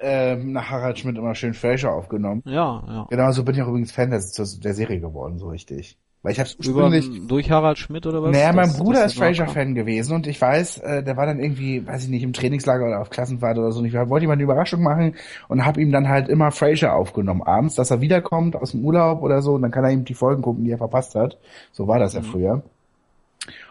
Speaker 2: ähm, nach Harald Schmidt immer schön Frasier aufgenommen.
Speaker 1: Ja, ja.
Speaker 2: Genau, so bin ich auch übrigens Fan der, der Serie geworden, so richtig. Weil ich hab's
Speaker 1: Über,
Speaker 2: ursprünglich...
Speaker 1: durch Harald Schmidt oder was?
Speaker 2: Naja, mein
Speaker 1: Das-
Speaker 2: Bruder
Speaker 1: das
Speaker 2: ist Frasier-Fan gewesen und ich weiß, äh, der war dann irgendwie, weiß ich nicht, im Trainingslager oder auf Klassenfahrt oder so. Und ich wollte ihm mal eine Überraschung machen und habe ihm dann halt immer Frasier aufgenommen abends, dass er wiederkommt aus dem Urlaub oder so und dann kann er ihm die Folgen gucken, die er verpasst hat. So war das ja
Speaker 1: Mhm.
Speaker 2: früher.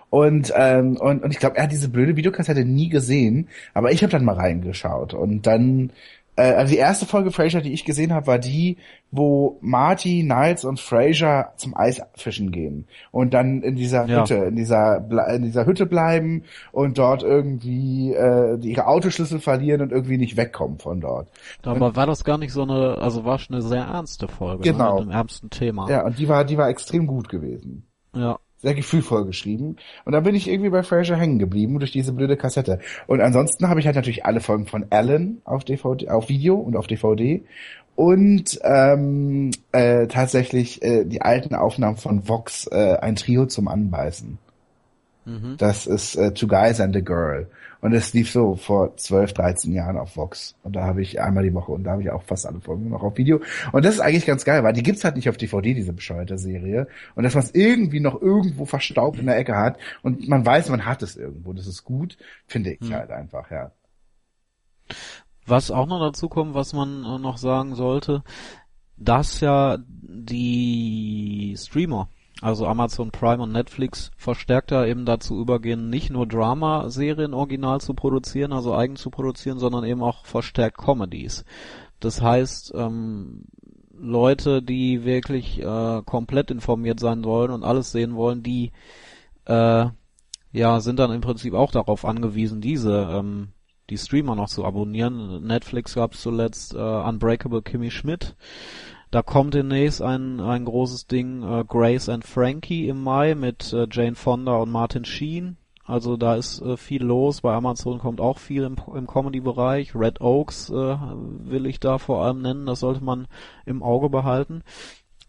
Speaker 2: Und, ähm, und, und ich glaube, er hat diese blöde Videokassette nie gesehen, aber ich habe dann mal reingeschaut und dann äh, also die erste Folge Frasier, die ich gesehen habe, war die, wo Marty, Niles und Frasier zum Eisfischen gehen und dann in dieser
Speaker 1: Ja.
Speaker 2: Hütte, in dieser in dieser Hütte bleiben und dort irgendwie äh, ihre Autoschlüssel verlieren und irgendwie nicht wegkommen von dort.
Speaker 1: Aber war das gar nicht so eine, also war schon eine sehr ernste Folge,
Speaker 2: Genau.
Speaker 1: ne, mit einem ernsten Thema.
Speaker 2: Ja, und die war die war extrem gut gewesen.
Speaker 1: ja.
Speaker 2: Sehr gefühlvoll geschrieben. Und dann bin ich irgendwie bei Frasier hängen geblieben durch diese blöde Kassette. Und ansonsten habe ich halt natürlich alle Folgen von Alan auf DVD, auf Video und auf DVD. Und ähm, äh, tatsächlich äh, die alten Aufnahmen von Vox, äh, ein Trio zum Anbeißen.
Speaker 1: Mhm.
Speaker 2: Das ist äh, Two Guys and a Girl. Und es lief so vor 12, 13 Jahren auf Vox. Und da habe ich einmal die Woche und da habe ich auch fast alle Folgen noch auf Video. Und das ist eigentlich ganz geil, weil die gibt's halt nicht auf DVD, diese bescheuerte Serie. Und dass man es irgendwie noch irgendwo verstaubt in der Ecke hat und man weiß, man hat es irgendwo. Das ist gut, finde ich
Speaker 1: Hm.
Speaker 2: halt einfach, ja.
Speaker 1: Was auch noch dazu kommt, was man äh, noch sagen sollte, dass ja die Streamer, also Amazon Prime und Netflix, verstärkt da eben dazu übergehen, nicht nur Drama-Serien original zu produzieren, also eigen zu produzieren, sondern eben auch verstärkt Comedies. Das heißt, ähm, Leute, die wirklich äh, komplett informiert sein wollen und alles sehen wollen, die äh, ja sind dann im Prinzip auch darauf angewiesen, diese ähm, die Streamer noch zu abonnieren. Netflix gab es zuletzt äh, Unbreakable Kimmy Schmidt. Da kommt demnächst ein, ein großes Ding, äh, Grace and Frankie im Mai mit äh, Jane Fonda und Martin Sheen. Also da ist äh, viel los. Bei Amazon kommt auch viel im, im Comedy-Bereich. Red Oaks äh, will ich da vor allem nennen. Das sollte man im Auge behalten.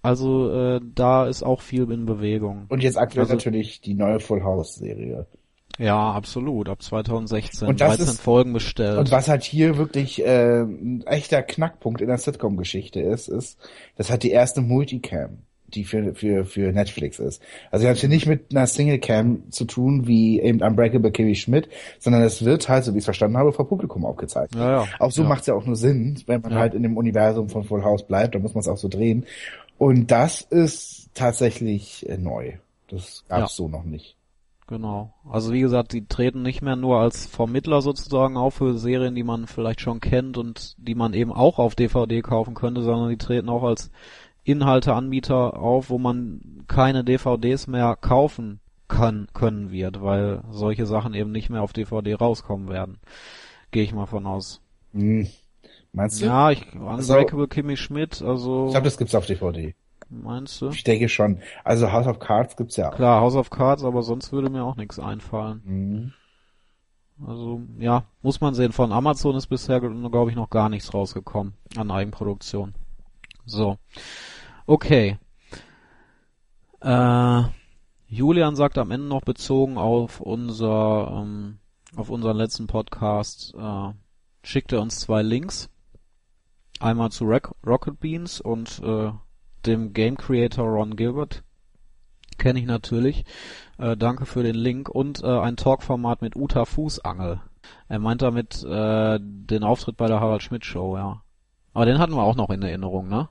Speaker 1: Also äh, da ist auch viel in Bewegung.
Speaker 2: Und jetzt aktuell
Speaker 1: Also-
Speaker 2: natürlich die neue Full House Serie.
Speaker 1: Ja, absolut. Ab 2016.
Speaker 2: Und das
Speaker 1: 13
Speaker 2: ist-
Speaker 1: Folgen bestellt.
Speaker 2: Und was halt hier wirklich äh, ein echter Knackpunkt in der Sitcom-Geschichte ist, ist, das hat die erste Multicam, die für, für, für Netflix ist. Also haben es hier nicht mit einer Singlecam zu tun, wie eben Unbreakable Kimmy Schmidt, sondern es wird halt, so wie ich es verstanden habe, vor Publikum aufgezeichnet.
Speaker 1: Ja, ja.
Speaker 2: Auch so
Speaker 1: Ja.
Speaker 2: macht es ja auch nur Sinn, wenn man
Speaker 1: Ja.
Speaker 2: halt in dem Universum von Full House bleibt, dann muss man es auch so drehen. Und das ist tatsächlich äh, neu. Das gab es
Speaker 1: Ja.
Speaker 2: so noch nicht.
Speaker 1: Genau. Also wie gesagt, die treten nicht mehr nur als Vermittler sozusagen auf für Serien, die man vielleicht schon kennt und die man eben auch auf DVD kaufen könnte, sondern die treten auch als Inhalteanbieter auf, wo man keine DVDs mehr kaufen kann, können wird, weil solche Sachen eben nicht mehr auf DVD rauskommen werden. Gehe ich mal von aus.
Speaker 2: Hm. Meinst du?
Speaker 1: Ja, ich, Unbreakable Kimmy Schmidt, also,
Speaker 2: Ich glaube, das gibt's auf DVD.
Speaker 1: Meinst du?
Speaker 2: Ich denke schon. Also House of Cards gibt's ja auch.
Speaker 1: Klar, House of Cards, aber sonst würde mir auch nichts einfallen.
Speaker 2: Mhm.
Speaker 1: Also ja, muss man sehen. Von Amazon ist bisher, glaube ich, noch gar nichts rausgekommen an Eigenproduktion. So. Okay. Äh, Julian sagt am Ende noch bezogen auf unser ähm, auf unseren letzten Podcast äh, schickt er uns zwei Links. Einmal zu Rock Rocket Beans und äh, dem Game Creator Ron Gilbert. Kenne ich natürlich. Äh, danke für den Link und äh, ein Talkformat mit Uta Fußangel. Er meint damit äh, den Auftritt bei der Harald Schmidt Show, ja. Aber den hatten wir auch noch in Erinnerung, ne?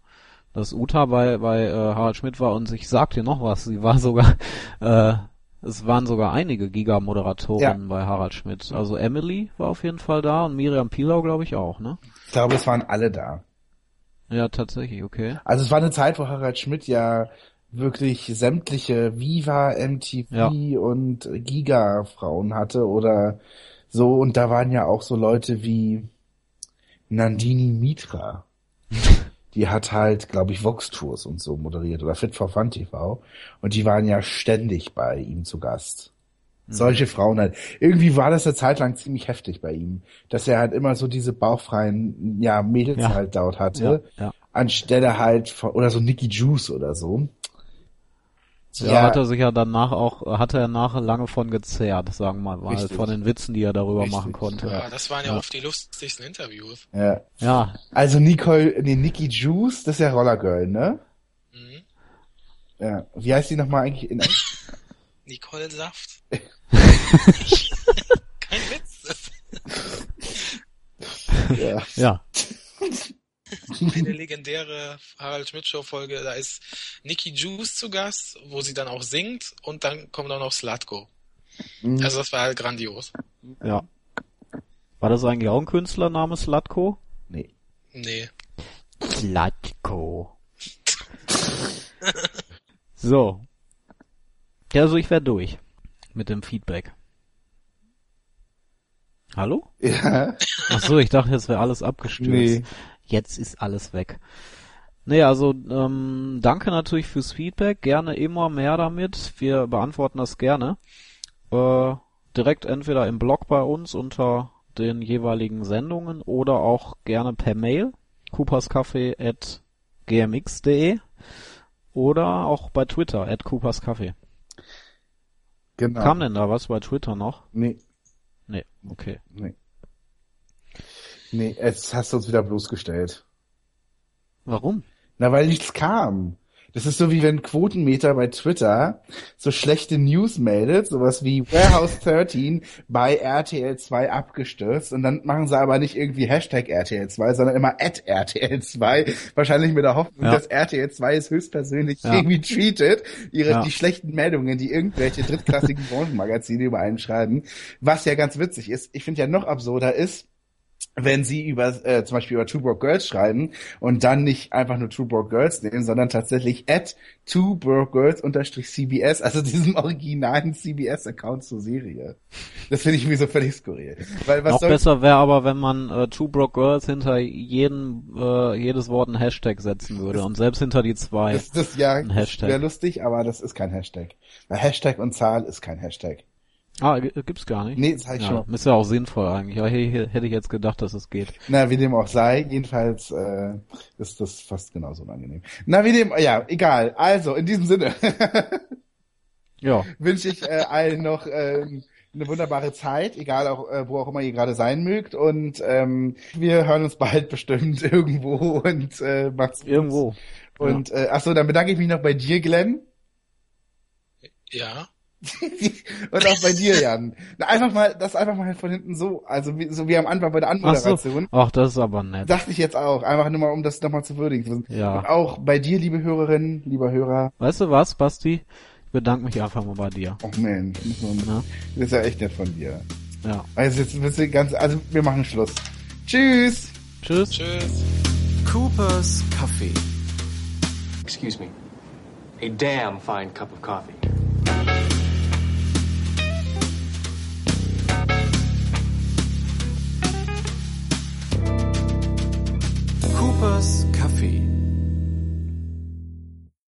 Speaker 1: Dass Uta bei bei äh, Harald Schmidt war und ich sag dir noch was, sie war sogar äh, es waren sogar einige Giga-Moderatoren ja. bei Harald Schmidt. Also Emily war auf jeden Fall da und Miriam Pilau, glaube ich, auch, ne?
Speaker 2: Ich glaube, es waren alle da.
Speaker 1: Ja, tatsächlich, okay.
Speaker 2: Also es war eine Zeit, wo Harald Schmidt ja wirklich sämtliche Viva, MTV ja. und Giga-Frauen hatte oder so und da waren ja auch so Leute wie Nandini Mitra. die hat halt, glaube ich, Vox Tours und so moderiert oder Fit for Fun TV und die waren ja ständig bei ihm zu Gast. Mhm. Solche Frauen halt. Irgendwie war das eine Zeit lang ziemlich heftig bei ihm, dass er halt immer so diese bauchfreien, ja, Mädels ja. halt dort hatte, ja, ja. anstelle halt von, oder so Nicky Juice oder so.
Speaker 1: Ja, ja, hat er sich ja danach auch, hatte er nachher lange von gezehrt, sagen wir mal, Richtig. von den Witzen, die er darüber Richtig. machen konnte.
Speaker 3: Ja, das waren ja, ja, oft die lustigsten Interviews.
Speaker 2: Ja. ja. Also Nicole, nee, Nikki Juice, das ist ja Roller Girl, ne? Mhm. Ja. Wie heißt die nochmal eigentlich in
Speaker 3: Nicole Saft. Kein Witz.
Speaker 1: ja. Ja.
Speaker 3: eine legendäre Harald Schmidt Show Folge, da ist Nikki Juice zu Gast, wo sie dann auch singt und dann kommt auch noch Slatko. Mhm. Also das war halt grandios.
Speaker 1: Ja. War das eigentlich auch ein Künstlername, Slatko?
Speaker 2: Nee.
Speaker 3: Nee.
Speaker 1: Slatko. so. Ja, also ich werde durch mit dem Feedback. Hallo?
Speaker 2: Ja.
Speaker 1: Ach so, ich dachte, jetzt wäre alles abgestürzt. Nee jetzt ist alles weg. Nee, also ähm, danke natürlich fürs Feedback. Gerne immer mehr damit. Wir beantworten das gerne. Äh, direkt entweder im Blog bei uns unter den jeweiligen Sendungen oder auch gerne per Mail cooperscafé.gmx.de oder auch bei Twitter at cooperscafé. Genau. Kam denn da was bei Twitter noch?
Speaker 2: Nee.
Speaker 1: Nee, okay.
Speaker 2: Nee. Nee, jetzt hast du uns wieder bloßgestellt.
Speaker 1: Warum?
Speaker 2: Na, weil nichts kam. Das ist so wie wenn Quotenmeter bei Twitter so schlechte News meldet, sowas wie Warehouse 13 bei RTL 2 abgestürzt und dann machen sie aber nicht irgendwie Hashtag RTL 2, sondern immer at RTL 2, wahrscheinlich mit der Hoffnung, ja. dass RTL 2 es höchstpersönlich ja. irgendwie treatet, ihre, ja. die schlechten Meldungen, die irgendwelche drittklassigen Branchenmagazine über einen schreiben, was ja ganz witzig ist. Ich finde ja noch absurder ist, wenn sie über äh, zum Beispiel über Two Broke Girls schreiben und dann nicht einfach nur Two Broke Girls nehmen, sondern tatsächlich at Two Broke Girls unterstrich CBS, also diesem originalen CBS-Account zur Serie. Das finde ich irgendwie so völlig skurril.
Speaker 1: Weil was Noch besser wäre aber, wenn man äh, Two Broke Girls hinter jeden äh, jedes Wort ein Hashtag setzen würde und selbst hinter die zwei.
Speaker 2: Das, das ja ein Hashtag. wäre lustig, aber das ist kein Hashtag. Weil Hashtag und Zahl ist kein Hashtag.
Speaker 1: Ah, gibt's gar nicht?
Speaker 2: Nee, das heißt ja, schon.
Speaker 1: Ist ja auch sinnvoll eigentlich. Ja, hätte ich jetzt gedacht, dass es geht.
Speaker 2: Na, wie dem auch sei, jedenfalls äh, ist das fast genauso unangenehm. Na, wie dem, ja, egal. Also, in diesem Sinne
Speaker 1: ja.
Speaker 2: wünsche ich äh, allen noch äh, eine wunderbare Zeit, egal auch, äh, wo auch immer ihr gerade sein mögt. Und ähm, wir hören uns bald bestimmt irgendwo und äh, macht's
Speaker 1: gut. Irgendwo.
Speaker 2: Und ja. äh, achso, dann bedanke ich mich noch bei dir, Glenn.
Speaker 3: Ja.
Speaker 2: und auch bei dir, Jan. Einfach mal, das einfach mal von hinten so, also wie, so wie am Anfang bei der Anmoderation.
Speaker 1: Ach, so. Ach das ist aber nett.
Speaker 2: Dachte ich jetzt auch, einfach nur mal, um das nochmal zu würdigen.
Speaker 1: Ja.
Speaker 2: Und auch bei dir, liebe Hörerinnen, lieber Hörer.
Speaker 1: Weißt du was, Basti? Ich bedanke mich einfach mal bei dir.
Speaker 2: Oh man, das ist ja echt nett von dir.
Speaker 1: Ja.
Speaker 2: Also jetzt bist du ganz, also wir machen Schluss. Tschüss.
Speaker 1: Tschüss.
Speaker 3: Tschüss.
Speaker 4: Cooper's Coffee. Excuse me. A damn fine cup of coffee. Coopers Café